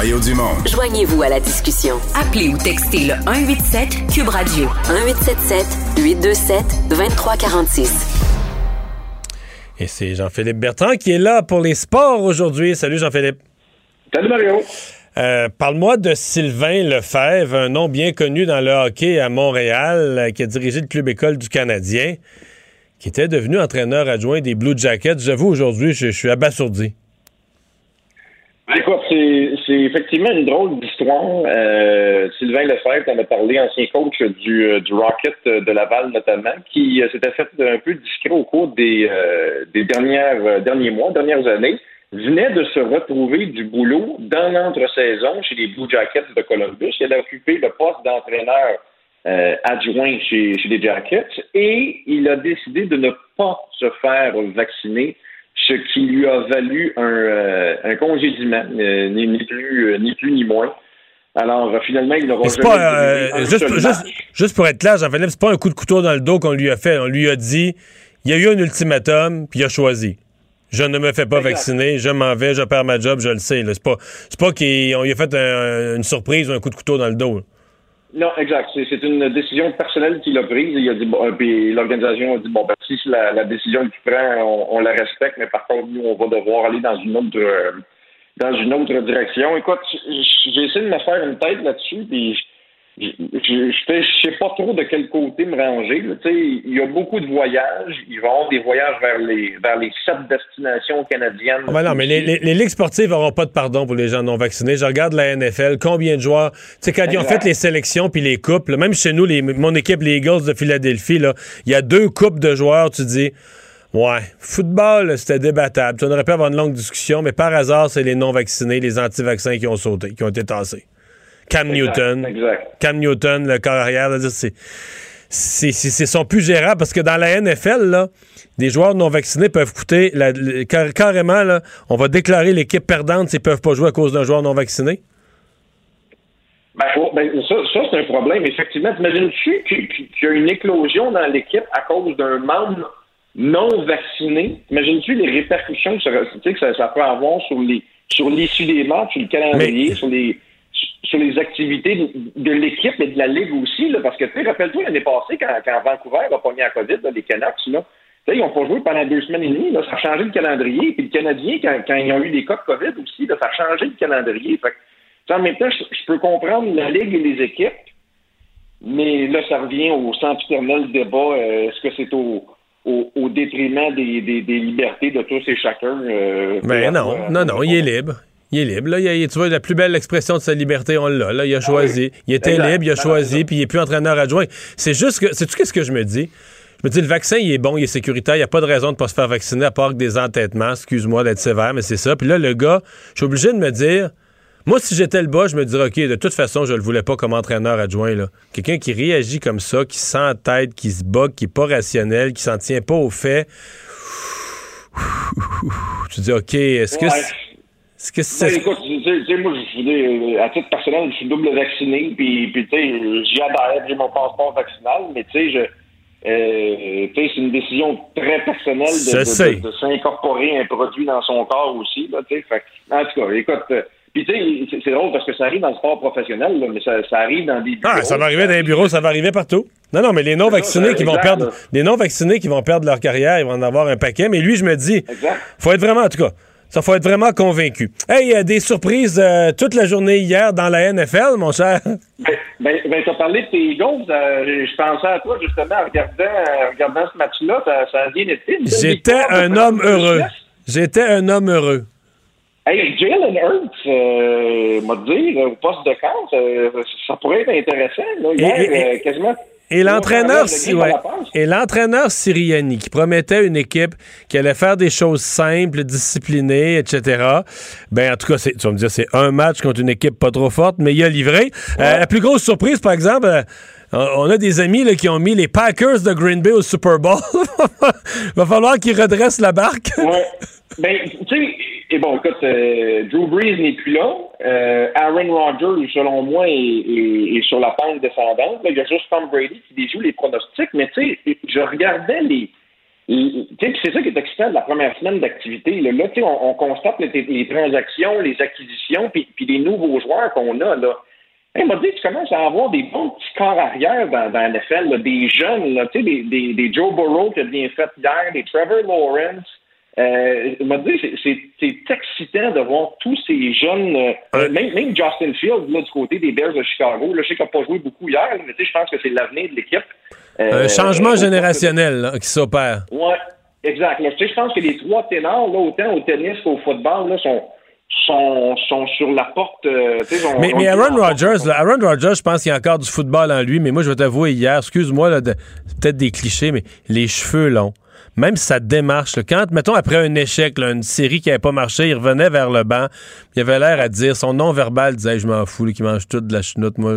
Mario Dumont.
Joignez-vous à la discussion. Appelez ou textez le 187 Cube Radio 1877 827 2346.
Et c'est Jean-Philippe Bertrand qui est là pour les sports aujourd'hui. Salut Jean-Philippe.
Salut Mario.
Euh, Parle-moi de Sylvain Lefebvre, un nom bien connu dans le hockey à Montréal, euh, qui a dirigé le club école du Canadien, qui était devenu entraîneur adjoint des Blue Jackets. J'avoue, aujourd'hui, je, je suis abasourdi.
Ben, Écoute, c'est effectivement une drôle d'histoire. Euh, Sylvain Lefebvre t'en a parlé, ancien coach du, euh, Rocket de Laval notamment, qui euh, s'était fait un peu discret au cours des, euh, euh, derniers mois, dernières années, venait de se retrouver du boulot dans l'entre-saison chez les Blue Jackets de Columbus. Il a occupé le poste d'entraîneur euh, adjoint chez les Jackets et il a décidé de ne pas se faire vacciner ce qui lui a valu un, euh, un congédiement, euh, ni, ni plus, euh, ni plus ni moins. Alors, euh, finalement, il n'aura jamais
pas, juste, juste- juste pour être clair, Jean-Philippe, c'est pas un coup de couteau dans le dos qu'on lui a fait. On lui a dit, il y a eu un ultimatum, puis il a choisi. Je ne me fais pas vacciner, je m'en vais, je perds ma job, je le sais. C'est pas, pas qu'on lui a fait un- une surprise ou un coup de couteau dans le dos. là.
Non, exact. C'est une décision personnelle qu'il a prise. Il a dit, bon, euh, puis l'organisation a dit, bon, ben, si c'est la, la décision qu'il prend, on, on la respecte, mais par contre, nous, on va devoir aller dans une autre, euh, dans une autre direction. Écoute, j'ai essayé de me faire une tête là-dessus, puis je je je sais pas trop de quel côté me ranger. il y a beaucoup de voyages. Il va y avoir des voyages vers les vers les sept destinations canadiennes.
Ah ben non, mais les, les- les ligues sportives n'auront pas de pardon pour les gens non vaccinés. Je regarde la NFL, combien de joueurs. Tu sais, quand ils ont fait les sélections puis les coupes, là, même chez nous, les- mon équipe, les Eagles de Philadelphie, il y a deux coupes de joueurs, tu dis. Ouais, football, c'était débattable. Tu on aurait pu avoir une longue discussion, mais par hasard, c'est les non-vaccinés, les anti-vaccins qui ont sauté, qui ont été tassés. Cam
Exact,
Newton.
exact.
Cam Newton, le corps arrière, là, c'est. C'est, sont plus gérables parce que dans la NFL, là, des joueurs non vaccinés peuvent coûter la- le- car- carrément, là, on va déclarer l'équipe perdante s'ils peuvent pas jouer à cause d'un joueur non vacciné.
Ben, ben, ça, ça c'est un problème. Effectivement, t'imagines-tu qu'il y a une éclosion dans l'équipe à cause d'un membre non vacciné? Imagines-tu les répercussions que ça, tu sais, que ça, ça peut avoir sur les sur l'issue des matchs, sur le calendrier, sur les sur les activités de, de l'équipe et de la Ligue aussi, là, parce que tu sais, rappelle-toi l'année passée, quand, quand Vancouver a pogné la COVID, là, les Canucks, là, ils n'ont pas joué pendant deux semaines et demie, là, ça a changé le calendrier. Puis le Canadien, quand, quand ils ont eu des cas de COVID aussi, là, ça a changé le calendrier. Fait que, en même temps, je, je peux comprendre la Ligue et les équipes, mais là, ça revient au sempiternel débat. euh, Est-ce que c'est au, au, au détriment des, des, des libertés de tous et chacun? euh,
Ben non,
euh,
non, non, il est libre. Il est libre. Là, il a- tu vois, la plus belle expression de sa liberté, on l'a. Là, il a choisi. Il était
Exact.
libre, il a
Ben,
choisi, puis il est plus entraîneur adjoint. C'est juste que, sais-tu qu'est-ce que je me dis? Je me dis, le vaccin, il est bon, il est sécuritaire, il n'y a pas de raison de ne pas se faire vacciner à part que des entêtements. Excuse-moi d'être sévère, mais c'est ça. Puis là, le gars, je suis obligé de me dire, moi, si j'étais le bas, je me dirais, OK, de toute façon, je le voulais pas comme entraîneur adjoint. là. Quelqu'un qui réagit comme ça, qui sent en tête, qui se bug, qui n'est pas rationnel, qui s'en tient pas aux faits. Tu dis, OK, est-ce que
Ouais.
c'est- est-ce que
Ben,
c'est.
écoute, tu sais, moi, je suis, euh, à titre personnel, je suis double vacciné, puis, puis tu sais, j'y adhère, j'ai mon passeport vaccinal, mais tu sais, je, euh, c'est une décision très personnelle de,
sais.
de, de, de s'incorporer un produit dans son corps aussi, là, tu sais, fait en tout cas, écoute, euh, puis tu sais, c'est- drôle parce que ça arrive dans le sport professionnel, là, mais ça, ça arrive dans des
Ah,
bureaux.
ça va arriver dans les bureaux, ça va arriver partout. Non, non, mais les non-vaccinés qui vont
exact,
perdre,
là.
les non-vaccinés qui vont perdre leur carrière, ils vont en avoir un paquet. Mais lui, je me dis,
Exact.
faut être vraiment, en tout cas, ça faut être vraiment convaincu. Hey, il y a des surprises euh, toute la journée hier dans la NFL, mon cher.
Ben, ben, ben t'as parlé de tes Eagles, euh, je pensais à toi justement en regardant, en regardant ce match-là, ça, a bien été.
J'étais un homme heureux. J'étais un homme heureux.
Hey, Jalen Hurts, euh, m'a dit, au poste de camp, ça, ça pourrait être intéressant. Là, hier,
Et- et-
euh, quasiment.
Et l'entraîneur, ouais. et l'entraîneur Siriani, qui promettait une équipe qui allait faire des choses simples, disciplinées, etc. Ben, en tout cas, tu vas me dire, c'est un match contre une équipe pas trop forte, mais il a livré. Euh, la plus grosse surprise, par exemple, euh, on a des amis là, qui ont mis les Packers de Green Bay au Super Bowl. Va falloir qu'ils redressent la barque.
Ouais. Ben, tu sais, et bon, écoute, euh, Drew Brees n'est plus là. Euh, Aaron Rodgers, selon moi, est, sur la pente descendante. Là, il y a juste Tom Brady qui déjoue les pronostics, mais tu sais, je regardais les. les- Tu sais, puis c'est ça qui est excitant de la première semaine d'activité. Là, Là, tu sais, on, on constate les, les transactions, les acquisitions, puis, les nouveaux joueurs qu'on a. là. Il m'a dit, tu commences à avoir des bons petits corps arrière dans, dans NFL, là, des jeunes, là, tu sais, des, des, des Joe Burrow qui a bien fait hier, des Trevor Lawrence. Euh, m'a dit, c'est- excitant de voir tous ces jeunes, euh, même, même Justin Fields, là, du côté des Bears de Chicago. Là, je sais qu'il n'a pas joué beaucoup hier, mais je pense que c'est l'avenir de l'équipe. Euh,
Un changement
euh,
générationnel là, qui s'opère.
Ouais, exact. Je pense que les trois ténors, là, autant au tennis qu'au football, là, sont, sont, sont sur la porte. euh,
Mais, mais Aaron Rodgers, là, Aaron Rodgers, je pense qu'il y a encore du football en lui, mais moi, je vais t'avouer hier, excuse-moi, de- peut-être des clichés, mais les cheveux longs. Même sa démarche, là, quand, mettons, après un échec, là, une série qui n'avait pas marché, il revenait vers le banc, il avait l'air à dire, son non-verbal disait, je m'en fous, qui mange tout de la chenoute, moi.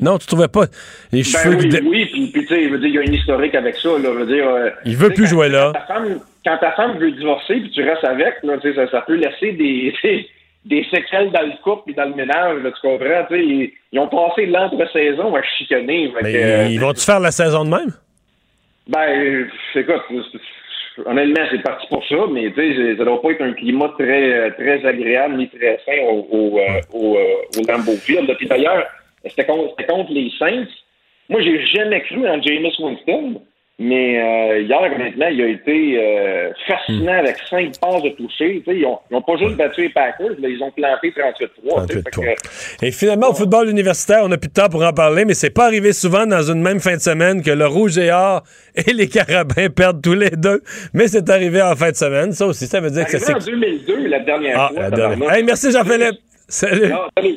Non, tu trouvais pas les
Ben
cheveux...
oui, oui, puis, puis tu sais, je veux dire, il y a une historique avec ça, là, je veux dire... euh,
Il veut plus
quand-
jouer là.
Quand ta femme, quand ta femme veut divorcer, puis tu restes avec, là, ça, ça peut laisser des, des séquelles dans le couple et dans le ménage, là, tu comprends, tu sais, ils, ils ont passé l'entre-saison à chicaner,
Mais
que, euh,
ils vont-tu faire la saison de même?
Ben, euh, écoute, c'est- honnêtement, c'est parti pour ça, mais tu sais, c'est- ça doit pas être un climat très euh, très agréable ni très sain au, au, euh, au, au. Puis d'ailleurs, c'était contre, contre les Saints. Moi, j'ai jamais cru en Jameis Winston, mais euh, hier, honnêtement, il a été euh, fascinant avec cinq passes de toucher. Ils, ont, ils ont pas juste battu les Packers, là, ils ont planté 38-3. tu sais, fait que-
Et finalement, au football universitaire, on n'a plus de temps pour en parler, mais c'est pas arrivé souvent dans une même fin de semaine que le Rouge et Or et les Carabins perdent tous les deux. Mais c'est arrivé en fin de semaine. Ça aussi, ça veut dire que ça
Arrivé en
s'est...
2002, la dernière
Ah,
fois.
la dernière. Hey, merci Jean-Philippe. Salut.
Ah, salut.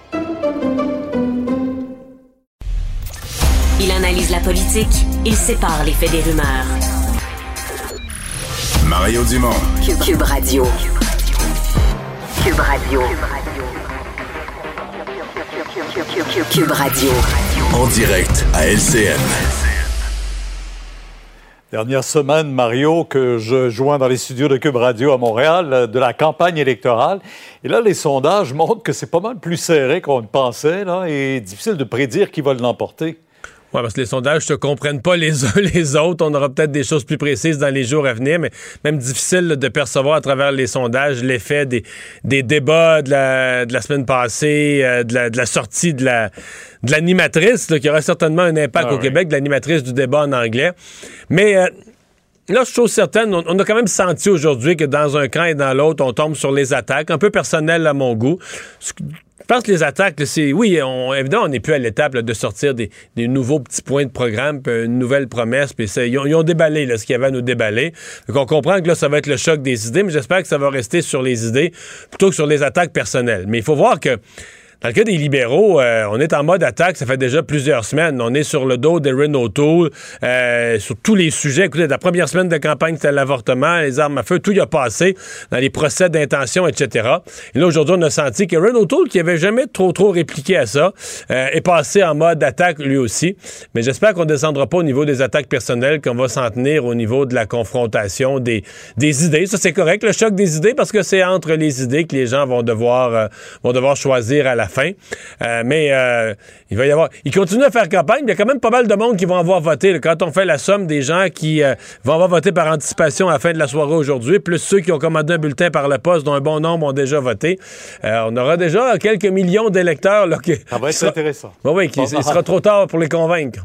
Il analyse la politique, il sépare les faits des rumeurs.
Mario Dumont.
Cube, Cube Radio. Cube Radio. Cube Radio.
En direct à LCN.
Dernière semaine, Mario, que je joins dans les studios de Cube Radio à Montréal, euh, de la campagne électorale. Et là, les sondages montrent que c'est pas mal plus serré qu'on ne pensait, là, et difficile de prédire qui va l'emporter.
Oui, parce que les sondages ne se comprennent pas les uns les autres. On aura peut-être des choses plus précises dans les jours à venir, mais même difficile là, de percevoir à travers les sondages l'effet des, des débats de la, de la semaine passée, euh, de, la, de la sortie de la de l'animatrice, qui aura certainement un impact
Ah
au
oui.
Québec, de l'animatrice du débat en anglais. Mais euh, Là, je suis chose certaine, on, on a quand même senti aujourd'hui que dans un camp et dans l'autre, on tombe sur les attaques, un peu personnel à mon goût. Je pense que les attaques, c'est. Oui, on, évidemment, on n'est plus à l'étape de sortir des, nouveaux petits points de programme, puis une nouvelle promesse, puis ils, ont, ils ont déballé ce qu'il y avait à nous déballer. Donc, on comprend que là, ça va être le choc des idées, mais j'espère que ça va rester sur les idées plutôt que sur les attaques personnelles. Mais il faut voir que. Dans le cas des libéraux, euh, on est en mode attaque, ça fait déjà plusieurs semaines. On est sur le dos d'Erin O'Toole, euh, sur tous les sujets. Écoutez, la première semaine de campagne, c'était l'avortement, les armes à feu, tout y a passé, dans les procès d'intention, etc. Et là, aujourd'hui, on a senti qu'Erin O'Toole, qui avait jamais trop, trop répliqué à ça, euh, est passé en mode attaque lui aussi. Mais j'espère qu'on descendra pas au niveau des attaques personnelles, qu'on va s'en tenir au niveau de la confrontation des, des idées. Ça, c'est correct, le choc des idées, parce que c'est entre les idées que les gens vont devoir, euh, vont devoir choisir à la fin. Euh, mais euh, il va y avoir. Il continue à faire campagne. mais Il y a quand même pas mal de monde qui vont avoir voté. là. Quand on fait la somme des gens qui euh, vont avoir voté par anticipation à la fin de la soirée aujourd'hui, plus ceux qui ont commandé un bulletin par la poste, dont un bon nombre ont déjà voté, on aura déjà quelques millions d'électeurs.
Ça va être
sera-
intéressant.
Oui, il sera trop tard pour les convaincre.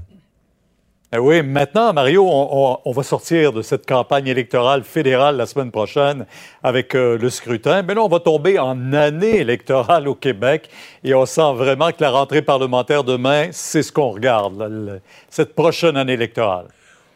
Eh oui, maintenant, Mario, on, va sortir de cette campagne électorale fédérale la semaine prochaine avec euh, le scrutin. Mais là, on va tomber en année électorale au Québec et on sent vraiment que la rentrée parlementaire demain, c'est ce qu'on regarde, cette prochaine année électorale.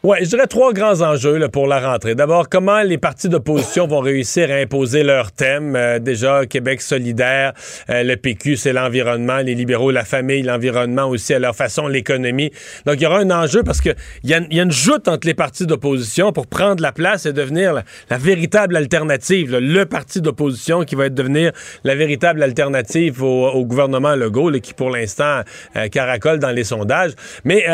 Oui, je dirais trois grands enjeux là, pour la rentrée. D'abord, comment les partis d'opposition vont réussir à imposer leur thème? Euh, déjà, Québec solidaire, euh, le PQ, c'est l'environnement, les libéraux, la famille, l'environnement aussi, à leur façon, l'économie. Donc, il y aura un enjeu parce qu'il y, y a une joute entre les partis d'opposition pour prendre la place et devenir la, véritable alternative. là. le parti d'opposition qui va être devenir la véritable alternative au, au gouvernement Legault, là, qui pour l'instant euh, caracole dans les sondages. Mais...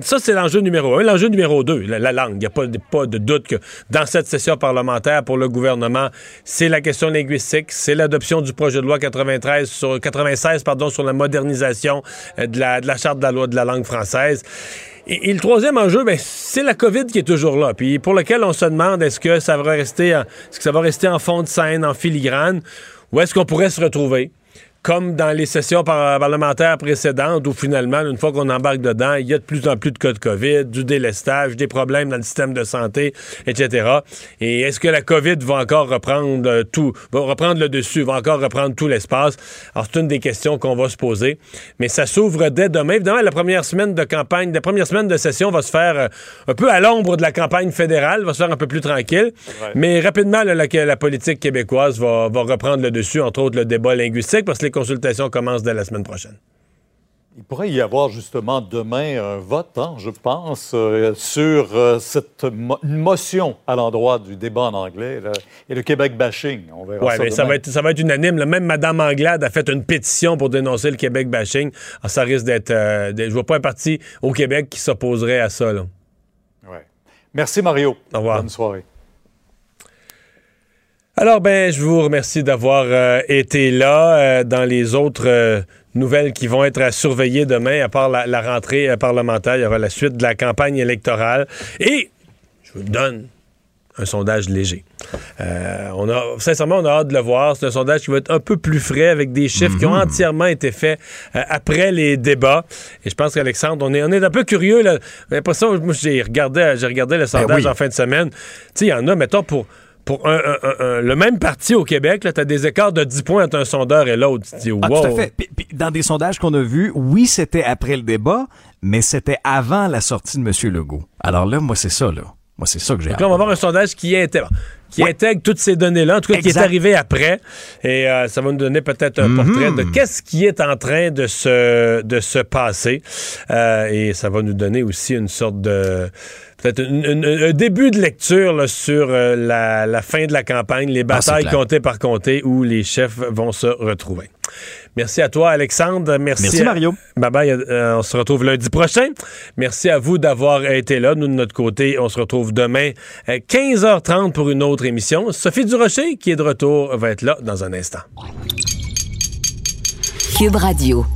ça, c'est l'enjeu numéro un. L'enjeu numéro deux, la, la langue. Il n'y a pas, de- doute que dans cette session parlementaire pour le gouvernement, c'est la question linguistique, c'est l'adoption du projet de loi 93 sur, 96 pardon, sur la modernisation euh, de la, charte de la loi de la langue française. Et, et le troisième enjeu, ben, c'est la COVID qui est toujours là, puis pour lequel on se demande est-ce que ça va rester, en, est-ce que ça va rester en fond de scène, en filigrane, ou est-ce qu'on pourrait se retrouver? Comme dans les sessions par- parlementaires précédentes, où finalement, une fois qu'on embarque dedans, il y a de plus en plus de cas de COVID, du délestage, des problèmes dans le système de santé, etc. Et est-ce que la COVID va encore reprendre euh, tout, va reprendre le dessus, va encore reprendre tout l'espace? Alors, c'est une des questions qu'on va se poser. Mais ça s'ouvre dès demain. Évidemment, la première semaine de campagne, la première semaine de session va se faire euh, un peu à l'ombre de la campagne fédérale, va se faire un peu plus tranquille. Mais rapidement, là, la, la politique québécoise va, va reprendre le dessus, entre autres le débat linguistique, parce que les consultations commencent dès la semaine prochaine.
Il pourrait y avoir justement demain un vote, hein, je pense, euh, sur euh, cette mo- motion à l'endroit du débat en anglais là, et le Québec bashing. On verra
Oui,
ça
mais ça va, être, ça va être unanime. là. Même Mme Anglade a fait une pétition pour dénoncer le Québec bashing. Alors, ça risque d'être. euh, je vois pas un parti au Québec qui s'opposerait à ça. là.
Merci Mario.
Au revoir.
Bonne soirée.
Alors, ben, je vous remercie d'avoir euh, été là. Euh, dans les autres euh, nouvelles qui vont être à surveiller demain, à part la, la rentrée parlementaire, il y aura la suite de la campagne électorale. Et je vous donne un sondage léger. Euh, on a, sincèrement, on a hâte de le voir. C'est un sondage qui va être un peu plus frais avec des chiffres qui ont entièrement été faits euh, après les débats. Et je pense qu'Alexandre, on est, on est un peu curieux. J'ai regardé, j'ai regardé le sondage
oui.
en fin de semaine. Il y en a, mettons, pour. Pour un- un- un- un- le même parti au Québec, tu as des écarts de 10 points entre un sondeur et l'autre. Tu te dis, wow.
Ah, tout à fait. Puis- puis dans des sondages qu'on a vus, oui, c'était après le débat, mais c'était avant la sortie de M. Legault. Alors là, moi, c'est ça, là. Moi, c'est ça que j'ai
Donc là, on va avoir un sondage qui intègre, qui intègre toutes ces données-là, en tout cas qui est arrivé après. Et euh, ça va nous donner peut-être un
Mhm.
portrait de qu'est-ce qui est en train de se, de se passer. Euh, et ça va nous donner aussi une sorte de... Peut-être un début de lecture là, sur euh, la, la fin de la campagne, les
Ah,
batailles
clair.
comptées par comté où les chefs vont se retrouver. Merci à toi, Alexandre. Merci,
Merci,
à-
Mario.
Bye bye. Euh, on se retrouve lundi prochain. Merci à vous d'avoir été là. Nous, de notre côté, on se retrouve demain à 15h30 pour une autre émission. Sophie Durocher, qui est de retour, va être là dans un instant.
Cube Radio.